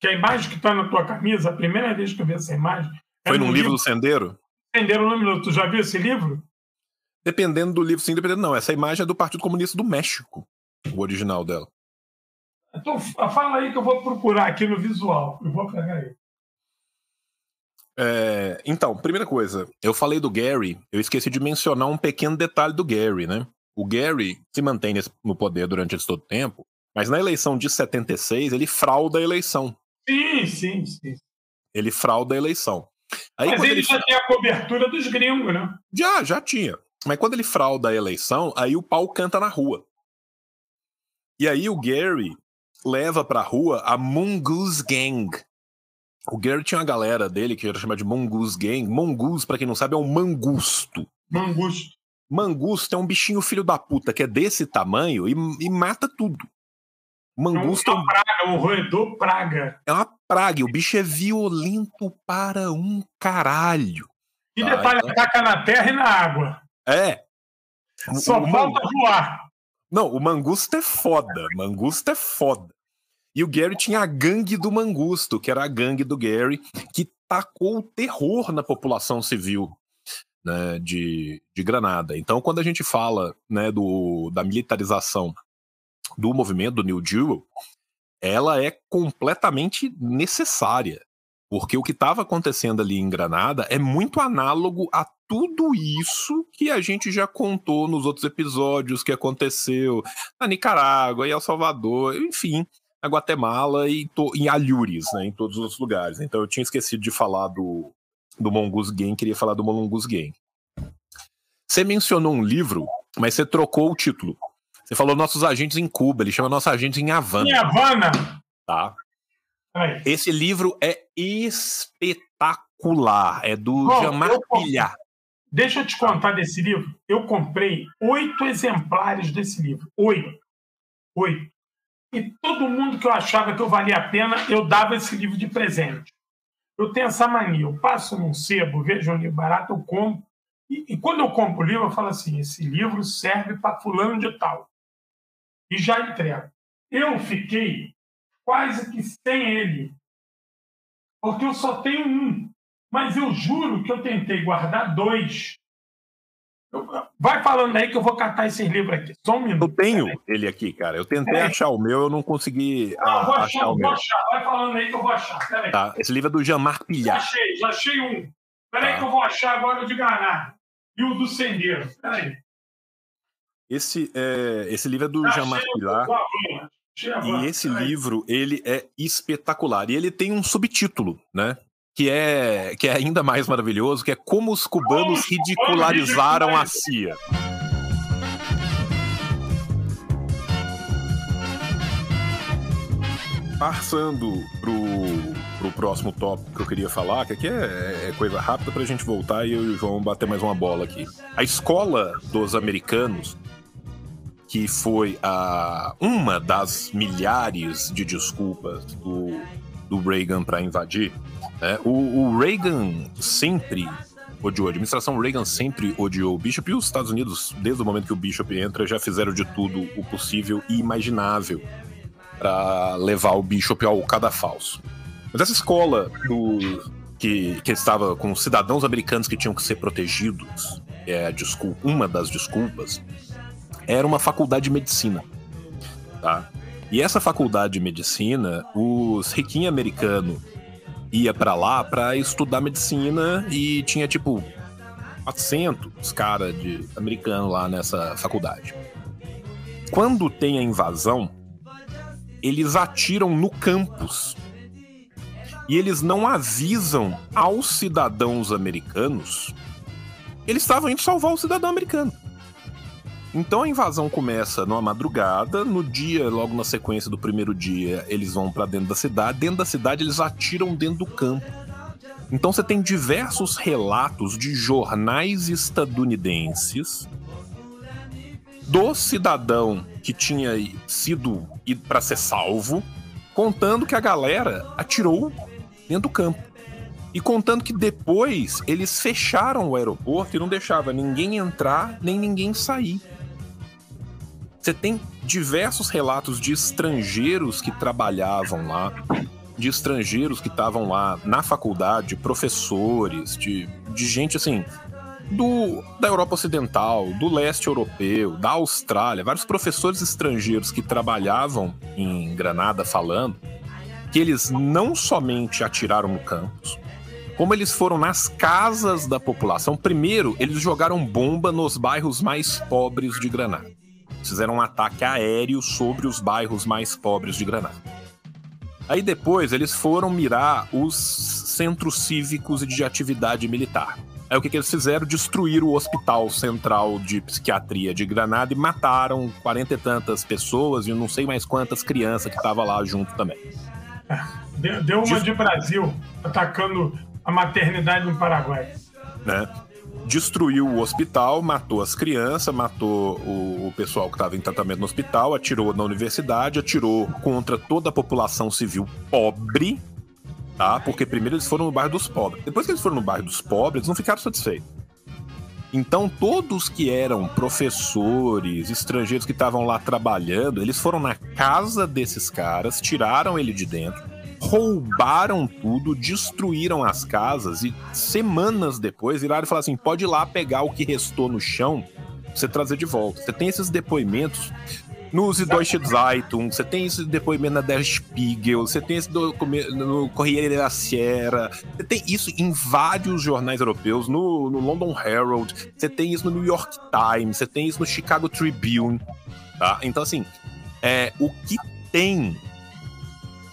Que a imagem que está na tua camisa, a primeira vez que eu vi essa imagem. É Foi num livro, livro do Sendeiro? Sendeiro Luminoso. Tu já viu esse livro? Dependendo do livro, sim, dependendo. Não, essa imagem é do Partido Comunista do México, o original dela. Então, fala aí que eu vou procurar aqui no visual. Eu vou pegar aí. É, então, primeira coisa, eu falei do Gary, eu esqueci de mencionar um pequeno detalhe do Gary, né? O Gary se mantém no poder durante esse todo tempo, mas na eleição de 76 ele frauda a eleição. Sim, sim, sim. Ele frauda a eleição. Aí, Mas ele, ele já tem a cobertura dos gringos, né? Já, já tinha. Mas quando ele frauda a eleição, aí o pau canta na rua. E aí o Gary leva pra rua a Mongoose Gang. O Gary tinha uma galera dele que era chamada de Mongoose Gang. Mongoose, pra quem não sabe, é um mangusto. Mangusto. Mangusto é um bichinho filho da puta que é desse tamanho e, e mata tudo. Mangusto é uma praga, um roedor praga. É uma praga, o bicho é violento para um caralho. E tá, detalhe, então... ataca na terra e na água. É. Só o falta voar. Não, o mangusto é foda. Mangusto é foda. E o Gary tinha a gangue do mangusto, que era a gangue do Gary, que tacou o terror na população civil né, de, de Granada. Então, quando a gente fala né, do, da militarização do movimento do New Deal, ela é completamente necessária. Porque o que estava acontecendo ali em Granada é muito análogo a tudo isso que a gente já contou nos outros episódios que aconteceu na Nicarágua e El Salvador, enfim, na Guatemala e em Alhures, né, em todos os lugares. Então eu tinha esquecido de falar do, do Mongoose Game, queria falar do Mongoose Game. Você mencionou um livro, mas você trocou o título. Você falou nossos agentes em Cuba, ele chama nossos agentes em Havana. Em Havana? Tá. Esse livro é espetacular. É do Bom, Jamar Pilhar. Deixa eu te contar desse livro. Eu comprei oito exemplares desse livro. Oito. Oito. E todo mundo que eu achava que eu valia a pena, eu dava esse livro de presente. Eu tenho essa mania. Eu passo num sebo, vejo um livro barato, eu compro. E, e quando eu compro o livro, eu falo assim: esse livro serve para fulano de tal. E já entrego. Eu fiquei quase que sem ele. Porque eu só tenho um. Mas eu juro que eu tentei guardar dois. Eu, vai falando aí que eu vou catar esses livros aqui. Só um minuto. Eu tenho ele aqui, cara. Eu tentei é. achar o meu, eu não consegui não, a, vou achar, achar o meu. Vou achar. Vai falando aí que eu vou achar. Tá. Esse livro é do Jean-Marc Pilhar. Já achei, já achei um. Peraí tá. que eu vou achar agora o de Granada. E o do Sendeiro. Peraí. Esse, é, esse livro é do Jean-Marc Pilhar. E esse livro, ele é espetacular. E ele tem um subtítulo, né? que é, que é ainda mais maravilhoso, que é como os cubanos ridicularizaram a CIA. Passando pro, pro próximo tópico que eu queria falar, que aqui é, é coisa rápida para a gente voltar e eu e o João bater mais uma bola aqui. A escola dos americanos, que foi a, uma das milhares de desculpas do, do Reagan para invadir, é, o, o, Reagan sempre odiou, a administração Reagan sempre odiou o Bishop e os Estados Unidos, desde o momento que o Bishop entra, já fizeram de tudo o possível e imaginável para levar o Bishop ao cadafalso. Mas essa escola do, que, que estava com cidadãos americanos que tinham que ser protegidos, é desculpa, uma das desculpas, era uma faculdade de medicina. Tá? E essa faculdade de medicina, os riquinhos americanos ia para lá para estudar medicina e tinha tipo 400 cara de americano lá nessa faculdade. Quando tem a invasão, eles atiram no campus. E eles não avisam aos cidadãos americanos. Eles estavam indo salvar o cidadão americano. Então a invasão começa numa madrugada, no dia, logo na sequência do primeiro dia, eles vão para dentro da cidade, dentro da cidade eles atiram dentro do campo. Então você tem diversos relatos de jornais estadunidenses do cidadão que tinha sido ido para ser salvo, contando que a galera atirou dentro do campo. E contando que depois eles fecharam o aeroporto e não deixava ninguém entrar nem ninguém sair. Você tem diversos relatos de estrangeiros que trabalhavam lá, de estrangeiros que estavam lá na faculdade, professores, de, de gente assim, do, da Europa Ocidental, do leste europeu, da Austrália, vários professores estrangeiros que trabalhavam em Granada falando que eles não somente atiraram no campus, como eles foram nas casas da população. Primeiro, eles jogaram bomba nos bairros mais pobres de Granada fizeram um ataque aéreo sobre os bairros mais pobres de Granada. Aí depois eles foram mirar os centros cívicos e de atividade militar. Aí o que, que eles fizeram? Destruíram o Hospital Central de Psiquiatria de Granada e mataram quarenta e tantas pessoas e não sei mais quantas crianças que estavam lá junto também. Deu, deu uma de Brasil atacando a maternidade no Paraguai. Né? Destruiu o hospital, matou as crianças, matou o, o pessoal que estava em tratamento no hospital, atirou na universidade, atirou contra toda a população civil pobre, tá? Porque primeiro eles foram no bairro dos pobres. Depois que eles foram no bairro dos pobres, eles não ficaram satisfeitos. Então, todos que eram professores, estrangeiros que estavam lá trabalhando, eles foram na casa desses caras, tiraram ele de dentro, roubaram tudo, destruíram as casas e semanas depois viraram e falaram assim: pode ir lá pegar o que restou no chão, você trazer de volta. Você tem esses depoimentos. no Süddeutsche Zeitung, você tem esse depoimento na Der Spiegel, você tem esse no Corriere della Sierra, você tem isso em vários jornais europeus, no, no London Herald, você tem isso no New York Times, você tem isso no Chicago Tribune, tá? Então, assim, é, o que tem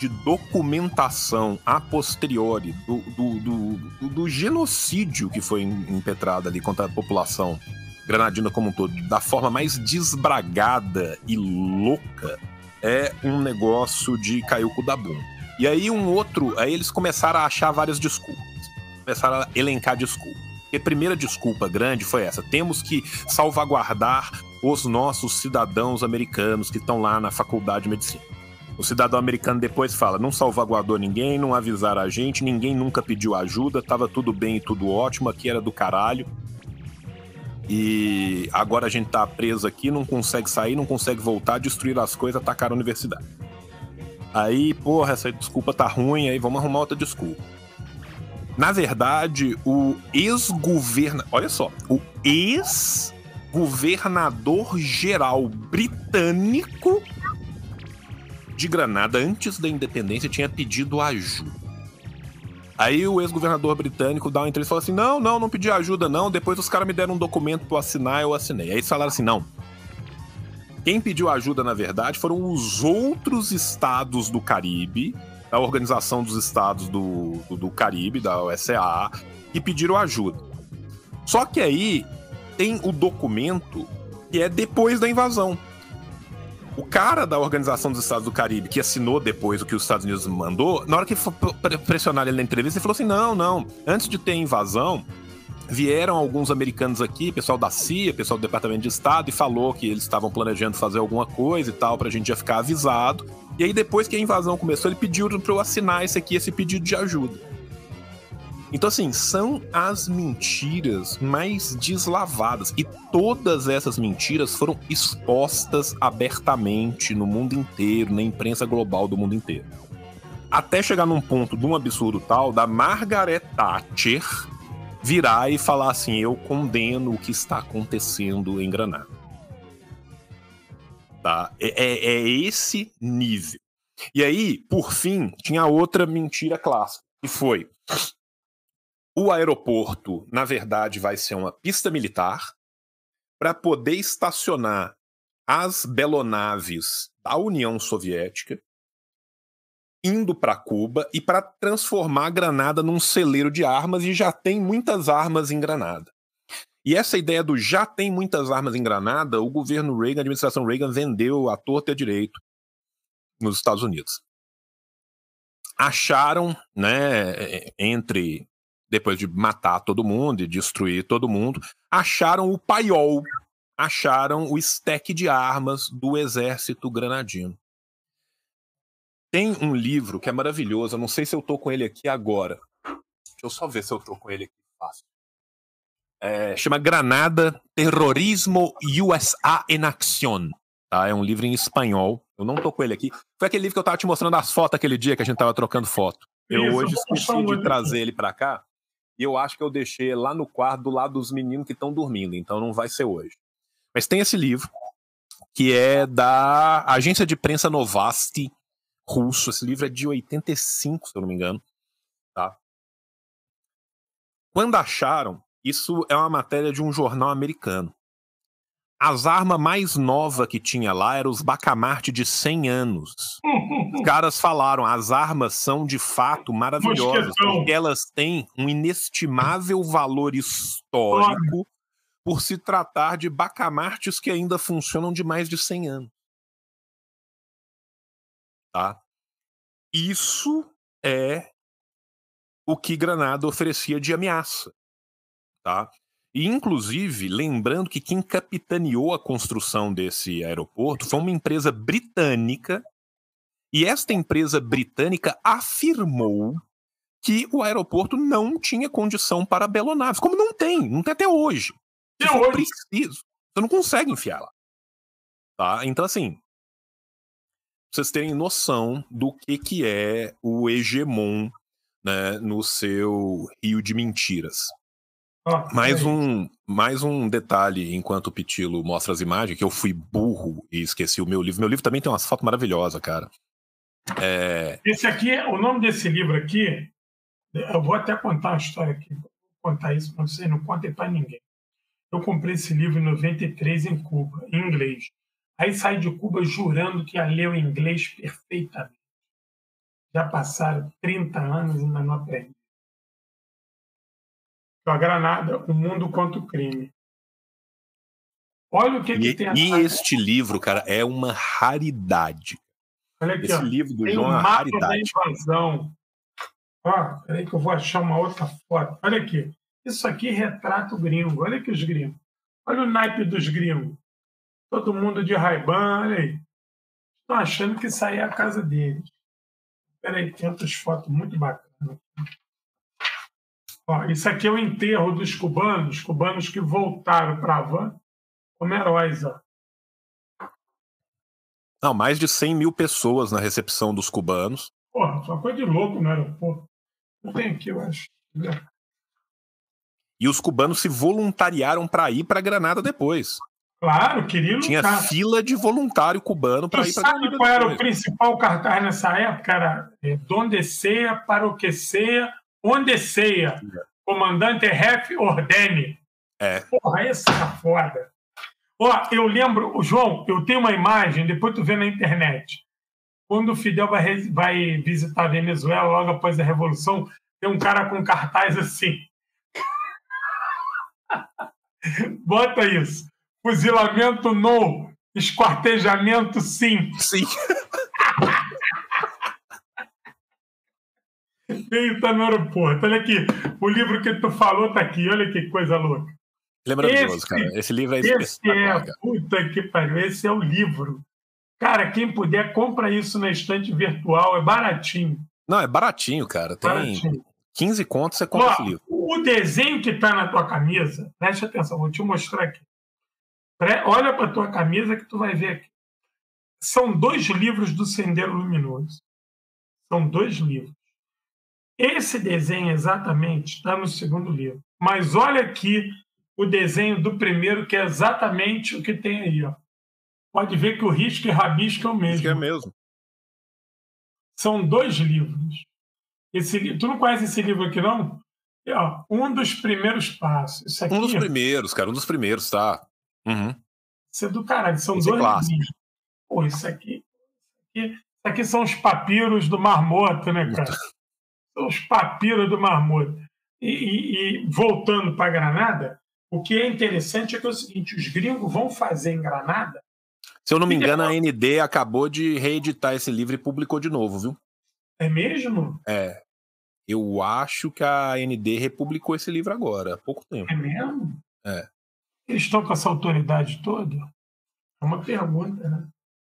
de documentação a posteriori do, do, do, do, genocídio que foi impetrado ali contra a população granadina como um todo, da forma mais desbragada e louca, é um negócio de cair o da bunda. E aí um outro, aí eles começaram a achar várias desculpas. Começaram a elencar desculpas. E a primeira desculpa grande foi essa: temos que salvaguardar os nossos cidadãos americanos que estão lá na faculdade de medicina. O cidadão americano depois fala: não salvaguardou ninguém, não avisaram a gente, ninguém nunca pediu ajuda, tava tudo bem e tudo ótimo, aqui era do caralho. E agora a gente tá preso aqui, não consegue sair, não consegue voltar, destruir as coisas, atacar a universidade. Aí, porra, essa desculpa tá ruim, aí vamos arrumar outra desculpa. Na verdade, o ex-governo. Olha só, o ex-governador geral britânico de Granada, antes da independência, tinha pedido ajuda. Aí o ex-governador britânico dá uma entrevista e falou assim: não, não, não pedi ajuda, não. Depois os caras me deram um documento para assinar, eu assinei. Aí eles falaram assim: não. Quem pediu ajuda, na verdade, foram os outros estados do Caribe, da Organização dos Estados do, do, do Caribe, da OSA, que pediram ajuda. Só que aí tem o documento que é depois da invasão. O cara da Organização dos Estados do Caribe, que assinou depois o que os Estados Unidos mandou, na hora que foi pressionar ele na entrevista, ele falou assim: não, não, antes de ter invasão, vieram alguns americanos aqui, pessoal da CIA, pessoal do Departamento de Estado, e falou que eles estavam planejando fazer alguma coisa e tal, pra gente já ficar avisado. E aí, depois que a invasão começou, ele pediu pra eu assinar esse aqui, esse pedido de ajuda. Então, assim, são as mentiras mais deslavadas. E todas essas mentiras foram expostas abertamente no mundo inteiro, na imprensa global do mundo inteiro. Até chegar num ponto de um absurdo tal da Margaret Thatcher virar e falar assim: eu condeno o que está acontecendo em Granada. Tá? É, é, é esse nível. E aí, por fim, tinha outra mentira clássica, que foi o aeroporto, na verdade, vai ser uma pista militar para poder estacionar as belonaves da União Soviética indo para Cuba e para transformar Granada num celeiro de armas e já tem muitas armas em Granada. E essa ideia do já tem muitas armas em Granada, o governo Reagan, a administração Reagan vendeu a torta e a direito nos Estados Unidos. Acharam, né, entre depois de matar todo mundo e destruir todo mundo, acharam o paiol, acharam o stack de armas do exército granadino. Tem um livro que é maravilhoso, eu não sei se eu tô com ele aqui agora. Deixa eu só ver se eu tô com ele aqui fácil. É, chama Granada, Terrorismo USA en Acción. Tá? É um livro em espanhol. Eu não tô com ele aqui. Foi aquele livro que eu tava te mostrando as fotos aquele dia que a gente tava trocando foto. Eu Isso, hoje esqueci de trazer ele para cá. E eu acho que eu deixei lá no quarto do lado dos meninos que estão dormindo, então não vai ser hoje. Mas tem esse livro, que é da agência de prensa Novosti russo. Esse livro é de 85, se eu não me engano. Tá? Quando acharam, isso é uma matéria de um jornal americano. As armas mais novas que tinha lá eram os Bacamarte de 100 anos. Os caras falaram, as armas são de fato maravilhosas, porque elas têm um inestimável valor histórico por se tratar de bacamartes que ainda funcionam de mais de 100 anos. Tá? Isso é o que Granada oferecia de ameaça. Tá? E, inclusive, lembrando que quem capitaneou a construção desse aeroporto foi uma empresa britânica, e esta empresa britânica afirmou que o aeroporto não tinha condição para belonaves, como não tem, não tem até hoje. For hoje. preciso, você não consegue enfiar lá. Tá? Então, assim, vocês terem noção do que, que é o hegemon né, no seu rio de mentiras. Oh, mais, um, mais um detalhe enquanto o Pitilo mostra as imagens, que eu fui burro e esqueci o meu livro. Meu livro também tem umas fotos maravilhosas, cara. É... Esse aqui, o nome desse livro aqui, eu vou até contar uma história aqui, vou contar isso para vocês, não contem para ninguém. Eu comprei esse livro em 93 em Cuba, em inglês. Aí saí de Cuba jurando que ia ler o inglês perfeitamente. Já passaram 30 anos e ainda não aprendi. A Granada, O Mundo contra o Crime. Olha o que, e, que tem E este livro, cara, é uma raridade. Olha aqui, Esse ó. livro do tem João um é uma raridade. da invasão. Ó, peraí que eu vou achar uma outra foto. Olha aqui. Isso aqui retrata o gringo. Olha aqui os gringos. Olha o naipe dos gringos. Todo mundo de raibã, olha aí. Estão achando que isso aí é a casa deles. Peraí, tem outras fotos muito bacanas. Ó, isso aqui é o enterro dos cubanos, cubanos que voltaram para a Havana como heróis. Ó. Não, mais de 100 mil pessoas na recepção dos cubanos. Porra, foi uma coisa de louco no aeroporto. Não tem aqui, eu acho. E os cubanos se voluntariaram para ir para Granada depois. Claro, queria lutar. Tinha fila de voluntário cubano para ir para Granada. Sabe qual era o principal cartaz nessa época? Era é, Donde seia, para o que seia, onde seia. Comandante Ref Ordene. É. Porra, essa é foda. Ó, eu lembro, João, eu tenho uma imagem, depois tu vê na internet. Quando o Fidel vai, vai visitar a Venezuela, logo após a Revolução, tem um cara com cartaz assim. <laughs> Bota isso. Fuzilamento no, esquartejamento sim. Sim. Eita, no aeroporto. Olha aqui, o livro que tu falou tá aqui. Olha que coisa louca. Ele é maravilhoso, esse, cara. Esse livro é Esse é, puta que pariu, esse é o livro. Cara, quem puder, compra isso na estante virtual, é baratinho. Não, é baratinho, cara. Tem baratinho. 15 contos, você compra Ó, esse livro. O desenho que tá na tua camisa, preste atenção, vou te mostrar aqui. Olha para tua camisa que tu vai ver aqui. São dois livros do Sendeiro Luminoso. São dois livros. Esse desenho exatamente está no segundo livro. Mas olha aqui o desenho do primeiro, que é exatamente o que tem aí. Ó. Pode ver que o risco e rabisco é o mesmo. é mesmo. São dois livros. Esse, tu não conhece esse livro aqui, não? É, ó, um dos primeiros passos. Aqui, um dos primeiros, cara. Um dos primeiros, tá? Uhum. Isso é do caralho. São Esse dois é livros. Pô, isso aqui, isso aqui. Isso aqui são os papiros do Mar Morto, né, cara? <laughs> são os papiros do Mar Morto. E, e, e voltando para Granada, o que é interessante é que é o seguinte: os gringos vão fazer em Granada. Se eu não me engano, a ND acabou de reeditar esse livro e publicou de novo, viu? É mesmo? É. Eu acho que a ND republicou esse livro agora, há pouco tempo. É mesmo? É. Eles estão com essa autoridade toda? É uma pergunta, né?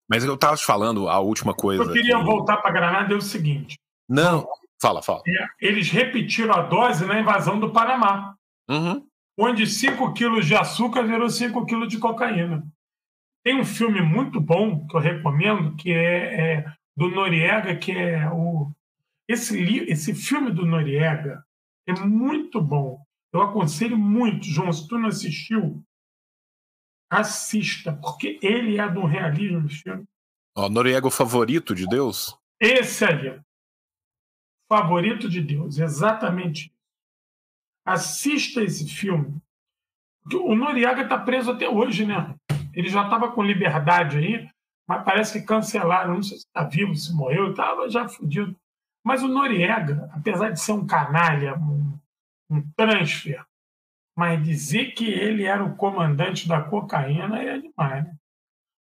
Mas eu estava te falando a última coisa. Eu queria que... voltar para Granada é o seguinte. Não, fala, fala. Eles repetiram a dose na invasão do Panamá. Uhum. Onde 5 quilos de açúcar virou 5 quilos de cocaína. Tem um filme muito bom que eu recomendo, que é, é do Noriega, que é o. Esse, esse filme do Noriega é muito bom. Eu aconselho muito, João, se tu não assistiu, assista, porque ele é do realismo filme. Ó, Noriega, o favorito de Deus? Esse aí. Favorito de Deus, exatamente. Assista esse filme. O Noriega está preso até hoje, né? Ele já estava com liberdade aí, mas parece que cancelaram. Não sei se está vivo, se morreu, estava já fudido. Mas o Noriega, apesar de ser um canalha, um, um transfer, mas dizer que ele era o comandante da cocaína é demais, né?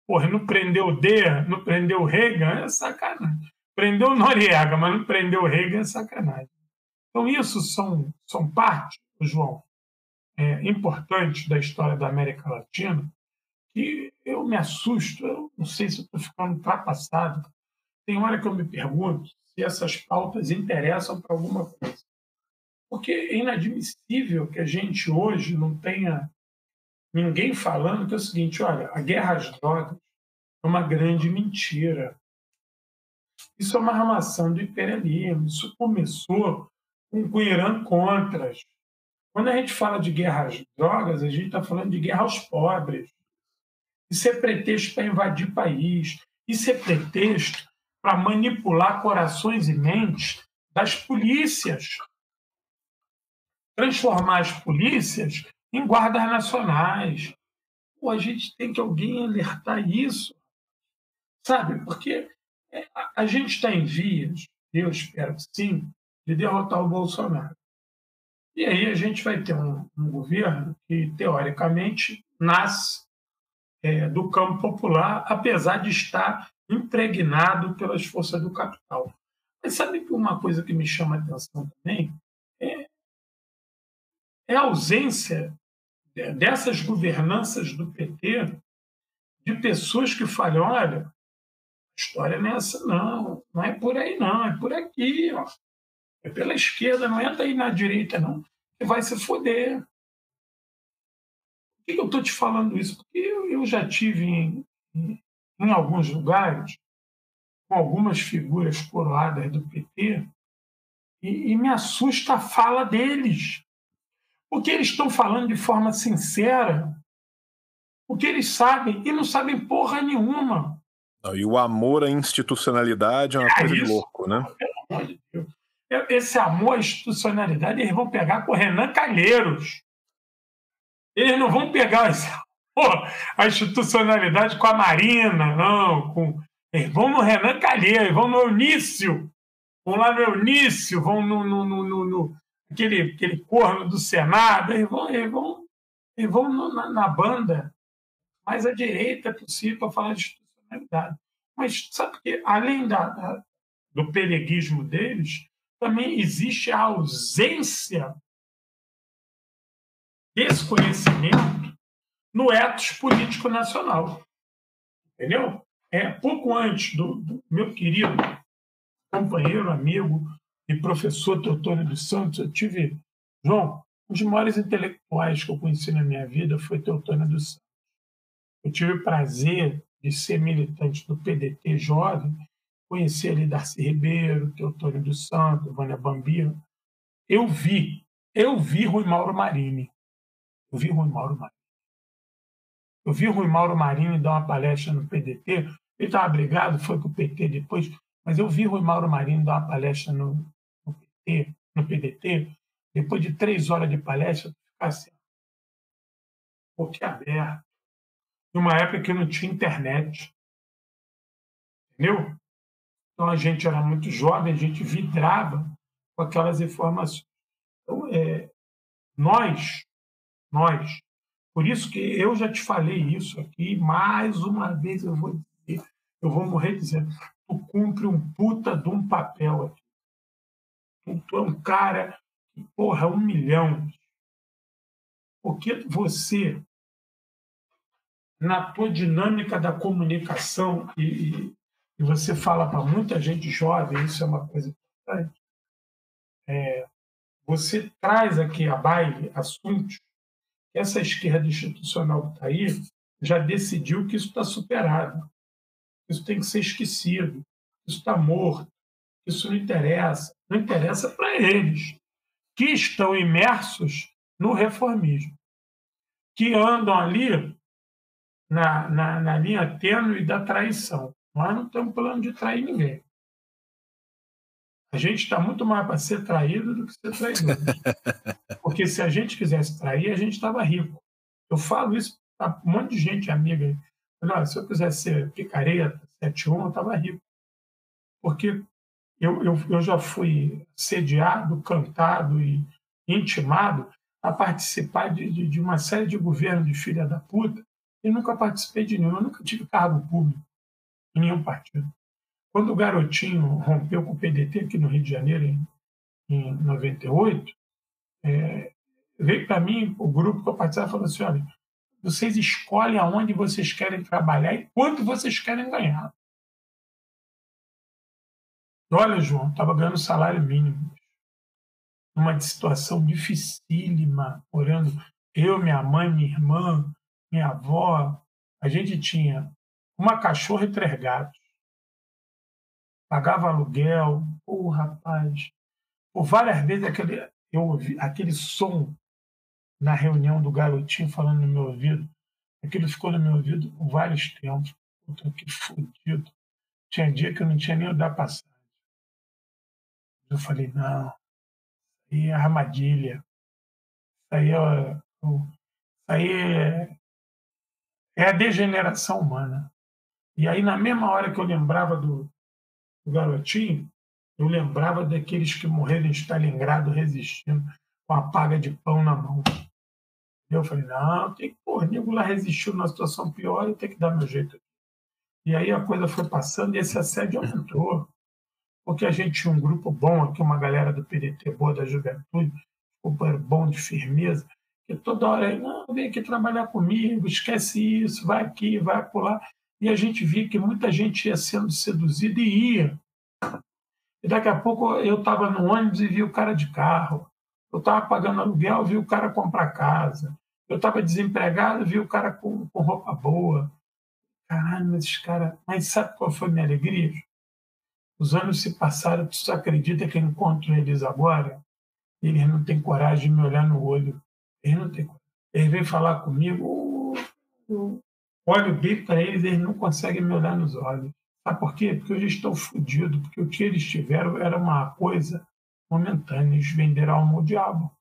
Porra, não prendeu o D, não prendeu o Reagan, é sacanagem. Prendeu o Noriega, mas não prendeu o Reagan, é sacanagem. Então, isso são, são parte, João, é, importante da história da América Latina, que eu me assusto, eu não sei se estou ficando ultrapassado. Tem hora que eu me pergunto se essas pautas interessam para alguma coisa. Porque é inadmissível que a gente hoje não tenha ninguém falando que é o seguinte: olha, a guerra às drogas é uma grande mentira. Isso é uma armação do imperialismo. Isso começou com o Irã Contras, Quando a gente fala de guerra às drogas, a gente está falando de guerra aos pobres. Isso é pretexto para invadir país. Isso é pretexto para manipular corações e mentes das polícias. Transformar as polícias em guardas nacionais. Pô, a gente tem que alguém alertar isso. Sabe? Porque a gente está em vias, eu espero que sim, de derrotar o Bolsonaro. E aí a gente vai ter um, um governo que, teoricamente, nasce é, do campo popular, apesar de estar impregnado pelas forças do capital. Mas sabe que uma coisa que me chama a atenção também é, é a ausência dessas governanças do PT de pessoas que falam, olha, história não é essa não, não é por aí não, é por aqui, ó. É pela esquerda, não entra aí na direita, não. Você vai se foder. Por que eu estou te falando isso? Porque eu, eu já tive em, em, em, alguns lugares com algumas figuras coroadas do PT e, e me assusta a fala deles. Porque eles estão falando de forma sincera o que eles sabem e não sabem porra nenhuma. E o amor à institucionalidade é uma é coisa isso, de louco, né? Pelo amor de Deus esse amor à institucionalidade, eles vão pegar com o Renan Calheiros. Eles não vão pegar <laughs> esse amor à institucionalidade com a Marina, não. Com... Eles vão no Renan Calheiros, vão no Eunício. Vão lá no Eunício, vão no, no, no, no aquele, aquele corno do Senado. Eles vão, eles vão, eles vão no, na, na banda mais à direita possível para falar de Mas sabe que, além da, do peleguismo deles, também existe a ausência desse conhecimento no etos político nacional. Entendeu? É, pouco antes do, do meu querido companheiro, amigo e professor Teotônio dos Santos, eu tive, João, um dos maiores intelectuais que eu conheci na minha vida foi Teotônio dos Santos. Eu tive o prazer de ser militante do PDT jovem conheci ali Darcy Ribeiro, Teotônio dos Santos, Vânia Bambino. Eu vi, eu vi Rui Mauro Marini. Eu vi Rui Mauro Marini. Eu vi Rui Mauro Marini dar uma palestra no PDT. Ele estava brigado, foi com o PT depois, mas eu vi Rui Mauro Marini dar uma palestra no, no PT, no PDT. Depois de três horas de palestra, ficar assim, boquiaberto. Numa época que não tinha internet. Entendeu? Então a gente era muito jovem, a gente vidrava com aquelas informações. Então, é, nós, nós, por isso que eu já te falei isso aqui, mais uma vez eu vou dizer, eu vou morrer dizendo, tu cumpre um puta de um papel aqui. Tu é um cara porra, um milhão. Porque você, na tua dinâmica da comunicação e, e você fala para muita gente jovem, isso é uma coisa importante, é, você traz aqui a baile assuntos que essa esquerda institucional que está aí já decidiu que isso está superado, isso tem que ser esquecido, isso está morto, isso não interessa, não interessa para eles, que estão imersos no reformismo, que andam ali na, na, na linha tênue da traição. Nós não temos plano de trair ninguém. A gente está muito mais para ser traído do que ser traidor. <laughs> Porque se a gente quisesse trair, a gente estava rico. Eu falo isso para um monte de gente amiga. Olha, se eu quisesse ser picareta, 71, eu estava rico. Porque eu, eu, eu já fui sediado, cantado e intimado a participar de, de, de uma série de governos de filha da puta e nunca participei de nenhum, eu nunca tive cargo público em nenhum partido. Quando o Garotinho rompeu com o PDT aqui no Rio de Janeiro, em, em 98, é, veio para mim o grupo que eu participava e falou assim: olha, vocês escolhem aonde vocês querem trabalhar e quanto vocês querem ganhar. Olha, João, estava ganhando salário mínimo. Uma situação dificílima, orando. Eu, minha mãe, minha irmã, minha avó, a gente tinha uma cachorra e três gatos. Pagava aluguel. Pô, rapaz. Por várias vezes aquele, eu ouvi aquele som na reunião do garotinho falando no meu ouvido. Aquilo ficou no meu ouvido por vários tempos. Puta, que fodido. Tinha dia que eu não tinha nem o da passagem. Eu falei, não, isso aí é armadilha. Isso aí é, isso aí é, é a degeneração humana. E aí, na mesma hora que eu lembrava do, do garotinho, eu lembrava daqueles que morreram em Stalingrado resistindo com a paga de pão na mão. Eu falei, não, tem que, pô, nego lá resistiu numa situação pior, eu tenho que dar meu jeito. E aí a coisa foi passando e esse assédio aumentou. Porque a gente tinha um grupo bom aqui, uma galera do PDT boa da juventude, um bom de firmeza, que toda hora não, vem aqui trabalhar comigo, esquece isso, vai aqui, vai acolá. E a gente via que muita gente ia sendo seduzida e ia. E daqui a pouco eu estava no ônibus e vi o cara de carro. Eu estava pagando aluguel, vi o cara comprar casa. Eu estava desempregado, vi o cara com, com roupa boa. Caralho, mas esses caras. Mas sabe qual foi a minha alegria? Os anos se passaram, tu só acredita que eu encontro eles agora? Eles não têm coragem de me olhar no olho. Eles não têm. Eles vêm falar comigo, eu olho bem para eles, eles não conseguem me olhar nos olhos. Sabe por quê? Porque eu já estou fodido, porque o que eles tiveram era uma coisa momentânea. Eles venderam alma ao diabo.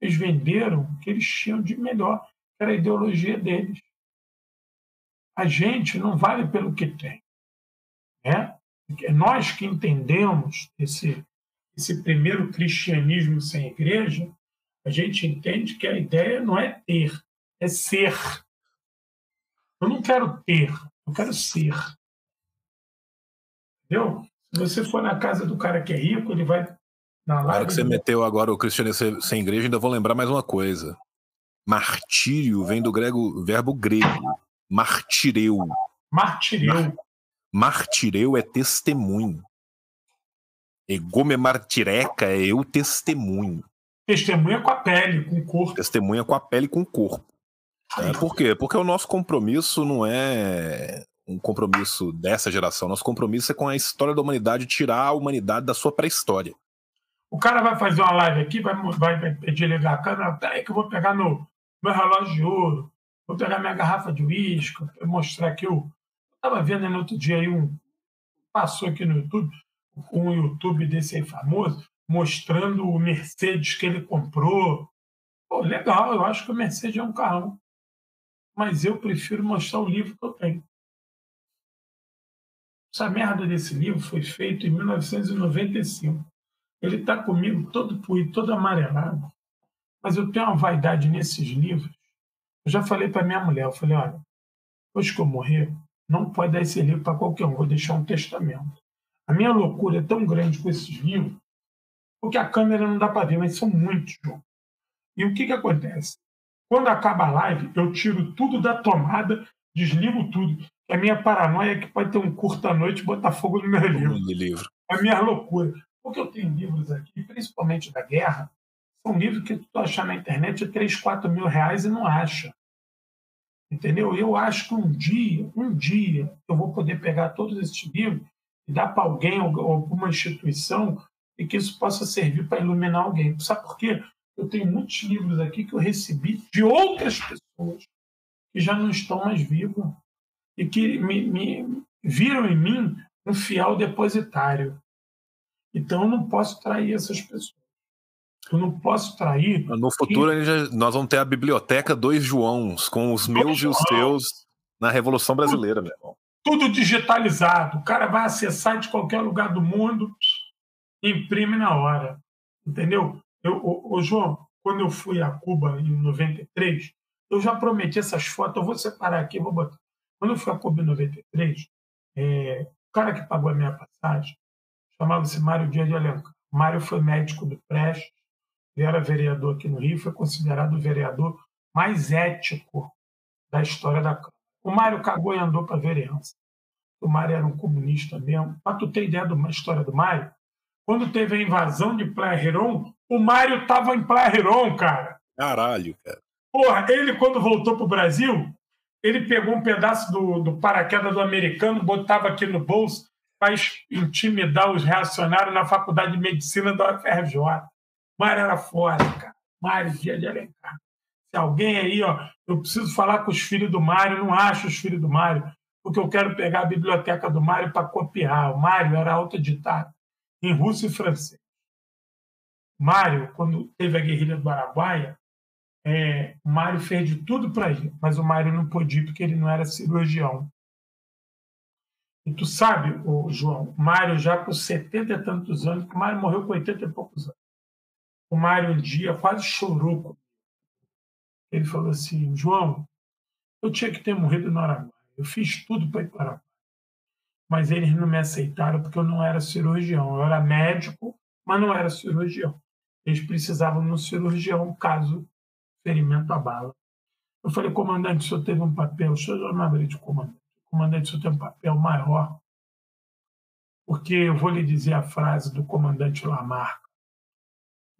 Eles venderam o que eles tinham de melhor, que era a ideologia deles. A gente não vale pelo que tem. Né? Nós que entendemos esse, esse primeiro cristianismo sem igreja, a gente entende que a ideia não é ter, é ser. Eu não quero ter, eu quero ser. Entendeu? Se você for na casa do cara que é rico, ele vai na live. Agora que você meteu agora o cristianismo sem igreja, ainda vou lembrar mais uma coisa. Martírio vem do grego, verbo grego. Martireu. Martireu. Mar, martireu é testemunho. Egome martireca é eu testemunho. Testemunha com a pele, com o corpo. Testemunha com a pele com o corpo. É, por quê? Porque o nosso compromisso não é um compromisso dessa geração. Nosso compromisso é com a história da humanidade, tirar a humanidade da sua pré-história. O cara vai fazer uma live aqui, vai, vai, vai desligar a câmera, tá aí que eu vou pegar no meu relógio de ouro, vou pegar minha garrafa de uísque, mostrar o. Eu estava vendo no outro dia aí um. Passou aqui no YouTube, um YouTube desse aí famoso, mostrando o Mercedes que ele comprou. Pô, legal, eu acho que o Mercedes é um carrão. Mas eu prefiro mostrar o livro que eu tenho. Essa merda desse livro foi feito em 1995. Ele está comigo todo puído, todo amarelado. Mas eu tenho uma vaidade nesses livros. Eu já falei para minha mulher, eu falei, olha, hoje que eu morrer, não pode dar esse livro para qualquer um, vou deixar um testamento. A minha loucura é tão grande com esses livros, porque a câmera não dá para ver, mas são muitos, João. E o que, que acontece? Quando acaba a live, eu tiro tudo da tomada, desligo tudo. A minha paranoia é que pode ter um curta-noite e botar fogo no meu livro. livro. A minha loucura. Porque eu tenho livros aqui, principalmente da guerra, são livros que tu achar na internet 3, 4 mil reais e não acha. Entendeu? Eu acho que um dia, um dia, eu vou poder pegar todos esses livros e dar para alguém ou para uma instituição e que isso possa servir para iluminar alguém. Sabe por quê? Eu tenho muitos livros aqui que eu recebi de outras pessoas que já não estão mais vivas e que me, me viram em mim um fiel depositário. Então eu não posso trair essas pessoas. Eu não posso trair. No futuro quem... nós vamos ter a biblioteca dois Joãos, com os dois meus João. e os teus na Revolução Brasileira, tudo, meu irmão. Tudo digitalizado. O cara vai acessar de qualquer lugar do mundo, imprime na hora. Entendeu? Eu, ô, João, quando eu fui a Cuba em 93, eu já prometi essas fotos, eu vou separar aqui, vou botar. Quando eu fui a Cuba em 93, é, o cara que pagou a minha passagem chamava-se Mário Dias de Alencar. Mário foi médico do Prestes, ele era vereador aqui no Rio, foi considerado o vereador mais ético da história da Câmara. O Mário cagou e andou para a vereança. O Mário era um comunista mesmo. Para tu ter ideia da história do Mário, quando teve a invasão de Heron, o Mário estava em Heron, cara. Caralho, cara. Porra, ele quando voltou para o Brasil, ele pegou um pedaço do, do paraquedas do americano, botava aqui no bolso para intimidar os reacionários na Faculdade de Medicina da UFRJ. Mário era foda, cara. Mário Dia de Alencar. Se alguém aí, ó, eu preciso falar com os filhos do Mário, não acho os filhos do Mário, porque eu quero pegar a biblioteca do Mário para copiar. O Mário era autodidata em russo e francês. Mário, quando teve a guerrilha do Araguaia, é, Mário fez de tudo para ir, mas o Mário não pôde ir porque ele não era cirurgião. E tu sabe, o João, Mário já com 70 e tantos anos, o Mário morreu com 80 e poucos anos. O Mário um dia quase chorou. Ele falou assim, João, eu tinha que ter morrido no Araguaia. Eu fiz tudo para ir para. Mas eles não me aceitaram porque eu não era cirurgião. Eu era médico, mas não era cirurgião. Eles precisavam de um cirurgião caso ferimento a bala. Eu falei, comandante, o senhor teve um papel, o senhor já me abriu de comandante comandante, isso tem um papel maior, porque eu vou lhe dizer a frase do comandante Lamarck.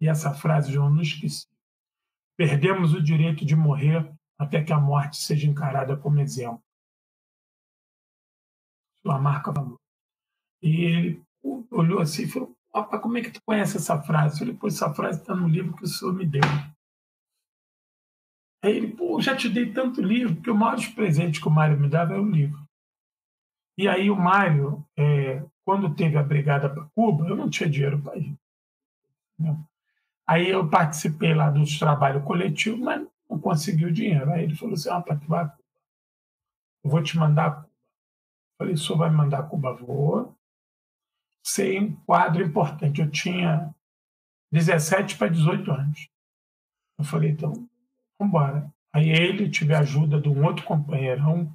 E essa frase, João, não esqueci. Perdemos o direito de morrer até que a morte seja encarada como exemplo. Lamarck falou. E ele olhou assim e falou: Opa, como é que tu conhece essa frase? Eu falei: Pô, essa frase está no livro que o senhor me deu. Aí ele, pô, já te dei tanto livro, porque o maior presente que o Mário me dava é o livro. E aí o Mário, é, quando teve a brigada para Cuba, eu não tinha dinheiro para ir. Né? Aí eu participei lá dos trabalhos coletivos, mas não consegui o dinheiro. Aí ele falou assim, para tu vai. Eu vou te mandar falei, o senhor vai mandar Cuba? Vou. Sei um quadro importante. Eu tinha 17 para 18 anos. Eu falei, então, vamos embora. Aí ele tive a ajuda de um outro companheirão,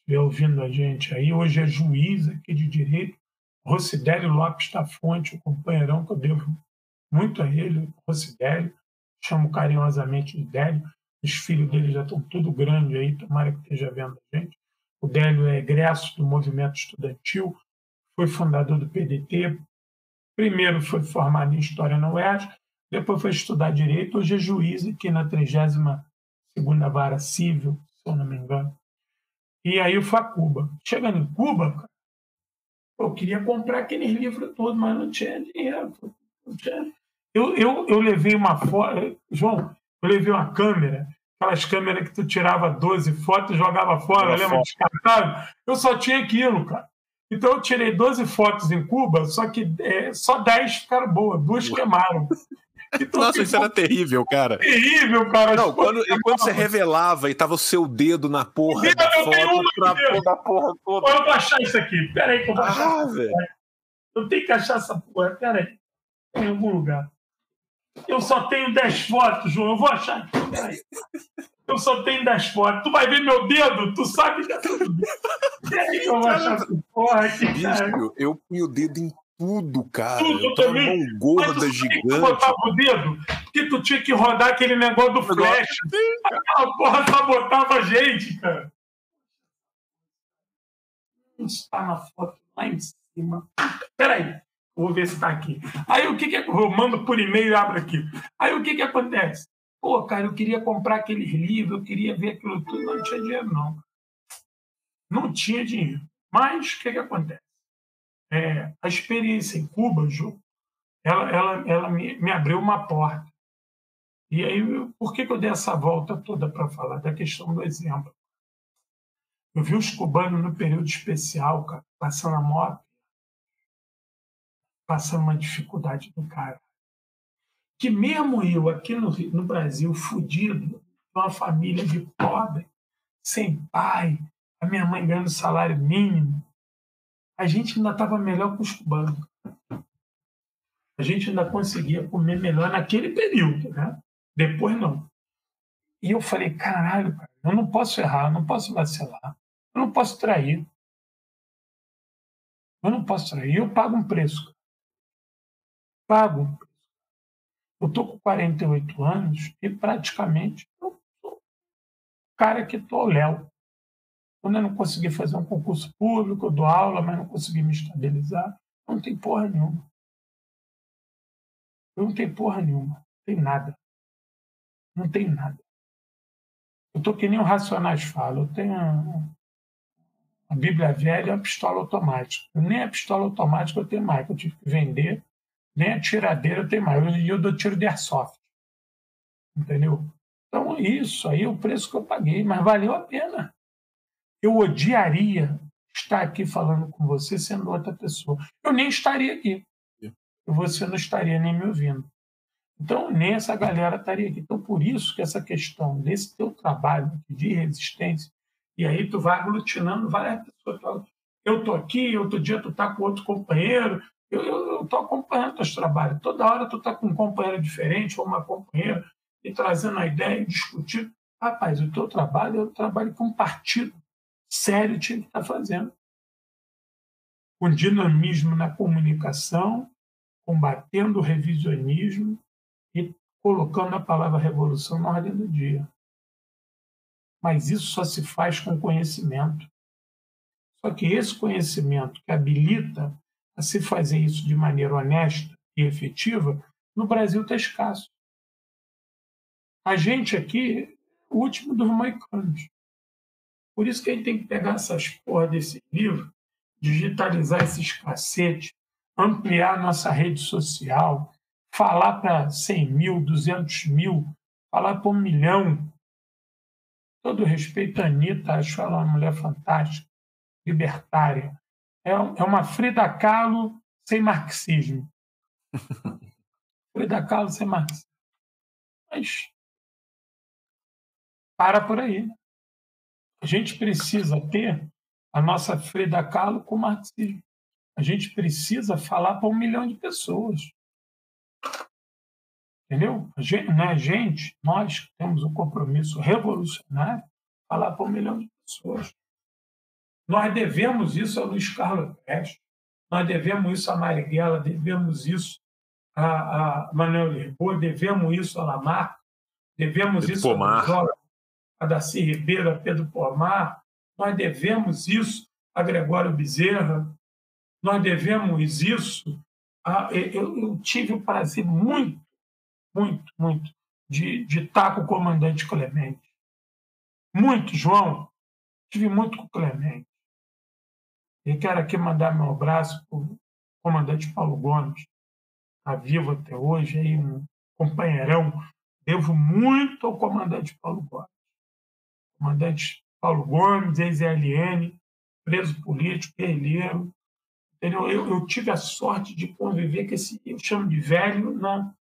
estiver ouvindo a gente aí, hoje é juiz aqui de direito, Rosidélio Lopes da Fonte, o companheirão que eu devo muito a ele, Rosidélio, chamo carinhosamente de Délio, os filhos dele já estão tudo grande aí, tomara que esteja vendo a gente. O Délio é egresso do movimento estudantil, foi fundador do PDT, primeiro foi formado em História na UERJ, depois foi estudar Direito, hoje é juiz aqui na 32ª Vara Civil, se eu não me engano. E aí eu fui a Cuba. Chegando em Cuba, eu queria comprar aqueles livros todos, mas não tinha dinheiro. Não tinha. Eu, eu, eu levei uma foto, João, eu levei uma câmera, aquelas câmeras que tu tirava 12 fotos e jogava fora, lembra? Descartável. Eu só tinha aquilo, cara. Então eu tirei 12 fotos em Cuba, só que é, só 10 ficaram boas, duas queimaram. <laughs> Então, Nossa, isso era terrível, cara. Terrível, cara. Não, quando, e quando você revelava e tava o seu dedo na porra dedo, da foto pra pôr da porra toda. Eu vou achar isso aqui. Pera aí que eu vou achar. Ah, velho. Eu tenho que achar essa porra. Pera aí. Em algum lugar. Eu só tenho 10 fotos, João. Eu vou achar aqui. Aí. Eu só tenho 10 fotos. Tu vai ver meu dedo? Tu sabe que é tudo. Pera aí que eu vou achar essa porra aqui. Bicho, eu punho o dedo em tudo, cara. Tudo eu também. Mão gorda, gigante. Tu botava o dedo, porque tu tinha que rodar aquele negócio do flash. Aquela porra sabotava a gente, cara. Não está na foto lá em cima. Peraí, vou ver se está aqui. Aí o que que eu mando por e-mail e abro aqui. Aí o que que acontece? Pô, cara, eu queria comprar aqueles livros, eu queria ver aquilo tudo, não tinha dinheiro, não. Não tinha dinheiro. Mas o que que acontece? é, a experiência em Cuba, Ju, ela, ela, ela me, me abriu uma porta. E aí, por que, que eu dei essa volta toda para falar da questão do exemplo? Eu vi os cubanos no período especial, cara, passando a moto, passando uma dificuldade do cara. Que mesmo eu, aqui no, no Brasil, fudido, uma família de pobre, sem pai, a minha mãe ganhando salário mínimo, a gente ainda estava melhor que os cubanos. A gente ainda conseguia comer melhor naquele período, né? Depois não. E eu falei, caralho, cara, eu não posso errar, eu não posso vacilar, eu não posso trair. Eu não posso trair, eu pago um preço. Pago. Eu estou com 48 anos e praticamente eu sou o cara que estou Léo. Quando eu não consegui fazer um concurso público, eu dou aula, mas não consegui me estabilizar, não tem porra nenhuma. Eu não tenho porra nenhuma. Não tem nada. Não tem nada. Eu tô que nem o Racionais fala. Eu tenho a, Bíblia Velha e a pistola automática. Nem a pistola automática eu tenho mais, eu tive que vender. Nem a tiradeira tenho mais. E eu, dou tiro de airsoft. Entendeu? Então, isso aí é o preço que eu paguei, mas valeu a pena. Eu odiaria estar aqui falando com você sendo outra pessoa. Eu nem estaria aqui. Você não estaria nem me ouvindo. Então, nem essa galera estaria aqui. Então, por isso que essa questão desse teu trabalho de resistência, e aí tu vai aglutinando várias pessoas. Eu estou aqui, outro dia tu está com outro companheiro, eu estou acompanhando teus trabalhos. Toda hora tu está com um companheiro diferente ou uma companheira e trazendo a ideia e discutindo. Rapaz, o teu trabalho é o trabalho que um partido sério tinha que estar tá fazendo. Com dinamismo na comunicação, combatendo o revisionismo e colocando a palavra revolução na ordem do dia. Mas isso só se faz com conhecimento. Só que esse conhecimento que habilita a se fazer isso de maneira honesta e efetiva, no Brasil está escasso. A gente aqui, o último dos moicanos. Por isso que a gente tem que pegar essas porra desse livro, digitalizar esses cacetes, ampliar nossa rede social, falar para 100 mil, 200 mil, falar para um milhão. Todo respeito à Anitta, acho ela uma mulher fantástica, libertária. É, é uma Frida Kahlo sem marxismo. <laughs> Frida Kahlo sem marxismo. Mas para por aí. A gente precisa ter a nossa Frida Kahlo com marxismo. A gente precisa falar para um milhão de pessoas. Entendeu? A gente, né, a gente, nós temos um compromisso revolucionário falar para um milhão de pessoas. Nós devemos isso a Luiz Carlos Prestes, nós devemos isso a Marighella, devemos isso a, a Manuel Lisboa, devemos isso a Lamarck, devemos Pedro isso Pomar. a Zola, a Darcy Ribeiro, a Pedro Pomar, nós devemos isso a Gregório Bezerra, nós devemos isso a. Eu, eu tive o prazer muito, muito, muito de, de estar com o comandante Clemente. Muito, João. Tive muito com o Clemente. E quero aqui mandar meu abraço para o comandante Paulo Gomes, está vivo até hoje, aí, um companheirão. Devo muito ao comandante Paulo Gomes. Comandante Paulo Gomes, ex-LN, preso político, guerrilheiro. Entendeu? Eu, eu, tive a sorte de conviver com esse, eu chamo de velho na,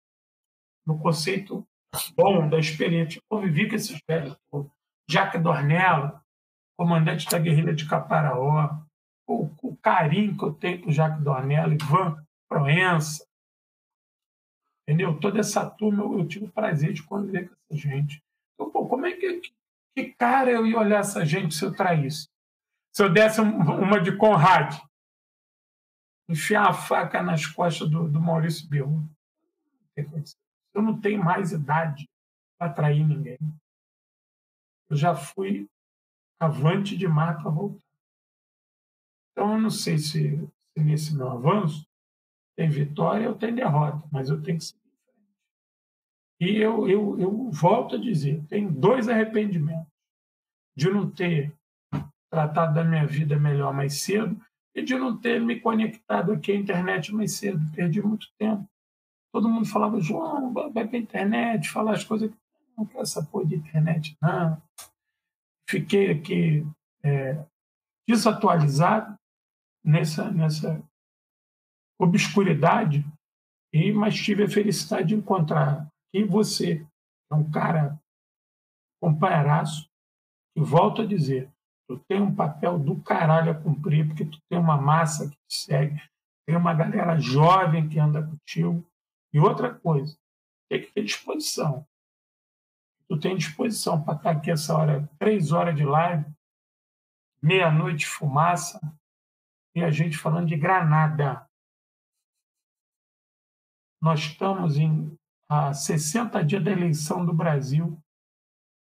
no conceito bom da experiência. Eu convivi com esses velhos. Jacques Dornello, comandante da guerrilha de Caparaó, o, o carinho que eu tenho por Jacques Dornello, Ivan Proença, entendeu? Toda essa turma, eu, eu tive o prazer de conviver com essa gente. Então, pô, como é que, que cara eu ia olhar essa gente se eu traísse? Se eu desse uma de Conrad, enfiar a faca nas costas do, do Maurício Berru. Eu não tenho mais idade para trair ninguém. Eu já fui avante demais para voltar. Então, eu não sei se, se, nesse meu avanço tem vitória ou tem derrota, mas eu tenho que frente. E eu, eu, eu volto a dizer: tem dois arrependimentos. De não ter tratado da minha vida melhor mais cedo e de não ter me conectado aqui à internet mais cedo. Perdi muito tempo. Todo mundo falava, João, vai para a internet, falar as coisas. Não quero essa porra de internet, não. Fiquei aqui é, desatualizado nessa, nessa obscuridade, e mas tive a felicidade de encontrar aqui você, é um cara companheiraço, e volto a dizer, tu tem um papel do caralho a cumprir, porque tu tem uma massa que te segue, tem uma galera jovem que anda contigo. E outra coisa, tem que ter disposição. Tu tem disposição para estar aqui essa hora, três horas de live, meia-noite fumaça, e a gente falando de Granada. Nós estamos em a 60 dias da eleição do Brasil,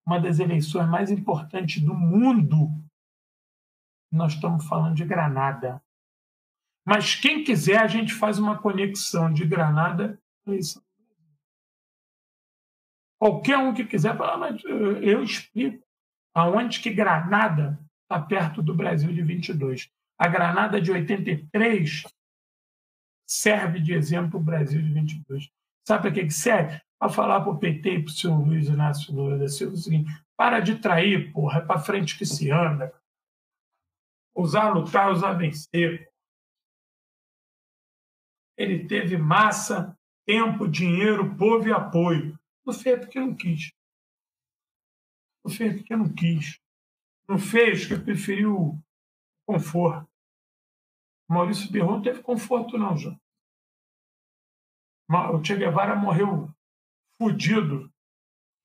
uma das eleições mais importantes do mundo. Nós estamos falando de Granada. Mas quem quiser, a gente faz uma conexão de Granada eleição. Qualquer um que quiser, falar, mas eu explico aonde que Granada está perto do Brasil de 22. A Granada de 83 serve de exemplo para o Brasil de 22. Sabe para que serve? para falar para o PT e para o senhor Luiz Inácio Lula da Silva o seguinte: para de trair, porra, é para frente que se anda. Usar lutar, usar vencer. Ele teve massa, tempo, dinheiro, povo e apoio. Não fez porque não quis. Não fez porque não quis. Não fez porque preferiu conforto. Maurício Birron não teve conforto, não, João. O Che Guevara morreu fudido.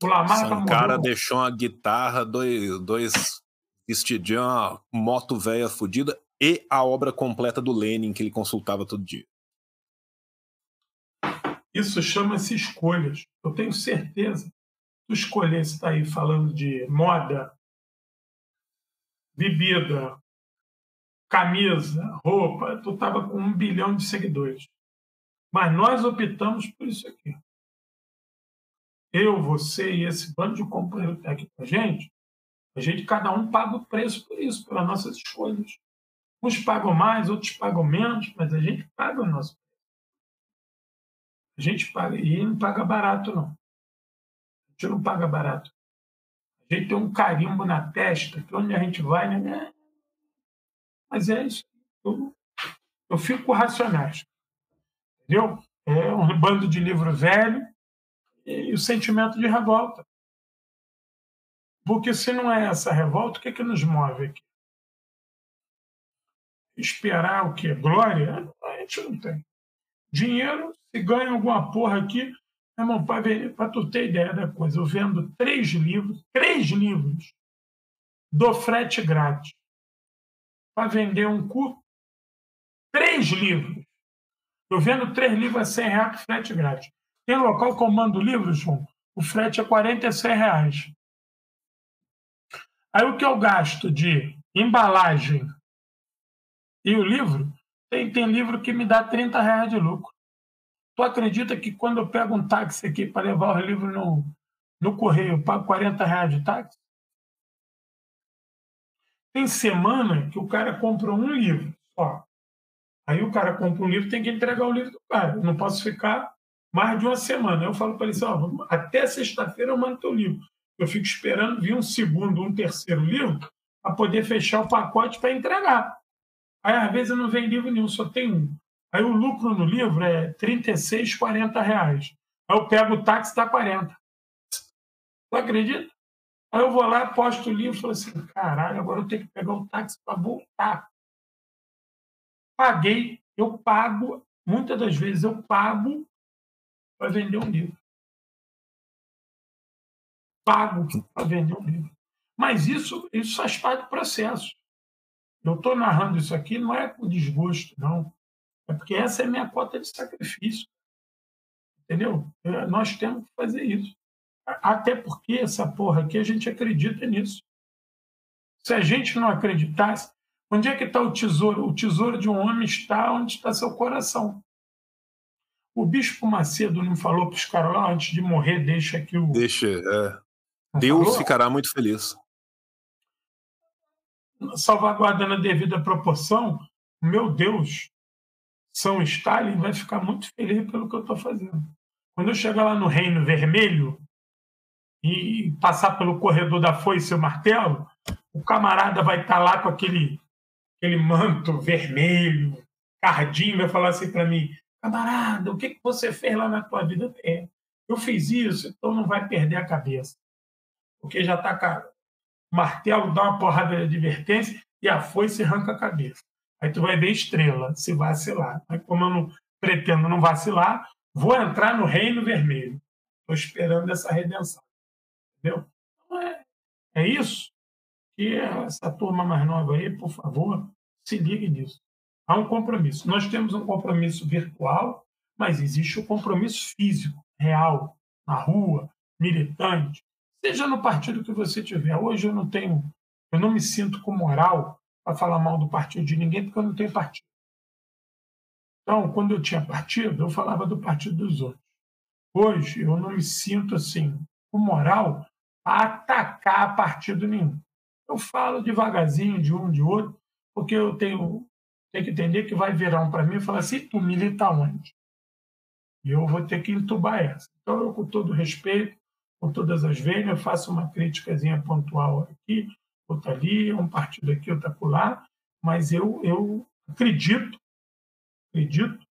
O Lamarca O cara deixou uma guitarra, dois, dois vestidinhos, uma moto velha fudida e a obra completa do Lenin que ele consultava todo dia. Isso chama-se escolhas. Eu tenho certeza. Tu escolher se está aí falando de moda, bebida, camisa, roupa, tu estava com um bilhão de seguidores. Mas nós optamos por isso aqui. Eu, você e esse bando de companheiro que está aqui com a gente, a gente, cada um paga o preço por isso, pelas nossas escolhas. Uns pagam mais, outros pagam menos, mas a gente paga o nosso a gente paga, e não paga barato, não. A gente não paga barato. A gente tem um carimbo na testa, que onde a gente vai, né? Mas é isso. Eu, eu fico racionais. Entendeu? É um bando de livro velho e, o sentimento de revolta. Porque se não é essa revolta, o que, é que nos move aqui? Esperar o quê? Glória? A gente não tem. Dinheiro, se ganha alguma porra aqui, irmão, para tu ter ideia da coisa, eu vendo três livros, três livros, do frete grátis. Para vender um curso, três livros. Eu vendo três livros a 100 reais frete grátis. Tem local que eu mando livros, João, o frete é 46 reais. Aí o que eu gasto de embalagem e o livro, tem, tem livro que me dá 30 reais de lucro. Tu acredita que quando eu pego um táxi aqui para levar o livro no, no correio, eu pago 40 reais de táxi? Tem semana que o cara compra um livro só. Aí o cara compra um livro tem que entregar o livro do cara. Eu não posso ficar mais de uma semana. Eu falo para ele assim: ó, até sexta-feira eu mando teu livro. Eu fico esperando vir um segundo, um terceiro livro para poder fechar o pacote para entregar. Aí, às vezes, não vem livro nenhum, só tem um. Aí o lucro no livro é 36, 40 reais. Aí eu pego o táxi dá 40. Tu acredita? Aí eu vou lá, posto o livro e falo assim: caralho, agora eu tenho que pegar o táxi para voltar. Paguei, eu pago, muitas das vezes eu pago para vender um livro. Pago para vender um livro. Mas isso, isso faz parte do processo. Eu estou narrando isso aqui não é com desgosto, não. É porque essa é a minha cota de sacrifício. Entendeu? É, nós temos que fazer isso. Até porque essa porra aqui, a gente acredita nisso. Se a gente não acreditasse, onde é que está o tesouro? O tesouro de um homem está onde está seu coração. O Bispo Macedo não falou para os caras lá, antes de morrer, deixa aqui o. Deixa, é. Deus falou? ficará muito feliz salvaguardando a devida proporção, meu Deus, São Stalin vai ficar muito feliz pelo que eu estou fazendo. Quando eu chegar lá no Reino Vermelho e passar pelo corredor da foice e o martelo, o camarada vai estar tá lá com aquele, aquele manto vermelho, cardinho, vai falar assim para mim: camarada, o que, que você fez lá na tua vida? É, eu fiz isso, então não vai perder a cabeça. Porque já está martelo dá uma porrada de advertência e a foice arranca a cabeça. Aí tu vai ver estrela, se vacilar. Mas como eu não pretendo não vacilar, vou entrar no reino vermelho. Estou esperando essa redenção. Entendeu? Então é, é isso que essa turma mais nova aí, por favor, se ligue nisso. Há um compromisso. Nós temos um compromisso virtual, mas existe o um compromisso físico, real, na rua, militante, Seja no partido que você tiver. Hoje eu não tenho, eu não me sinto com moral para falar mal do partido de ninguém, porque eu não tenho partido. Então, quando eu tinha partido, eu falava do partido dos outros. Hoje, eu não me sinto assim, com moral para atacar partido nenhum. Eu falo devagarzinho de um, de outro, porque eu tenho, tenho que entender que vai virar um para mim e falar assim: tu milita onde? E eu vou ter que entubar essa. Então, eu, com todo respeito, com todas as eu faço uma críticazinha pontual aqui, outra ali, um partido aqui, outra lá, mas eu, eu acredito, acredito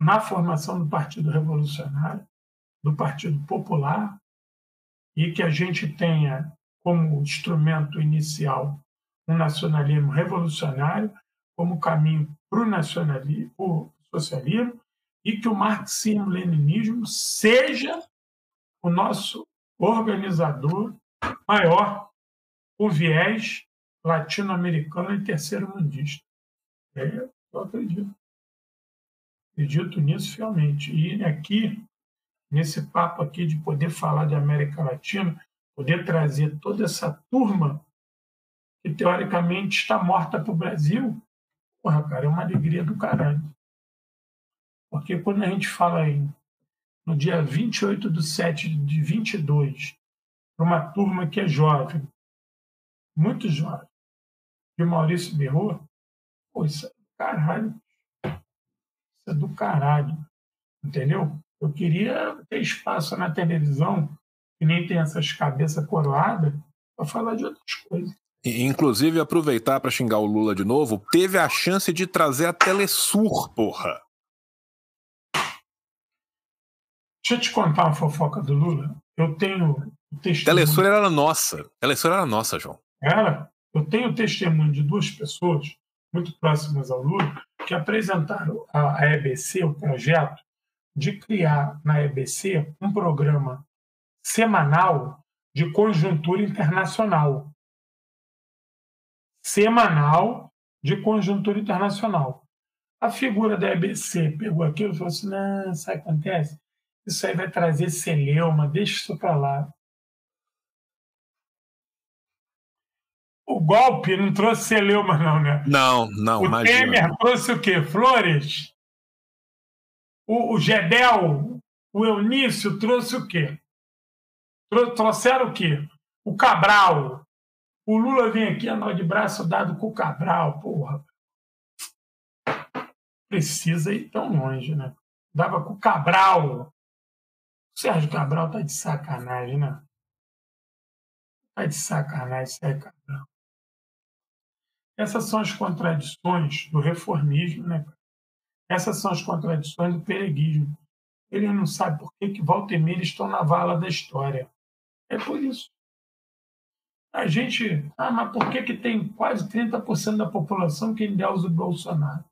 na formação do Partido Revolucionário, do Partido Popular, e que a gente tenha como instrumento inicial um nacionalismo revolucionário, como caminho para o nacionalismo, o socialismo, e que o marxismo-leninismo seja o nosso organizador maior, com viés latino-americano e terceiro-mundista. É, eu acredito. Acredito nisso fielmente. E aqui, nesse papo aqui de poder falar de América Latina, poder trazer toda essa turma que teoricamente está morta para o Brasil, porra, cara, é uma alegria do caralho. Porque quando a gente fala em, no dia 28 de 7 de 22, para uma turma que é jovem, muito jovem, de Maurício Berro, pô, isso é do caralho. Isso é do caralho. Entendeu? Eu queria ter espaço na televisão, que nem tem essas cabeças coroadas, para falar de outras coisas. Inclusive, aproveitar para xingar o Lula de novo, teve a chance de trazer a Telesur, porra. Deixa eu te contar uma fofoca do Lula. Eu tenho o testemunho. Telesur era nossa. Telesur era nossa, João. Era? Eu tenho o testemunho de duas pessoas muito próximas ao Lula que apresentaram à EBC o projeto de criar na EBC um programa semanal de conjuntura internacional. Semanal de conjuntura internacional. A figura da EBC pegou aquilo e falou assim: não, sabe o que acontece? Isso aí vai trazer celeuma, deixa isso para lá. O golpe não trouxe celeuma, não, né? Não, não, O imagina. Temer trouxe o quê? Flores? O, o Gedel, o Eunício trouxe o quê? Trouxeram o quê? O Cabral. O Lula vem aqui andar de braço dado com o Cabral, porra. Precisa ir tão longe, né? Dava com o Cabral. O Sérgio Cabral tá de sacanagem, né? Tá de sacanagem, Sérgio Cabral. Essas são as contradições do reformismo, né? Essas são as contradições do pereguismo. Ele não sabe por que, que volta e meia estão na vala da história. É por isso. A gente. Ah, mas por que, que tem quase 30% da população que ainda usa o Bolsonaro?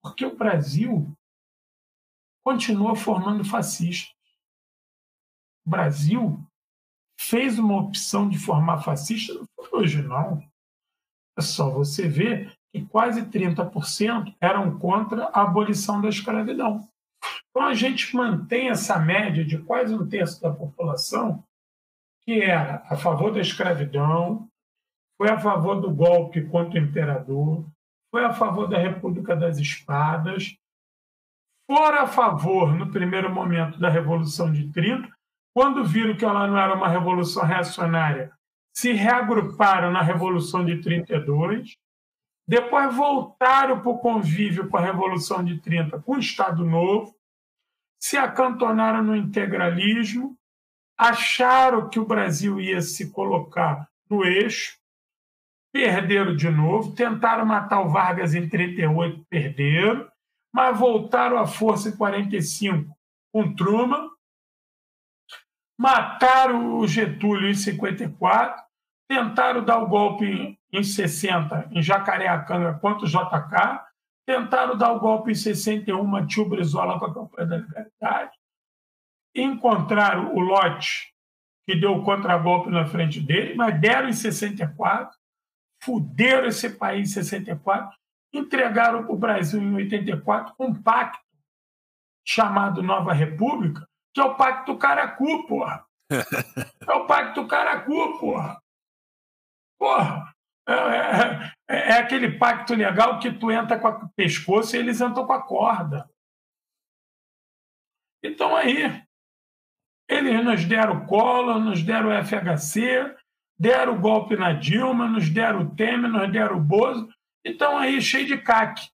Porque o Brasil continua formando fascistas. O Brasil fez uma opção de formar fascista, hoje, não. É só você ver que quase 30% eram contra a abolição da escravidão. Então a gente mantém essa média de quase um terço da população que era a favor da escravidão, foi a favor do golpe contra o imperador, foi a favor da República das Espadas, fora a favor, no primeiro momento, da Revolução de 30, quando viram que ela não era uma revolução reacionária, se reagruparam na Revolução de 32, depois voltaram para o convívio com a Revolução de 30, com o Estado Novo, se acantonaram no integralismo, acharam que o Brasil ia se colocar no eixo, perderam de novo, tentaram matar o Vargas em 38, perderam, mas voltaram à força em 45 com Truman, mataram o Getúlio em 54, tentaram dar o golpe em 60 em Jacareacanga contra o JK, tentaram dar o golpe em 61 Tio Brizola com a campanha da liberdade, encontraram o lote que deu o contragolpe na frente dele, mas deram em 64, fuderam esse país em 64 entregaram para o Brasil em 84 um pacto chamado Nova República, que é o Pacto Caracu, porra. <laughs> É o Pacto Caracu, porra. Porra. É, é, é, é aquele pacto legal que tu entra com o pescoço e eles entram com a corda. Então aí, eles nos deram cola, nos deram FHC, deram o golpe na Dilma, nos deram o Temer, nos deram o Bozo, então aí cheio de CAC,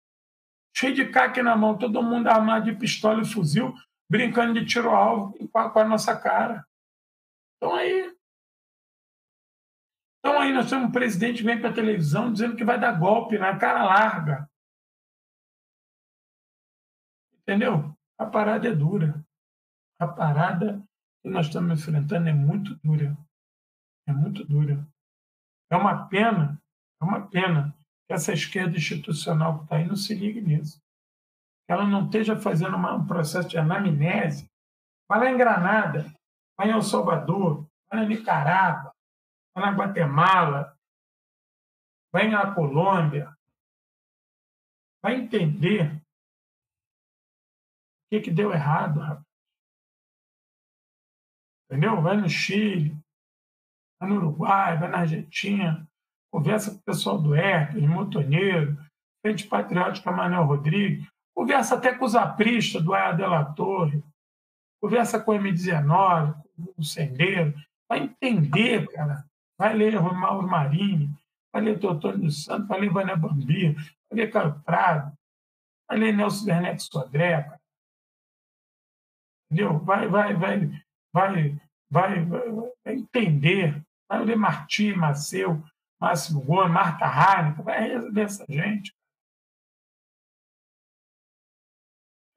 cheio de caque na mão, todo mundo armado de pistola e fuzil, brincando de tiro-alvo com a nossa cara. Então aí. Então aí nós temos um presidente que vem para a televisão dizendo que vai dar golpe na cara larga. Entendeu? A parada é dura. A parada que nós estamos enfrentando é muito dura. É muito dura. É uma pena, é uma pena que essa esquerda institucional que está aí não se ligue nisso. Que ela não esteja fazendo uma, um processo de anamnese. Vai lá em Granada, vai em El Salvador, vai na Nicarágua, vai na Guatemala, vai na Colômbia. Vai entender o que, que deu errado, rapaz. Entendeu? Vai no Chile, vai no Uruguai, vai na Argentina, conversa com o pessoal do Hércules, Montoneiro, Frente Patriótica Manuel Rodrigues, conversa até com os apristas do Aia de la Torre, conversa com o M19, com o Sendeiro, vai entender, cara. Vai ler Romauro Marini, vai ler Doutor dos Santos, vai ler Vânia Bambir, vai ler Caio Prado, vai ler Nelson Werneck Sodré. Entendeu? Vai, vai, vai, vai, vai, vai entender. Vai ler Martim, Maceu, Máximo Gomes, Marta Heineken, vai resolver essa gente.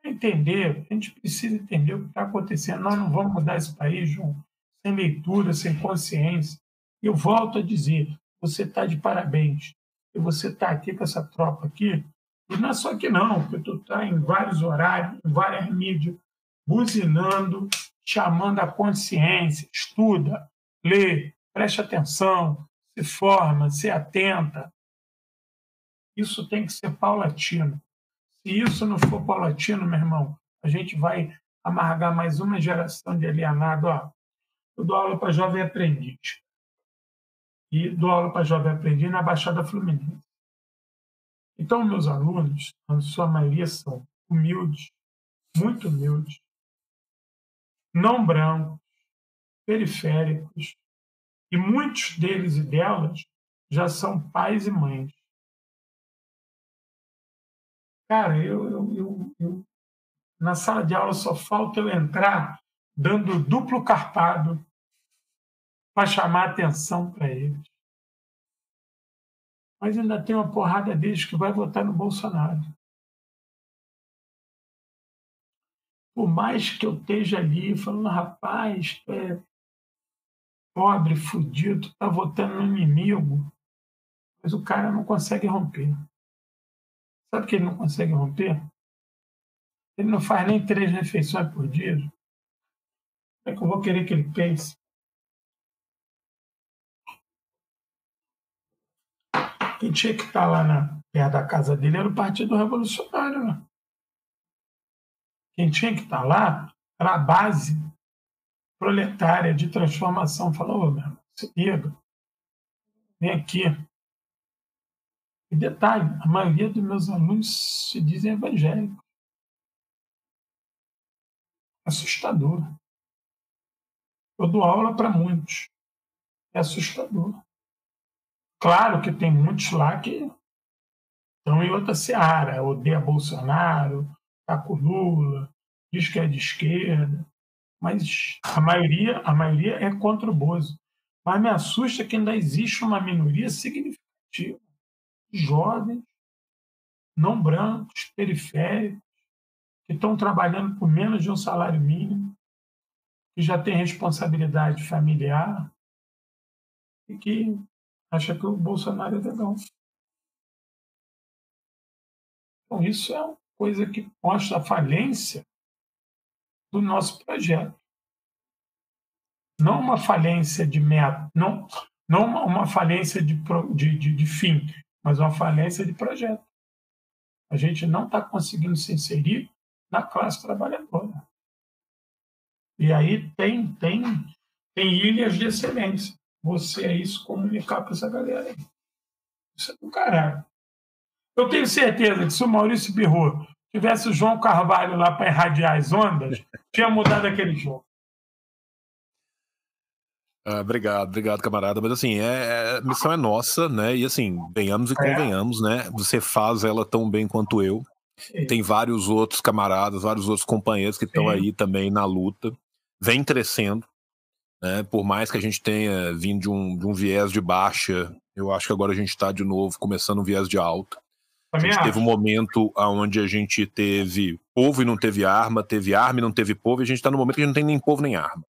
Entender, a gente precisa entender o que está acontecendo. Nós não vamos mudar esse país, João, sem leitura, sem consciência. Eu volto a dizer, você está de parabéns. E você está aqui com essa tropa aqui, e não é só aqui não, porque tu está em vários horários, em várias mídias, buzinando, chamando a consciência, estuda, lê, preste atenção, se forma, se atenta. Isso tem que ser paulatino. Se isso não for paulatino, meu irmão, a gente vai amargar mais uma geração de alienado. Ó, eu dou aula para jovem aprendiz. E dou aula para jovem aprendiz na Baixada Fluminense. Então, meus alunos, a sua maioria são humildes, muito humildes, não brancos, periféricos, e muitos deles e delas já são pais e mães. Cara, eu, eu, eu, eu na sala de aula só falta eu entrar dando duplo carpado para chamar atenção para eles. Mas ainda tem uma porrada deles que vai votar no Bolsonaro. por mais que eu esteja ali falando, rapaz, é pobre, fudido, está votando no inimigo, mas o cara não consegue romper. Sabe por que ele não consegue romper? Ele não faz nem três refeições por dia. Como é que eu vou querer que ele pense? Quem tinha que estar lá na, perto da casa dele era o Partido Revolucionário. Né? Quem tinha que estar lá era a base proletária de transformação. Falou, meu irmão, se liga, vem aqui. E detalhe, a maioria dos meus alunos se dizem evangélicos. Assustador. Eu dou aula para muitos. É assustador. Claro que tem muitos lá que estão em outra seara, odeia Bolsonaro, está com Lula, diz que é de esquerda, mas a maioria, a maioria é contra o Bozo. Mas me assusta que ainda existe uma minoria significativa de jovens, não brancos, periféricos, que estão trabalhando por menos de um salário mínimo, que já têm responsabilidade familiar e que acha que o Bolsonaro é legal. Então, isso é coisa que mostra a falência do nosso projeto. Não uma falência de meta, não, não uma falência de, de, de, de fim, mas uma falência de projeto. A gente não está conseguindo se inserir na classe trabalhadora. E aí tem, tem, tem ilhas de excelência. Você é isso comunicar para essa galera aí. Isso é do caralho. Eu tenho certeza que se o Maurício Birro tivesse o João Carvalho lá para irradiar as ondas, <laughs> tinha mudado aquele jogo. Ah, obrigado, obrigado, camarada. Mas assim, é, é, a missão é nossa, né? E assim, venhamos e é. convenhamos, né? Você faz ela tão bem quanto eu. E tem vários outros camaradas, vários outros companheiros que estão aí também na luta. Vem crescendo, né? Por mais que a gente tenha vindo de um, de um viés de baixa, eu acho que agora a gente está de novo começando um viés de alta. A gente teve um momento onde a gente teve povo e não teve arma, teve arma e não teve povo, e a gente está no momento que a gente não tem nem povo nem arma.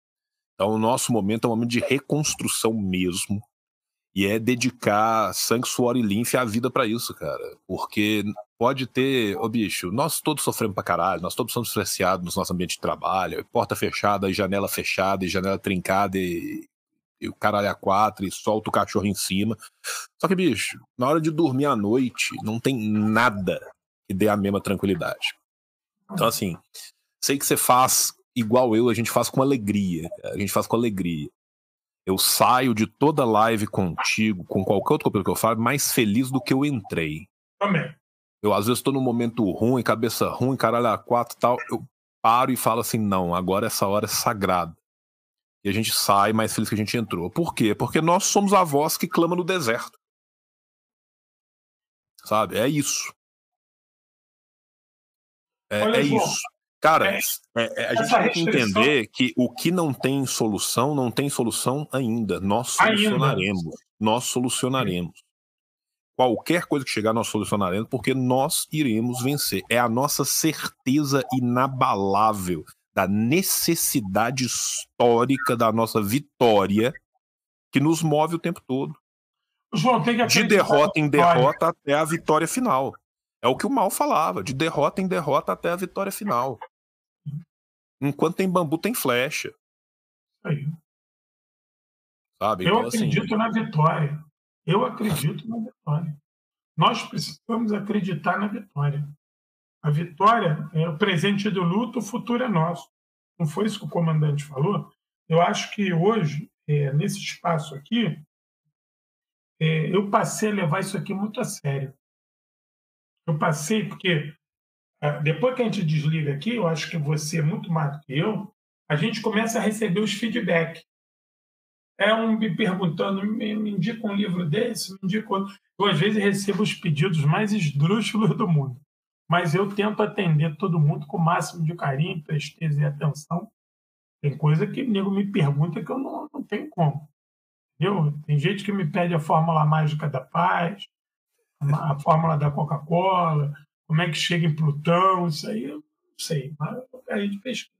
Então, o nosso momento é um momento de reconstrução mesmo. E é dedicar sangue, suor e linfe à vida para isso, cara. Porque pode ter, ô bicho, nós todos sofremos pra caralho, nós todos somos estressados no nosso ambiente de trabalho, porta fechada, e janela fechada, e janela trincada, e, e o caralho a quatro, e solta o cachorro em cima. Só que, bicho, na hora de dormir à noite, não tem nada que dê a mesma tranquilidade. Então, assim, sei que você faz igual eu, a gente faz com alegria. A gente faz com alegria. Eu saio de toda live contigo, com qualquer outro companheiro que eu falo, mais feliz do que eu entrei. Também. Eu, às vezes, estou num momento ruim, cabeça ruim, caralho, a quatro tal. Eu paro e falo assim: não, agora essa hora é sagrada. E a gente sai mais feliz que a gente entrou. Por quê? Porque nós somos a voz que clama no deserto. Sabe? É isso. É, é isso. Cara, é, é, é a gente tem que entender que o que não tem solução, não tem solução ainda. Nós solucionaremos. Ainda. Nós solucionaremos. Qualquer coisa que chegar, nós solucionaremos, porque nós iremos vencer. É a nossa certeza inabalável da necessidade histórica da nossa vitória que nos move o tempo todo. João, de derrota em derrota até a vitória final. É o que o mal falava, de derrota em derrota até a vitória final. Enquanto tem bambu, tem flecha. Aí. Sabe? Eu então, assim, acredito assim... na vitória. Eu acredito na vitória. Nós precisamos acreditar na vitória. A vitória é o presente do luto, o futuro é nosso. Não foi isso que o comandante falou? Eu acho que hoje, é, nesse espaço aqui, é, eu passei a levar isso aqui muito a sério. Eu passei porque é, depois que a gente desliga aqui, eu acho que você, muito mais do que eu, a gente começa a receber os feedback. É um me perguntando, me, indica um livro desse, me indica outro. Eu, às vezes, recebo os pedidos mais esdrúxulos do mundo. Mas eu tento atender todo mundo com o máximo de carinho, presteza e atenção. Tem coisa que o nego me pergunta que eu não, não tenho como. Entendeu? Tem gente que me pede a fórmula mágica da paz, a fórmula da Coca-Cola, como é que chega em Plutão, isso aí eu não sei, mas a gente pesquisa.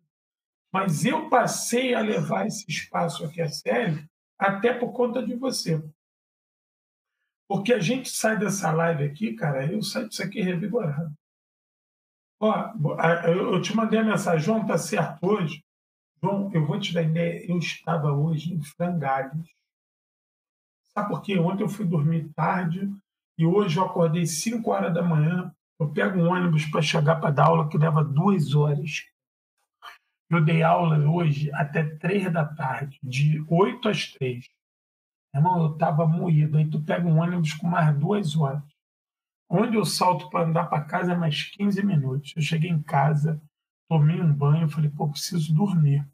Mas eu passei a levar esse espaço aqui a sério até por conta de você. Porque a gente sai dessa live aqui, cara, eu saio disso aqui revigorado. Ó, eu te mandei a mensagem, João, tá certo hoje? João, eu vou te ideia, eu estava hoje em frangalhos. Sabe por quê? Ontem eu fui dormir tarde e hoje eu acordei 5 horas da manhã eu pego um ônibus para chegar para dar aula que leva duas horas. Eu dei aula hoje até três da tarde, de oito às três. Irmão, eu estava moído. Aí tu pega um ônibus com mais duas horas. Onde eu salto para andar para casa é mais 15 minutos. Eu cheguei em casa, tomei um banho, falei, pô, preciso dormir.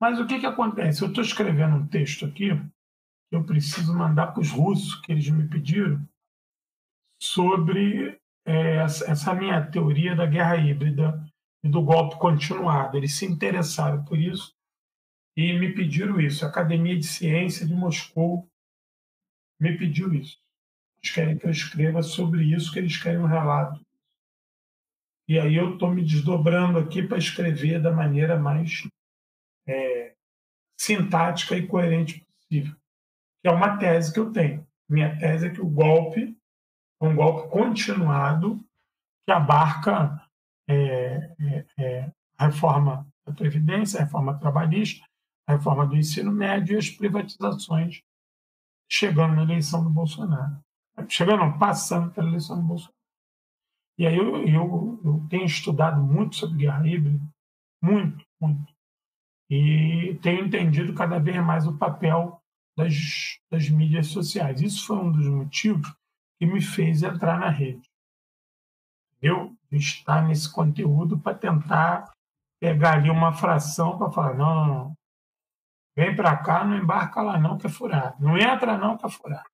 Mas o que, que acontece? Eu estou escrevendo um texto aqui, que eu preciso mandar para os russos, que eles me pediram, sobre é, essa minha teoria da guerra híbrida e do golpe continuado. Eles se interessaram por isso e me pediram isso. A Academia de Ciência de Moscou me pediu isso. Eles querem que eu escreva sobre isso, que eles querem um relato. E aí eu estou me desdobrando aqui para escrever da maneira mais é, sintática e coerente possível. Que é uma tese que eu tenho. Minha tese é que o golpe um golpe continuado que abarca é, é, é, a reforma da Previdência, a reforma trabalhista, a reforma do ensino médio e as privatizações, chegando na eleição do Bolsonaro. Chegando, passando pela eleição do Bolsonaro. E aí eu, eu, eu tenho estudado muito sobre guerra híbrida, muito, muito. E tenho entendido cada vez mais o papel das, das mídias sociais. Isso foi um dos motivos que me fez entrar na rede. Eu estar nesse conteúdo para tentar pegar ali uma fração para falar, não, não, não. Vem para cá, não embarca lá não, que é furado. Não entra não, que é furado.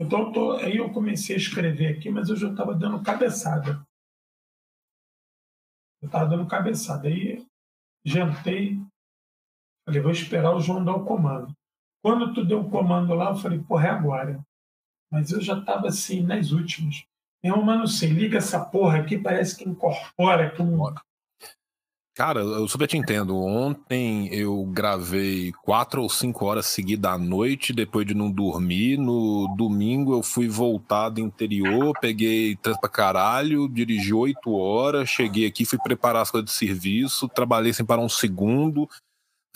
Então, tô, aí eu comecei a escrever aqui, mas eu já estava dando cabeçada. Eu estava dando cabeçada. Aí jantei, falei, vou esperar o João dar o comando. Quando tu deu o comando lá, eu falei, porra, é agora. Mas eu já estava assim, nas últimas. Meu não sei, liga essa porra aqui, parece que incorpora aqui um, Cara, eu super te entendo. Ontem eu gravei quatro ou cinco horas seguidas à noite, depois de não dormir. No domingo eu fui voltar do interior, peguei trânsito pra caralho, dirigi oito horas, cheguei aqui, fui preparar as coisas de serviço, trabalhei sem parar um segundo.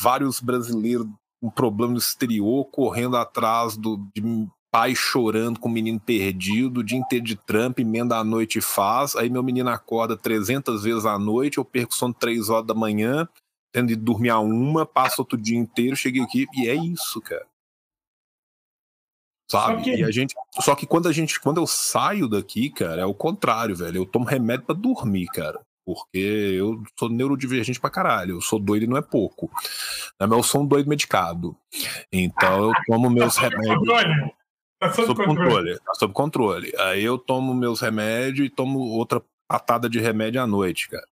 Vários brasileiros com problema no exterior, correndo atrás do, de pai chorando com o menino perdido, o dia inteiro de trampo, emenda à noite e faz. Aí meu menino acorda 300 vezes à noite, eu perco sono 3 horas da manhã, tendo de dormir a uma, passo outro dia inteiro, cheguei aqui e é isso, cara. Sabe? Que... E a gente, só que quando a gente, quando eu saio daqui, cara, é o contrário, velho. Eu tomo remédio para dormir, cara. Porque eu sou neurodivergente pra caralho. Eu sou doido e não é pouco. Mas eu sou um doido medicado. Então eu tomo meus remédios. Tá sob, sob controle. controle. Tá sob controle. Aí eu tomo meus remédios e tomo outra patada de remédio à noite, cara.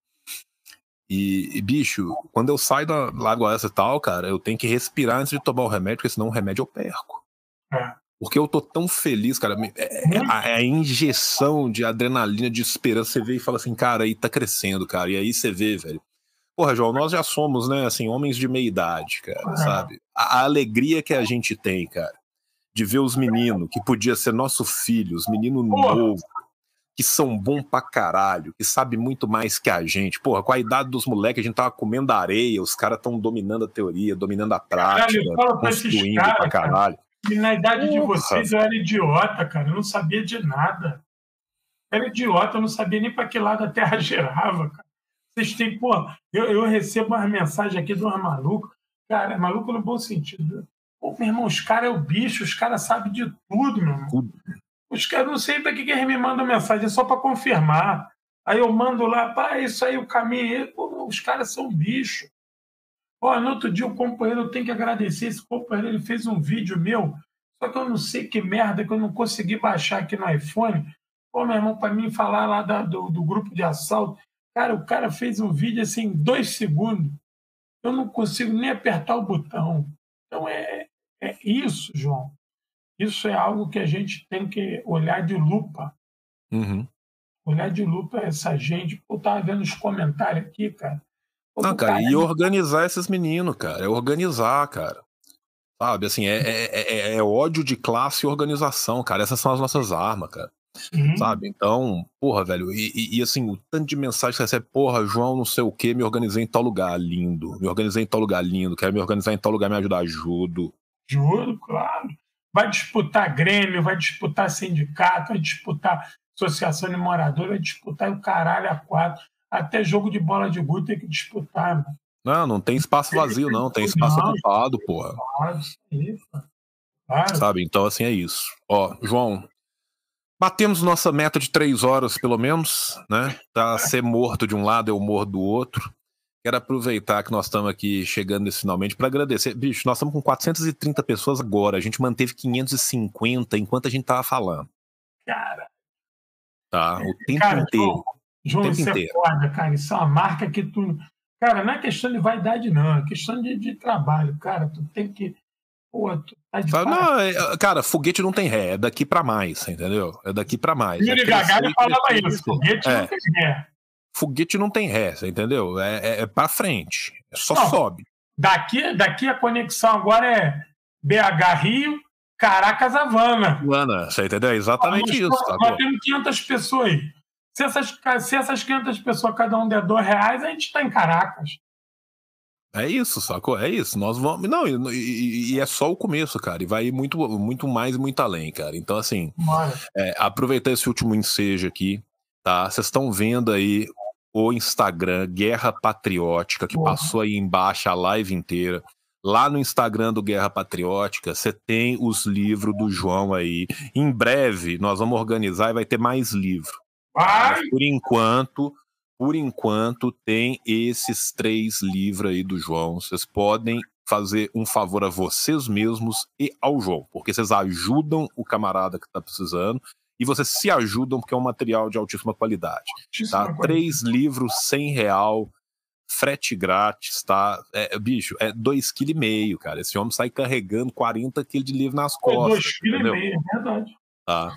E, e, bicho, quando eu saio da Lagoa essa e tal, cara, eu tenho que respirar antes de tomar o remédio, porque senão o remédio eu perco. É. Porque eu tô tão feliz, cara. É, é, a, é a, injeção de adrenalina, de esperança. Você vê e fala assim, cara, aí tá crescendo, cara. E aí você vê, velho. Porra, João, nós já somos, né, assim, homens de meia idade, cara, é. sabe? A, a alegria que a gente tem, cara de ver os meninos, que podia ser nosso filho, os meninos novos, que são bom pra caralho, que sabe muito mais que a gente. Porra, com a idade dos moleques, a gente tava comendo areia, os caras estão dominando a teoria, dominando a prática, caralho, construindo cara, pra caralho. Cara. E na idade Porra. de vocês eu era idiota, cara, eu não sabia de nada. Eu era idiota, eu não sabia nem para que lado a Terra <laughs> girava, cara. Vocês têm, porra, eu, eu recebo umas mensagens aqui de umas malucos, cara, é maluco no bom sentido. Pô, meu irmão, os caras é o bicho, os caras sabem de tudo, meu irmão. Tudo. Os caras não sei para que, eles me mandam mensagem, é só para confirmar. Aí eu mando lá, pá, isso aí o caminho. Pô, os caras são bicho. Ó, no outro dia o companheiro, eu tenho que agradecer esse companheiro, ele fez um vídeo meu, só que eu não sei que merda que eu não consegui baixar aqui no iPhone. Pô, meu irmão, para mim falar lá da, do, do grupo de assalto, cara, o cara fez um vídeo assim, em dois segundos. Eu não consigo nem apertar o botão. Então é, é isso, João. Isso é algo que a gente tem que olhar de lupa. Uhum. Olhar de lupa essa gente. Eu tava vendo os comentários aqui, cara. Não, cara, cara, e organizar esses meninos, cara. É organizar, cara. Sabe, assim, é, é, é, é, ódio de classe e organização, cara. Essas são as nossas armas, cara. Uhum. Sabe? Então, porra, velho. E, e, e, assim, o tanto de mensagem que você recebe, porra, João, não sei o que, me organizei em tal lugar, lindo. Me organizei em tal lugar, lindo. Quero me organizar em tal lugar, me ajudar, ajudo. Juro, claro. Vai disputar Grêmio, vai disputar sindicato, vai disputar associação de moradores, vai disputar o caralho a quatro. Até jogo de bola de gude tem que disputar, mano. Não, não tem espaço vazio, não. Tem espaço não, ocupado, porra. Claro. Sabe? Então, assim, é isso. Ó, João, batemos nossa meta de três horas, pelo menos, né? Tá ser morto de um lado, eu morro do outro. Quero aproveitar que nós estamos aqui chegando nesse finalmente para agradecer. Bicho, nós estamos com 430 pessoas agora. A gente manteve 550 enquanto a gente tava falando. Cara. Tá, o tempo cara, inteiro. João, isso é inteiro. é foda, cara. Isso é uma marca que tu. Cara, não é questão de vaidade, não. É questão de, de trabalho, cara. Tu tem que. Pô, tu tá de não, é, cara, foguete não tem ré, é daqui para mais, entendeu? É daqui para mais. Yuri é Gagarin falava isso, foguete é. não tem ré foguete não tem ré, entendeu? É, é, é para frente, é só não, sobe. Daqui, daqui a conexão agora é BH Rio, Caracas Havana. Havana, você entendeu? É exatamente isso. Nós, tá nós temos 500 pessoas aí. Se essas, se essas 500 pessoas, cada um der dois reais, a gente está em Caracas. É isso, sacou? É isso. Nós vamos. Não, e, e, é só o começo, cara. E vai muito, muito mais e muito além, cara. Então, assim, é, aproveitar esse último ensejo aqui, tá? Vocês estão vendo aí o Instagram Guerra Patriótica, que passou aí embaixo a live inteira. Lá no Instagram do Guerra Patriótica, você tem os livros do João aí. Em breve, nós vamos organizar e vai ter mais livro. Mas, por enquanto, por enquanto, tem esses três livros aí do João. Vocês podem fazer um favor a vocês mesmos e ao João, porque vocês ajudam o camarada que está precisando e vocês se ajudam porque é um material de altíssima qualidade. Altíssima tá? Três livros, cem real, frete grátis, tá? É, bicho, é dois kg e meio, cara. Esse homem sai carregando 40 kg de livro nas costas. Dois kg e meio, é verdade. Tá?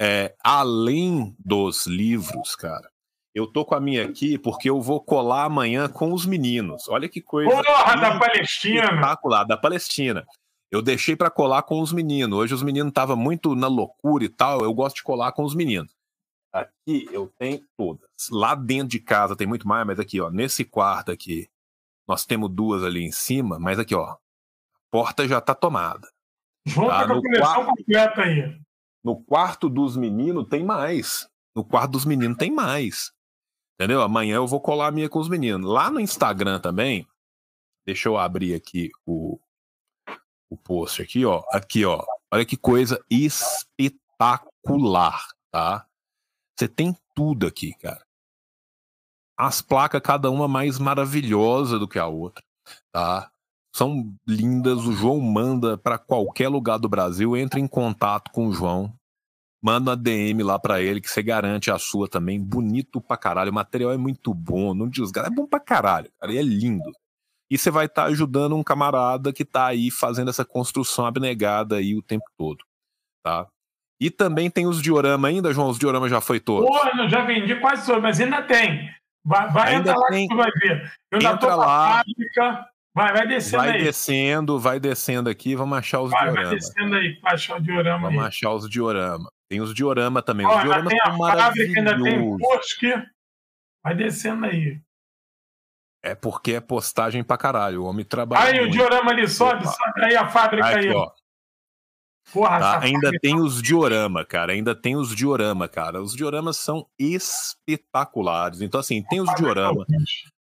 É, além dos livros, cara, eu tô com a minha aqui porque eu vou colar amanhã com os meninos. Olha que coisa. Porra, da Palestina! Espetacular, da Palestina. Eu deixei para colar com os meninos. Hoje os meninos estavam muito na loucura e tal. Eu gosto de colar com os meninos. Aqui eu tenho todas. Lá dentro de casa tem muito mais, mas aqui, ó, nesse quarto aqui, nós temos duas ali em cima, mas aqui, ó, a porta já tá tomada. Junta tá? com a coleção quarto, completa aí. No quarto dos meninos tem mais. No quarto dos meninos tem mais. Entendeu? Amanhã eu vou colar a minha com os meninos. Lá no Instagram também, deixa eu abrir aqui o, o post aqui, ó. Aqui, ó. Olha que coisa espetacular, tá? Você tem tudo aqui, cara. As placas, cada uma mais maravilhosa do que a outra, tá? São lindas. O João manda para qualquer lugar do Brasil. Entre em contato com o João. Manda uma DM lá para ele que você garante a sua também. Bonito pra caralho. O material é muito bom. Não desgasta. É bom pra caralho, cara. E é lindo. E você vai estar tá ajudando um camarada que tá aí fazendo essa construção abnegada aí o tempo todo, tá? E também tem os diorama ainda, João? Os diorama já foi todo. Pô, já vendi quase todos, mas ainda tem. Vai, vai ainda entrar tem... lá que tu vai ver. Eu ainda tô lá. Fábrica. Vai, vai descendo vai aí. Vai descendo, vai descendo aqui, vamos achar os vai, diorama. Vai descendo aí, vai achar o diorama Vamos aí. achar os diorama. Tem os diorama também. Ó, os diorama tem a fábrica, ainda tem o Bosque. Vai descendo aí. É porque é postagem pra caralho. O homem trabalha. Aí muito. o diorama ali sobe, sobe aí a fábrica aí. aí. Ó. Porra, tá? Ainda tem os diorama, cara. Ainda tem os diorama, cara. Os dioramas são espetaculares. Então, assim, tem os diorama,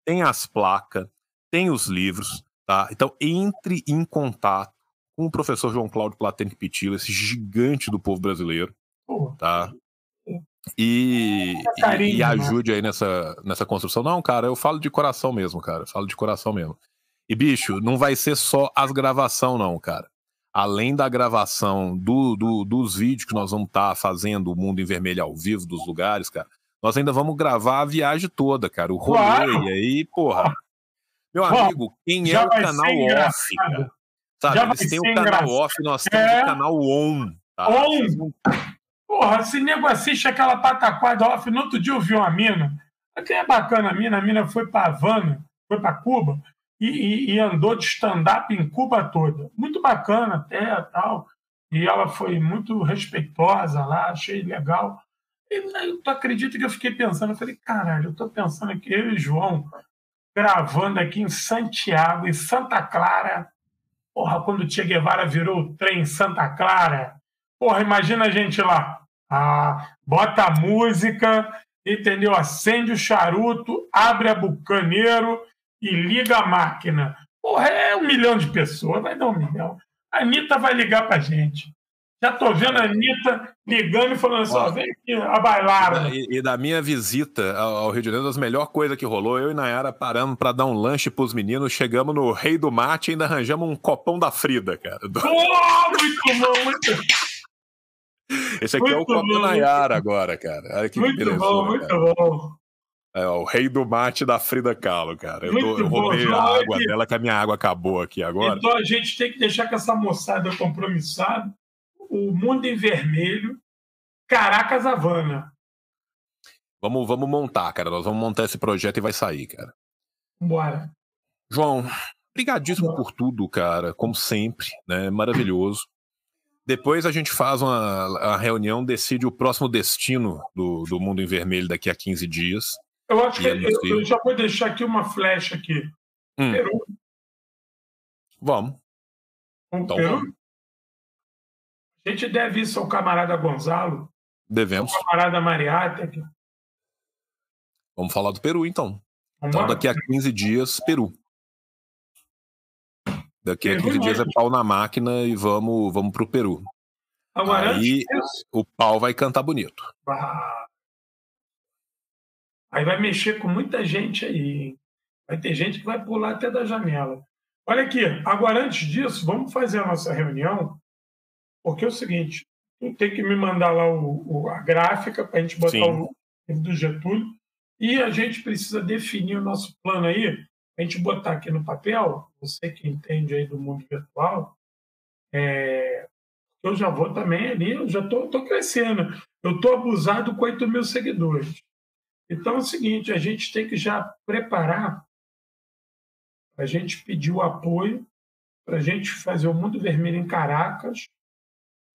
tem as placas, tem os livros, tá? Então, entre em contato com o professor João Cláudio Platente Pitilo, esse gigante do povo brasileiro, tá? E, e, e, ajude aí nessa, nessa construção. Não, cara, eu falo de coração mesmo, cara. Eu falo de coração mesmo. E, bicho, não vai ser só as gravação, não, cara além da gravação do, do, dos vídeos que nós vamos estar tá fazendo o Mundo em Vermelho ao vivo dos lugares, cara, nós ainda vamos gravar a viagem toda, cara. O rolê, claro. e aí, porra. Meu amigo, quem é o canal off, cara? Sabe, eles têm o canal engraçado. off, nós temos é... o canal on. Tá? On! Porra, se nego assiste aquela pataquada off, no outro dia eu vi uma mina. Até é bacana a mina, a mina foi pra Havana, foi pra Cuba, e, e, e andou de stand-up em Cuba toda. Muito bacana até tal. E ela foi muito respeitosa lá, achei legal. E tu acredita que eu fiquei pensando? Eu falei, caralho, eu tô pensando aqui, eu e João, gravando aqui em Santiago, em Santa Clara. Porra, quando o Che Guevara virou o trem em Santa Clara. Porra, imagina a gente lá. Ah, bota a música, entendeu? Acende o charuto, abre a bucaneiro e liga a máquina. Porra, é um milhão de pessoas, vai dar um milhão. A Anitta vai ligar pra gente. Já tô vendo a Anitta ligando e falando assim, ó, vem aqui, a bailar. E, e, da minha visita ao Rio de Janeiro, das melhores coisas que rolou, eu e Nayara paramos para dar um lanche pros meninos, chegamos no Rei do Mate e ainda arranjamos um copão da Frida, cara. Oh, muito bom, muito Esse aqui muito é o copo da Nayara agora, cara. Olha que muito beleza, bom, muito bom. É, o rei do mate da Frida Kahlo, cara. Eu, tô, eu roubei a água que... dela, que a minha água acabou aqui agora. Então a gente tem que deixar com essa moçada compromissada. O mundo em vermelho. Caracas Havana. Vamos, vamos montar, cara. Nós vamos montar esse projeto e vai sair, cara. Bora. João, brigadíssimo por tudo, cara. Como sempre, né? Maravilhoso. Depois a gente faz uma, uma reunião, decide o próximo destino do, do Mundo em Vermelho daqui a 15 dias. Eu acho que eu, eu, já vou deixar aqui uma flecha aqui. Hum. Peru. Vamos. Um então, Peru? Vamos. A gente deve isso ao camarada Gonzalo. Devemos. Ao camarada. Aqui. Vamos falar do Peru, então. Vamos então, daqui a 15 dias, Peru. Daqui a 15 dias é pau na máquina e vamos, vamos pro Peru. Aí o pau vai cantar bonito. Ah. Aí vai mexer com muita gente aí. Vai ter gente que vai pular até da janela. Olha aqui, agora antes disso, vamos fazer a nossa reunião, porque é o seguinte, tu tem que me mandar lá o, o a gráfica para a gente botar Sim. o do Getúlio, e a gente precisa definir o nosso plano aí, a gente botar aqui no papel, você que entende aí do mundo virtual, é, eu já vou também ali, eu já estou crescendo. Eu estou abusado com 8 mil seguidores. Então é o seguinte, a gente tem que já preparar a gente pedir o apoio para a gente fazer o Mundo Vermelho em Caracas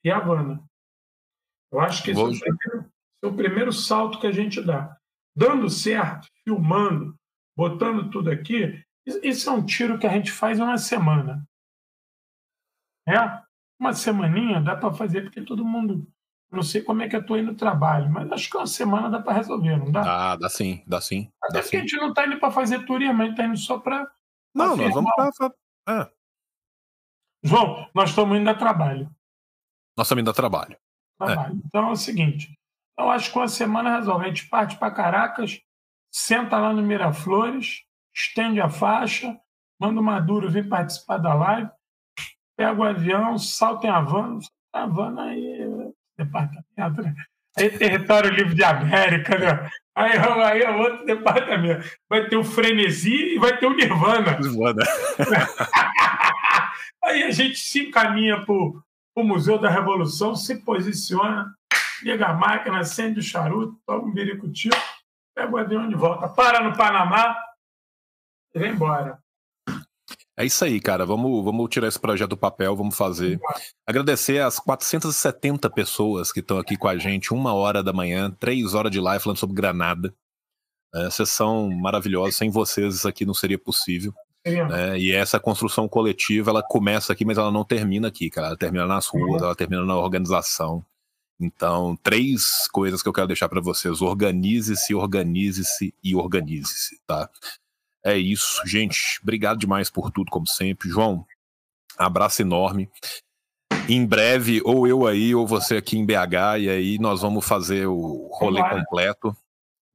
e Havana. Eu acho que esse é o, primeiro, esse é o primeiro salto que a gente dá. Dando certo, filmando, botando tudo aqui, isso é um tiro que a gente faz uma semana. É? Uma semaninha dá para fazer, porque todo mundo. Não sei como é que eu tô indo no trabalho, mas acho que uma semana dá para resolver, não dá? Dá, dá sim, dá sim. Até dá porque sim. a gente não está indo para fazer turismo, a gente está indo só para. Não, nós vamos para. É. João, nós estamos indo a trabalho. Nós estamos indo a trabalho. trabalho. É. Então é o seguinte: eu acho que uma semana resolve. A gente parte para Caracas, senta lá no Miraflores, estende a faixa, manda o Maduro vir participar da live, pega o avião, salta em Havana, Havana aí, departamento, né? aí território livre de América, né? Aí, aí é outro departamento. Vai ter o frenesi e vai ter o Nirvana. Nirvana. <laughs> aí a gente se encaminha para o Museu da Revolução, se posiciona, liga a máquina, acende o charuto, toma um biricuti, pega o avião de volta, para no Panamá e vem embora. É isso aí, cara. Vamos, vamos tirar esse projeto do papel, vamos fazer. Agradecer às 470 pessoas que estão aqui com a gente, uma hora da manhã, três horas de live falando sobre Granada. É, vocês são maravilhosos, sem vocês isso aqui não seria possível. É, e essa construção coletiva, ela começa aqui, mas ela não termina aqui, cara. Ela termina nas ruas, ela termina na organização. Então, três coisas que eu quero deixar para vocês: organize-se, organize-se e organize-se, tá? É isso, gente. Obrigado demais por tudo, como sempre. João, abraço enorme. Em breve, ou eu aí, ou você aqui em BH, e aí nós vamos fazer o rolê completo.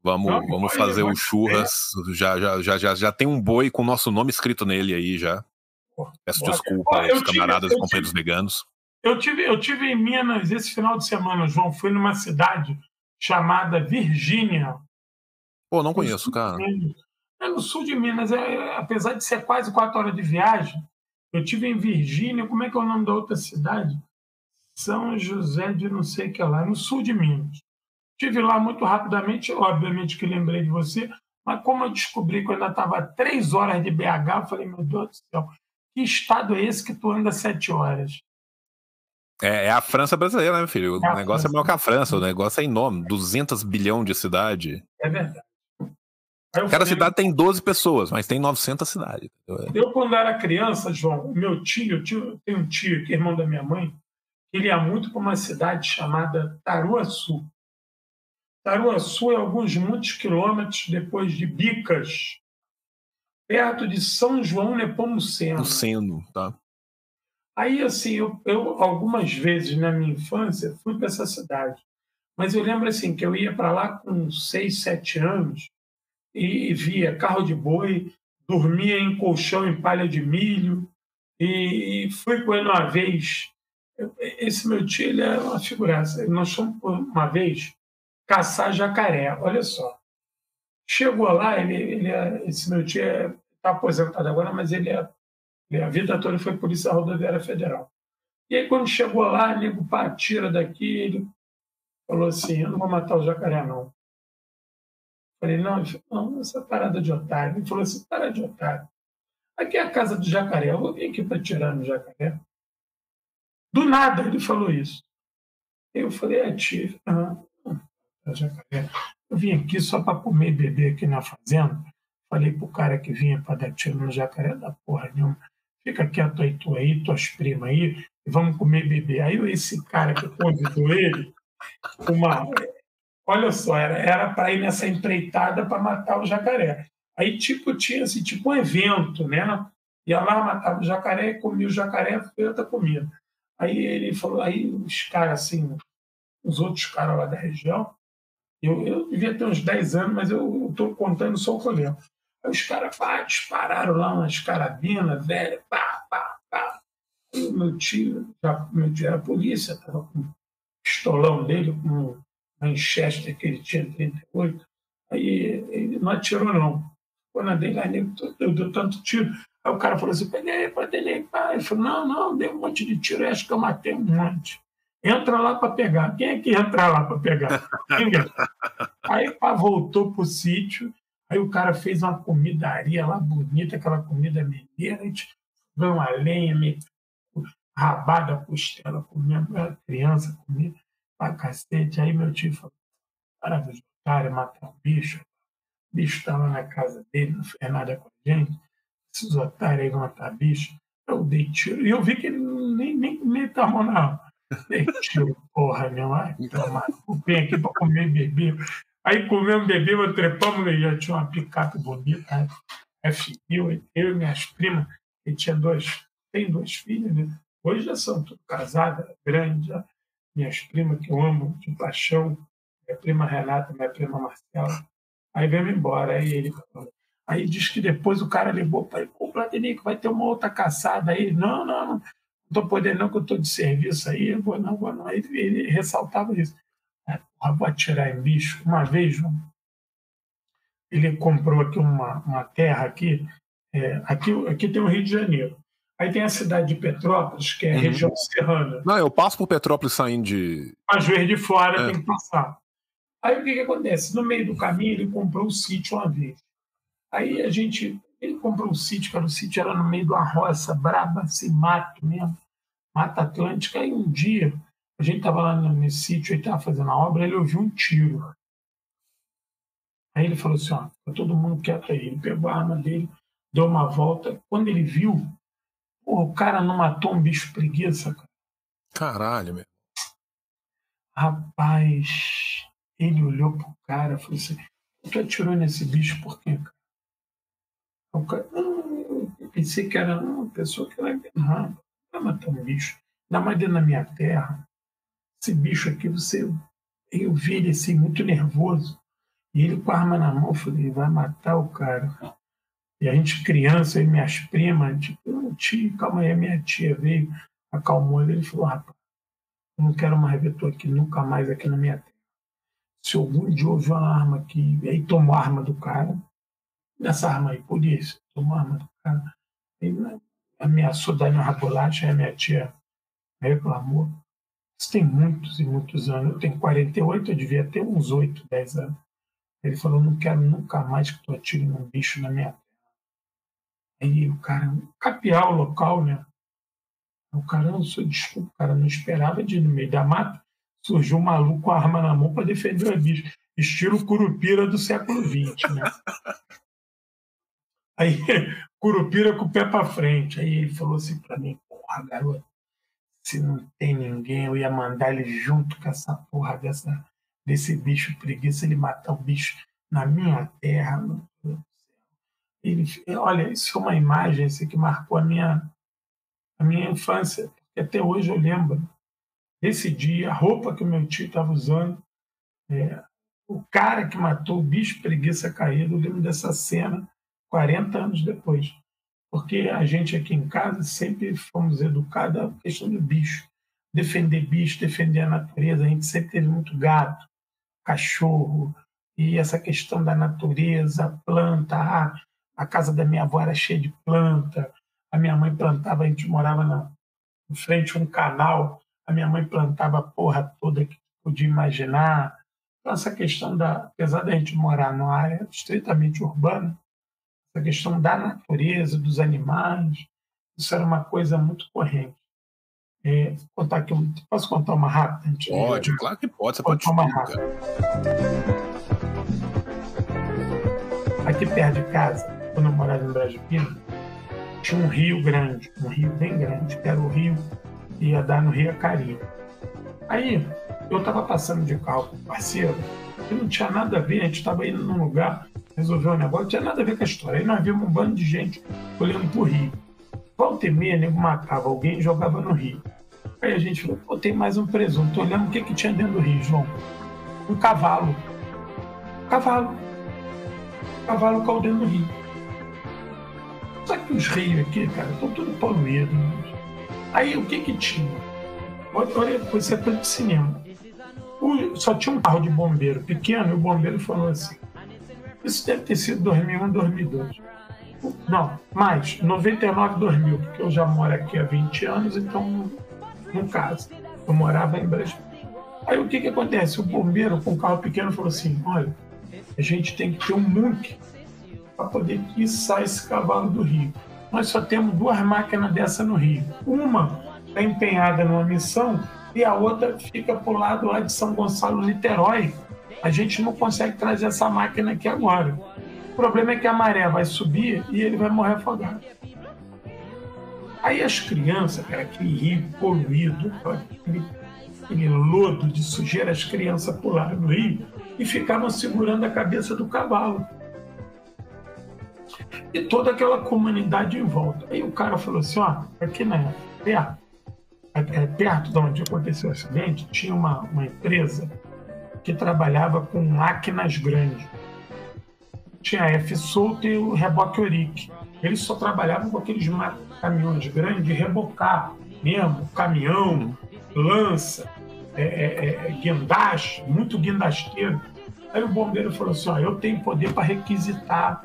Vamos, vamos fazer o churras. Já, já, já, já, já tem um boi com o nosso nome escrito nele aí já. Peço desculpa aos camaradas e companheiros veganos. Eu tive, eu tive em Minas esse final de semana, João. Fui numa cidade chamada Virgínia. Pô, não conheço, cara. É no sul de Minas, é, apesar de ser quase quatro horas de viagem. Eu tive em Virgínia, como é que é o nome da outra cidade? São José de não sei o que lá, no sul de Minas. Tive lá muito rapidamente, obviamente que lembrei de você, mas como eu descobri que eu ainda estava três horas de BH, eu falei, meu Deus do céu, que estado é esse que tu anda sete horas? É, é a França brasileira, né, meu filho? O é negócio França. é maior que a França, o negócio é enorme, 200 bilhões de cidade. É verdade. Cada cidade tem 12 pessoas, mas tem 900 cidades. Eu, quando era criança, João, meu tio, tio tem um tio que é irmão da minha mãe, ele ia muito para uma cidade chamada Taruaçu. Taruaçu é alguns muitos quilômetros depois de Bicas, perto de São João Nepomuceno. Seno, tá. Aí, assim, eu, eu algumas vezes na minha infância fui para essa cidade. Mas eu lembro, assim, que eu ia para lá com seis, sete anos e via carro de boi, dormia em colchão em palha de milho e fui com ele uma vez. Esse meu tio ele é uma figuraça. Nós fomos uma vez caçar jacaré. Olha só. Chegou lá, ele, ele é, esse meu tio está é, aposentado agora, mas ele é, a vida toda foi polícia rodoviária federal. E aí, quando chegou lá, nego, pá, tira daqui, ele falou assim: Eu não vou matar o jacaré, não. Falei, não, não, essa parada de otário. Ele falou assim, para de otário. Aqui é a casa do jacaré, eu vou vir aqui para tirar no jacaré. Do nada ele falou isso. Eu falei, é tio, ah, jacaré. Eu vim aqui só para comer e beber aqui na fazenda. Falei pro cara que vinha para dar tiro no jacaré, da porra nenhuma. Fica quieto aí, tu aí, tuas primas aí, e vamos comer beber. Aí esse cara que convidou ele, uma, Olha só, era para ir nessa empreitada para matar o jacaré. Aí, tipo, tinha assim, tipo um evento, né? Ia lá, matava o jacaré, comia o jacaré, foi outra comida. Aí ele falou, aí os caras, assim, os outros caras lá da região, eu, eu devia ter uns 10 anos, mas eu estou contando só o que eu lembro. Aí os caras pá, dispararam lá umas carabinas, velho, pá, pá, pá. E o meu tio, já, meu tio era polícia, estava com o pistolão dele, com um Manchester que ele tinha 38. Aí ele não atirou, não. Quando a dele, aí deu, deu tanto tiro. Aí o cara falou assim: peguei, peguei, pai. Ele falou: não, não, deu um monte de tiro, acho que eu matei um monte. Entra lá para pegar. Quem é que entra lá para pegar? <laughs> aí pá, voltou pro sítio. Aí o cara fez uma comidaria lá bonita, aquela comida mineira. A gente veio uma lenha, meio rabada, costela, comia, criança comia pra cacete. Aí meu tio falou: para dos matar um bicho. O bicho estava na casa dele, não fez nada com a gente esses otários aí vão matar bicho. Eu dei tiro. E eu vi que ele nem, nem, nem tomou, não. Dei tiro, porra, meu. Ai, tomar. Vem aqui para comer e beber. Aí comemos, bebemos, trepamos, e já tinha uma picape bonita, F1000, eu e minhas primas, e tinha duas, tem duas filhas, né? Hoje já são tudo casadas, grandes, já. minhas primas que eu amo de paixão, minha prima Renata, minha prima Marcela. Aí vemos embora, aí ele Aí diz que depois o cara levou para ele, o Platinico, vai ter uma outra caçada aí. Não, não, não estou podendo não, que eu estou de serviço aí, eu vou não, vou não. Aí ele ressaltava isso. É, vou atirar em bicho. Uma vez, ele comprou aqui uma, uma terra aqui, é, aqui, aqui tem o Rio de Janeiro. Aí tem a cidade de Petrópolis, que é a uhum. região serrana. Não, eu passo por Petrópolis saindo de. Mas verde fora é. tem que passar. Aí o que, que acontece? No meio do caminho, ele comprou um sítio uma vez. Aí a gente, ele comprou um sítio, cara, o sítio era no meio de uma roça braba, sem mato mesmo, Mata Atlântica. Aí um dia, a gente estava lá nesse sítio, ele estava fazendo a obra, ele ouviu um tiro. Aí ele falou assim, ó, tá todo mundo quieto aí. Ele pegou a arma dele, deu uma volta. Quando ele viu, pô, o cara não matou um bicho preguiça, cara. Caralho, meu. Rapaz, ele olhou pro cara e falou assim, tu atirou nesse bicho por quê, cara? O cara, não, eu pensei que era uma pessoa que era errada. Não vai matar um bicho. Ainda mais dentro da minha terra. Esse bicho aqui, você. Eu vi ele assim, muito nervoso. E ele com a arma na mão, eu falei, vai matar o cara. E a gente, criança, e minhas primas, tipo, tio, calma aí, minha tia veio, acalmou ele. Ele falou, rapaz, eu não quero mais ver tu aqui, nunca mais aqui na minha terra. Se algum dia houve uma arma aqui, aí tomou a arma do cara, dessa arma aí, polícia, tomou a arma do cara. Ele ameaçou dar uma bolacha, aí a minha tia reclamou. Isso tem muitos e muitos anos. Eu tenho 48, eu devia ter uns 8, 10 anos. Ele falou, não quero nunca mais que tu atire num bicho na minha terra. Aí o cara, capial local, né? O cara, não sou desculpa, o cara não esperava de ir no meio da mata. Surgiu um maluco com a arma na mão para defender o bicho. Estilo curupira do século XX, né? Aí, <laughs> Curupira com o pé para frente. Aí ele falou assim para mim: Porra, garoto, se não tem ninguém, eu ia mandar ele junto com essa porra dessa, desse bicho preguiça, ele matar o bicho na minha terra. Ele, olha, isso é uma imagem que marcou a minha, a minha infância. Até hoje eu lembro desse dia, a roupa que o meu tio estava usando, é, o cara que matou o bicho preguiça caído, eu lembro dessa cena 40 anos depois. Porque a gente aqui em casa sempre fomos educados à questão do bicho. Defender bicho, defender a natureza. A gente sempre teve muito gato, cachorro, e essa questão da natureza, planta. Ah, a casa da minha avó era cheia de planta. A minha mãe plantava, a gente morava na, em frente a um canal. A minha mãe plantava a porra toda que podia imaginar. Então, essa questão da. Apesar da gente morar numa área estritamente urbana, essa questão da natureza, dos animais, isso era uma coisa muito corrente. É, contar aqui, posso contar uma rápida? Pode, claro que pode, você pode contar uma rápida. Aqui perto de casa, quando eu morava em Brasília, tinha um rio grande, um rio bem grande, que era o rio que ia dar no Rio Acari. Aí eu estava passando de carro com o parceiro, e não tinha nada a ver, a gente estava indo num lugar resolver um negócio, não tinha nada a ver com a história. Aí nós vimos um bando de gente olhando pro rio. Volta e meia, nego matava alguém e jogava no rio. Aí a gente falou, pô, tem mais um presunto. Olhando o que, que tinha dentro do rio, João. Um cavalo. Cavalo. Cavalo caiu dentro do rio. os rios aqui, cara, estão tudo poluídos. Aí o que que tinha? Olha, você é de cinema. O, só tinha um carro de bombeiro pequeno e o bombeiro falou assim: Isso deve ter sido 2001, 2002. Não, mais, 99, 2000, porque eu já moro aqui há 20 anos, então, no caso, eu morava em Brasília. Aí o que que acontece? O bombeiro com o carro pequeno falou assim: Olha, a gente tem que ter um muque para poder içar esse cavalo do rio. Nós só temos duas máquinas dessa no rio. Uma está empenhada numa missão e a outra fica para o lado lá de São Gonçalo, Niterói. A gente não consegue trazer essa máquina aqui agora. O problema é que a maré vai subir e ele vai morrer afogado. Aí as crianças, cara, aquele rio poluído, aquele, aquele lodo de sujeira, as crianças pularam no rio e ficavam segurando a cabeça do cavalo. E toda aquela comunidade em volta. Aí o cara falou assim: ó, aqui na perto, é, perto de onde aconteceu o acidente, tinha uma, uma empresa que trabalhava com máquinas grandes. Tinha a F Solto e o Reboque Oric. Eles só trabalhavam com aqueles caminhões grandes de rebocar mesmo, caminhão, lança, é, é, é, guindaste, muito guindasteiro. Aí o bombeiro falou assim: ó, eu tenho poder para requisitar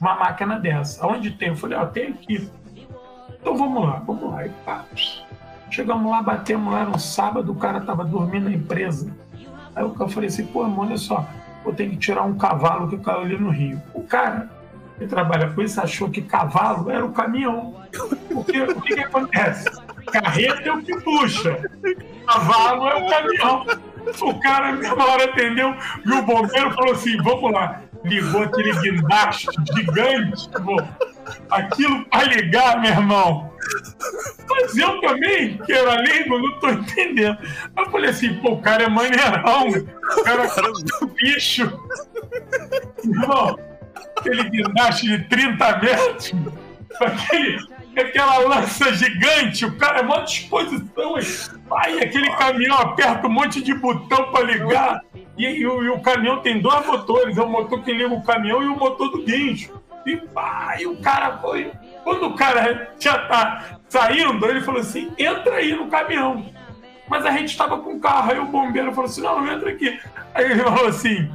uma máquina dessa. Onde tem? Eu falei: ó, tem aqui. Então vamos lá, vamos lá. E pá, Chegamos lá, batemos lá, um sábado, o cara tava dormindo na empresa. Aí eu falei assim, pô, irmão, olha só, eu tenho que tirar um cavalo que caiu ali no rio. O cara que trabalha com isso achou que cavalo era o caminhão. Porque o que, que acontece? Carreta é o que puxa, cavalo é o caminhão. O cara, na hora, atendeu, e o bombeiro falou assim: vamos lá. Ligou aquele guindaste gigante, pô. Aquilo para ligar, meu irmão. Mas eu também, que era leigo, não tô entendendo. Eu falei assim, pô, o cara é maneirão, o cara é um bicho. Irmão, aquele guindaste de 30 metros, aquele, aquela lança gigante, o cara é uma disposição. Aí aquele caminhão aperta um monte de botão para ligar. E, e, e, o, caminhão tem dois motores, é o motor que liga o caminhão e o motor do guincho. E e o cara foi. Quando o cara já tá saindo, ele falou assim: entra aí no caminhão. Mas a gente estava com o carro, aí o bombeiro falou assim: não, entra aqui. Aí ele falou assim: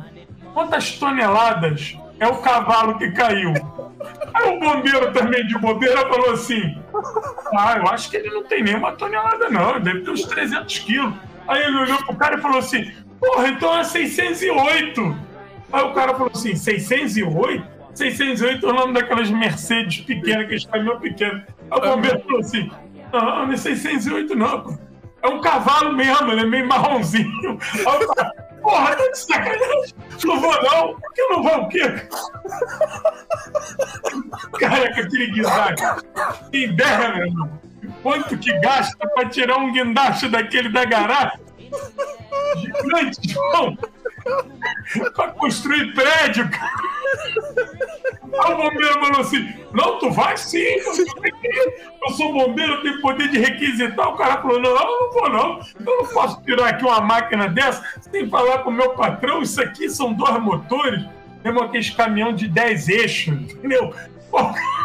quantas toneladas é o cavalo que caiu? Aí o bombeiro também de bobeira falou assim: ah, eu acho que ele não tem nenhuma tonelada, não, deve ter uns 300 quilos. Aí ele olhou pro cara e falou assim: porra, então é 608. Aí o cara falou assim: 608? 608 é o nome daquelas Mercedes pequenas, aqueles caminhões pequenos. Aí o bombeiro falou assim: não, não é 608, não. É um cavalo mesmo, ele é meio marronzinho. Aí o cara, porra, tá de sacanagem. Não vou não. Por que não vou o quê? Caraca, aquele guindaste. Tem ideia, meu irmão? Quanto que gasta pra tirar um guindaste daquele da garagem? Gigante, João <laughs> pra construir prédio, cara. Aí o bombeiro falou assim: Não, tu vai sim, eu sou bombeiro, tenho poder de requisitar. O cara falou: Não, eu não vou, não. Eu não posso tirar aqui uma máquina dessa sem falar com o meu patrão. Isso aqui são dois motores, mesmo aqueles caminhão de 10 eixos, entendeu? Pô, <laughs>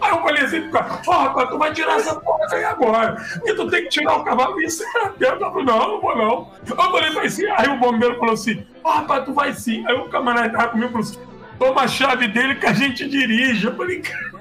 Aí eu falei assim, porra, rapaz, tu vai tirar essa porra aí agora. E tu tem que tirar o cavalo e isso é Eu falei, não, não vou não. Eu falei, vai sim. Aí o bombeiro falou assim, ó, rapaz, tu vai sim. Aí o camarada tava comigo falou assim, toma a chave dele que a gente dirige. Eu falei, cara.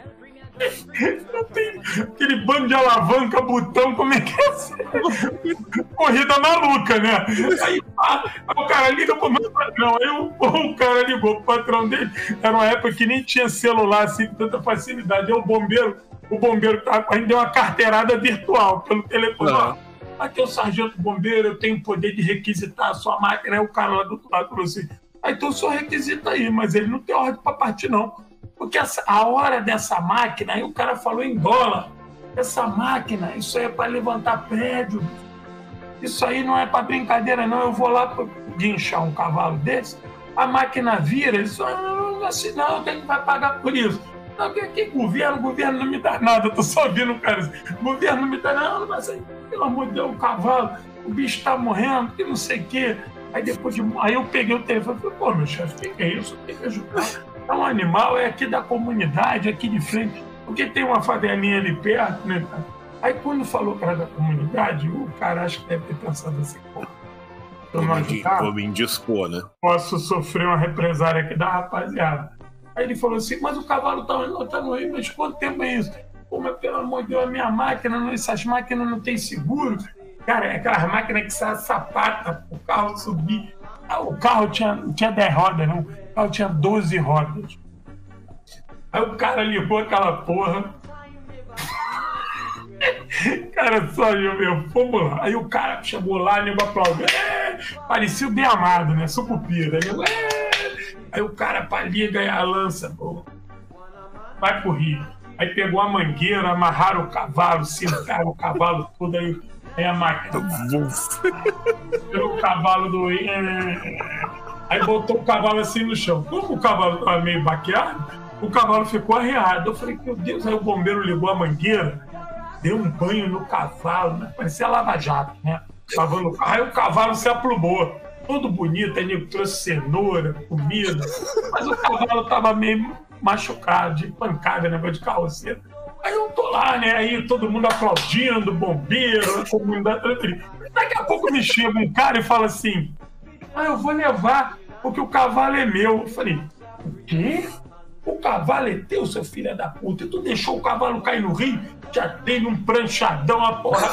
Não tem aquele bando de alavanca, botão, como é que é? Corrida maluca, né? Aí, pá, o cara liga pro meu patrão. Aí o, o cara ligou pro patrão dele. Era uma época que nem tinha celular assim com tanta facilidade. Aí o bombeiro, o bombeiro tava, a gente deu uma carteirada virtual pelo telefone. Uhum. Aqui é o sargento bombeiro, eu tenho poder de requisitar a sua máquina. Aí o cara lá do outro lado falou assim: ah, então só requisita aí, mas ele não tem ordem para partir, não. Porque a hora dessa máquina, aí o cara falou em dólar. Essa máquina, isso aí é para levantar prédio. Isso aí não é para brincadeira, não. Eu vou lá para guinchar um cavalo desse, a máquina vira, só, não, assim, não, quem vai pagar por isso? Não, que, que governo, governo não me dá nada, eu tô só ouvindo o cara governo não me dá nada, mas aí, pelo amor de Deus, o cavalo, o bicho está morrendo, que não sei o quê. Aí depois de. Aí eu peguei o telefone e falei, pô, meu chefe, o que é isso? Tem que ajudar. É um animal, é aqui da comunidade, aqui de frente, porque tem uma favelinha ali perto, né, cara? Aí quando falou era da comunidade, o cara acho que deve ter pensado assim, pô, eu não ajudar, vou me indispor, né? Posso sofrer uma represária aqui da rapaziada. Aí ele falou assim, mas o cavalo tá, tá no Rio, mas quanto tempo é isso? Pô, mas pelo amor de Deus, a minha máquina, essas máquinas não tem seguro. Cara, é aquelas máquinas que sai sapata o carro subir. O carro tinha, tinha 10 rodas, não. O carro tinha 12 rodas. Aí o cara ligou aquela porra. <laughs> cara, só eu meu, vamos lá. Aí o cara chegou lá, nego aplaudiu. É, parecia o bem amado, né? Sucupira. Nego, é. Aí o cara liga e a lança, pô. Vai pro Rio. Aí pegou a mangueira, amarraram o cavalo, sentaram o cavalo todo aí Aí a máquina. Pelo cavalo do. Aí botou o cavalo assim no chão. Como o cavalo estava meio baqueado, o cavalo ficou arreado. Eu falei, meu Deus, aí o bombeiro ligou a mangueira, deu um banho no cavalo, né? parecia lava-jato, né? Lavando o carro. Aí o cavalo se aplumou. Todo bonito, aí nego trouxe cenoura, comida. Mas o cavalo estava meio machucado, de pancada, negócio de carroceiro. Aí eu tô lá, né? Aí todo mundo aplaudindo, bombeiro, comunidade. Daqui a pouco me chega um cara e fala assim: Ah, eu vou levar, porque o cavalo é meu. Eu falei: O quê? O cavalo é teu, seu filho da puta. E tu deixou o cavalo cair no rio? Já dei um pranchadão, a porra.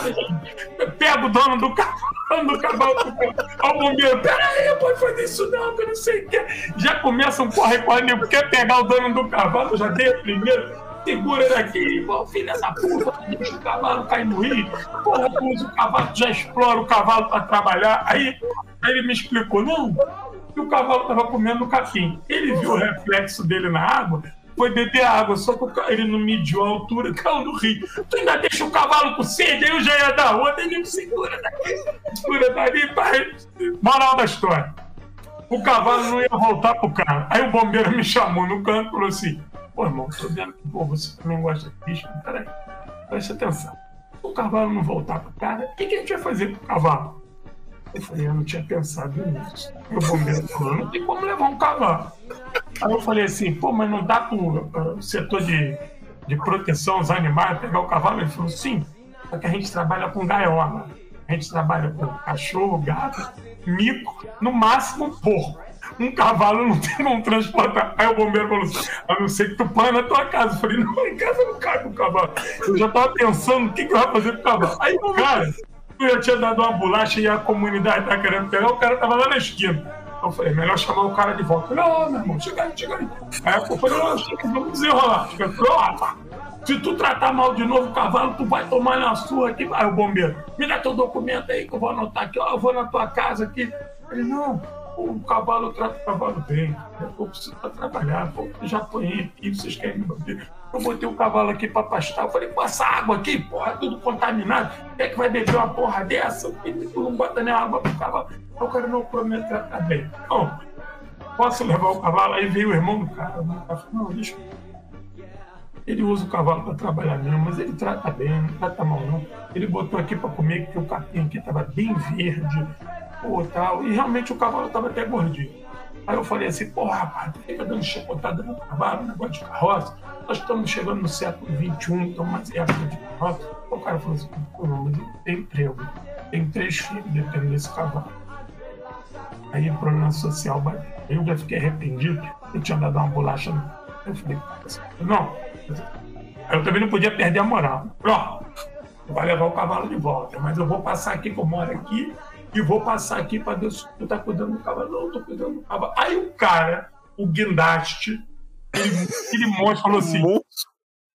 Pega o dono do cavalo, do cavalo. Ó, o bombeiro, peraí, pode fazer isso não, que eu não sei o que. Já começa um corre-corre, quer pegar o dono do cavalo, já dei a primeira segura daqui, pô, filha da puta, deixa o cavalo cair no rio, porra, usa o cavalo, já explora o cavalo para trabalhar. Aí, aí ele me explicou, não, que o cavalo estava comendo capim. Ele viu o reflexo dele na água, foi beber água, só que ele não mediu a altura, caiu no rio. Tu ainda deixa o cavalo com sede, aí eu já ia dar outra, ele me segura daqui, segura dali, pai. Moral da história. O cavalo não ia voltar pro carro. Aí o bombeiro me chamou no canto e falou assim: Pô, irmão, tô vendo que pô, você também gosta de bicho. Peraí, preste atenção. Se o cavalo não voltar pro cara, o que, que a gente vai fazer pro cavalo? Eu falei, eu não tinha pensado nisso. E o bombeiro falou, não tem como levar um cavalo. Aí eu falei assim, pô, mas não dá pro uh, setor de, de proteção aos animais pegar o cavalo? Ele falou, sim, só que a gente trabalha com gaiola. A gente trabalha com cachorro, gato, mico, no máximo porco um cavalo não tem como transportar. Aí o bombeiro falou assim: a não ser que tu põe na tua casa. Eu falei: não, em casa não cabe o cavalo. Eu já tava pensando o que, que eu ia fazer com o cavalo. Aí o cara, eu já tinha dado uma bolacha e a comunidade tá querendo pegar, o cara tava lá na esquina. Eu falei, melhor chamar o cara de volta. Falei, ó, meu irmão, chega aí, chega aí. Aí eu falei, ó, oh, vamos desenrolar. Eu falei, ó, oh, se tu tratar mal de novo o cavalo, tu vai tomar na sua aqui. Aí o bombeiro, me dá teu documento aí que eu vou anotar aqui, ó, eu vou na tua casa aqui. Ele, não, o cavalo trata o cavalo bem. Eu preciso trabalhar. Pô, já apanhei aqui, vocês querem me bater. Eu botei o cavalo aqui para pastar. Eu falei, passa água aqui, porra, tudo contaminado. Quem é que vai beber uma porra dessa? Tu não bota nem água pro cavalo. O cara não promete tratar bem. Não, posso levar o cavalo? Aí veio o irmão do cara. O cara falou, não, deixa ele usa o cavalo para trabalhar mesmo, mas ele trata bem, não trata mal não. Ele botou aqui para comer, porque o capim aqui estava bem verde, pô, tal. E realmente o cavalo estava até gordinho. Aí eu falei assim, porra, rapaz, tu fica dando chicotada no cavalo, negócio de carroça. Nós estamos chegando no século XXI, estamos mais época de carroça. O cara falou assim, pô, mas emprego, tem três filhos dependendo desse cavalo. Aí o problema social bateu. Eu já fiquei arrependido, eu tinha dado uma bolacha. Eu falei, não. Eu também não podia perder a moral. Ó, vai levar o cavalo de volta, mas eu vou passar aqui, que eu moro aqui, e vou passar aqui para se tu tá cuidando do cavalo. Não, tô cuidando do cavalo. Aí o cara, o guindaste, ele, ele monstro falou assim: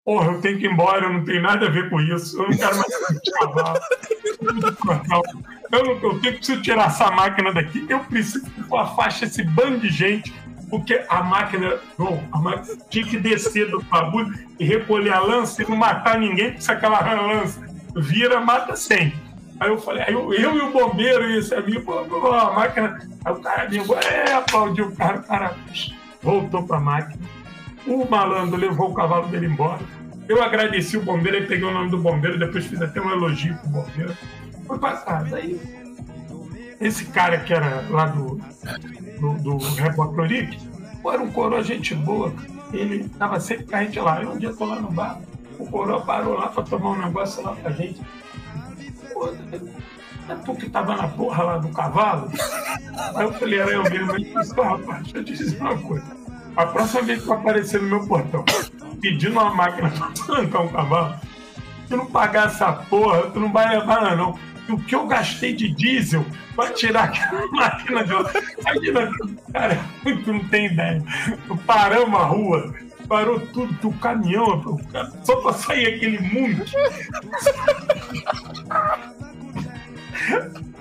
Porra, eu tenho que ir embora, eu não tenho nada a ver com isso, eu não quero mais cavalo. Eu, não, eu tenho que tirar essa máquina daqui, eu preciso que afaste esse bando de gente, porque a máquina, não, a máquina tinha que descer do bagulho e recolher a lança e não matar ninguém, porque se aquela lança vira, mata sempre. Aí eu falei, aí eu, eu e o bombeiro e esse amigo, a máquina. Aí o cara ligou, é, aplaudiu o cara, o cara voltou pra máquina. O malandro levou o cavalo dele embora. Eu agradeci o bombeiro, aí peguei o nome do bombeiro, depois fiz até um elogio pro bombeiro. Foi casa. Aí esse cara que era lá do, do, do Pô, era um coroa gente boa, ele tava sempre com a gente lá. Eu um dia tô lá no bar, o coroa parou lá pra tomar um negócio lá pra gente. Pô, é tu que tava na porra lá do cavalo? Aí eu falei, era eu mesmo. Ele disse, rapaz, deixa eu te dizer uma coisa. A próxima vez que tu aparecer no meu portão pedindo uma máquina pra trancar um cavalo, tu não pagar essa porra, tu não vai levar não. E o que eu gastei de diesel pra tirar aquela <laughs> máquina de lá. Imagina, cara, tu não tem ideia. Paramos a rua, parou tudo, o caminhão, só pra sair aquele mundo. <laughs>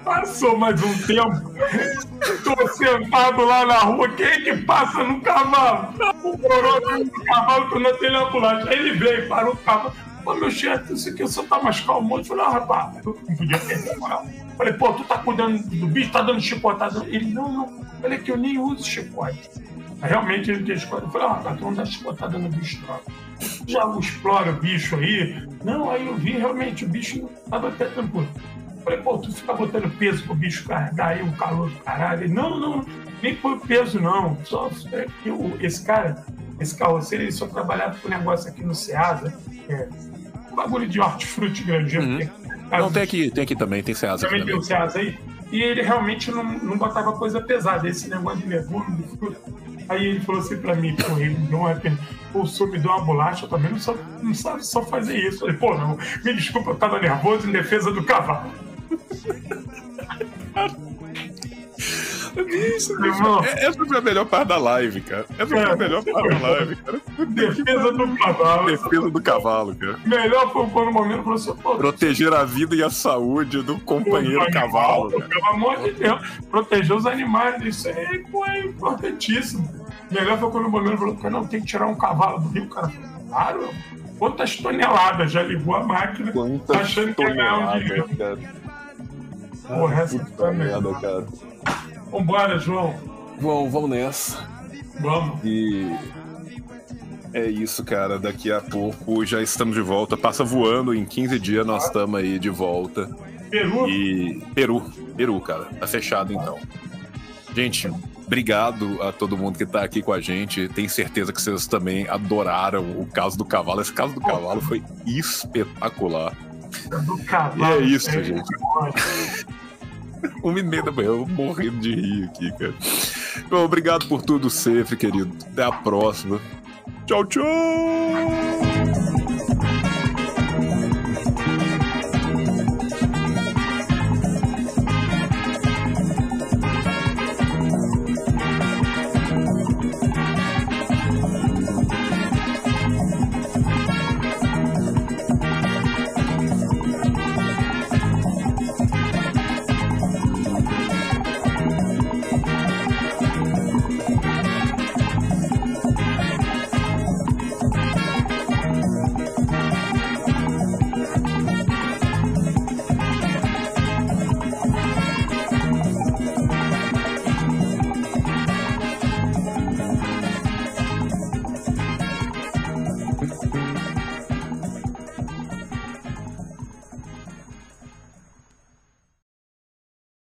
Passou mais um tempo. Tô sentado lá na rua. Quem é que passa no cavalo? O coroa no cavalo quando eu tenho a ambulância. Aí ele veio, parou o cavalo. Pô, meu chefe, isso aqui, você tá mais calmo. Eu falei, ah, rapaz, eu não podia perder moral. Falei, pô, tu tá cuidando do bicho, tá dando chicotada. Ele, não, não. Falei que eu nem uso chicote. Realmente ele chicote. Eu falei, ah, não dá chicotada no bicho, não. Já explora o bicho aí. Não, aí eu vi, realmente, o bicho tava até tranquilo. Falei, pô, tu fica botando peso pro bicho carregar aí, um calor do caralho. Ele, não, não, nem foi peso, não. Só é eu, esse cara, esse carroceiro, ele só trabalhava com negócio aqui no Ceasa, é, um bagulho de hortifruti grande. Uhum. Não, tem aqui, tem aqui também, tem Ceasa. Também tem o Ceasa aí. E ele realmente não, não botava coisa pesada, esse negócio de legume, de fruta. Aí ele falou assim pra mim, pô, ele não é o senhor me deu uma bolacha, também não sabe, não sabe só fazer isso. Falei, pô, não, me desculpa, eu tava nervoso em defesa do cavalo. <laughs> Isso, é, essa foi a melhor parte da live, cara. Essa foi a melhor parte da live, cara. Defesa do cavalo. Defesa do cavalo, cara. Melhor foi quando o momento falou Proteger a vida e a saúde do companheiro cavalo. Pelo amor de Deus. Proteger os animais, isso aí é importantíssimo. Melhor foi quando o momento falou, não, tem que tirar um cavalo do rio, cara. Claro, quantas toneladas já ligou a máquina Quantas achando que ia ganhar um dinheiro. Cara. Porra, essa Puta merda, cara. Vambora, João. Vamos, vamos nessa. Vamos. E é isso, cara. Daqui a pouco já estamos de volta. Passa voando, em 15 dias nós estamos aí de volta. Peru? E. Peru, Peru, cara. Tá fechado então. Gente, obrigado a todo mundo que tá aqui com a gente. Tenho certeza que vocês também adoraram o caso do cavalo. Esse caso do cavalo foi espetacular. Do cavalo. E é isso, gente. <laughs> Da manhã, eu morrendo de rir aqui, cara. Bom, obrigado por tudo sempre, querido. Até a próxima. Tchau, tchau!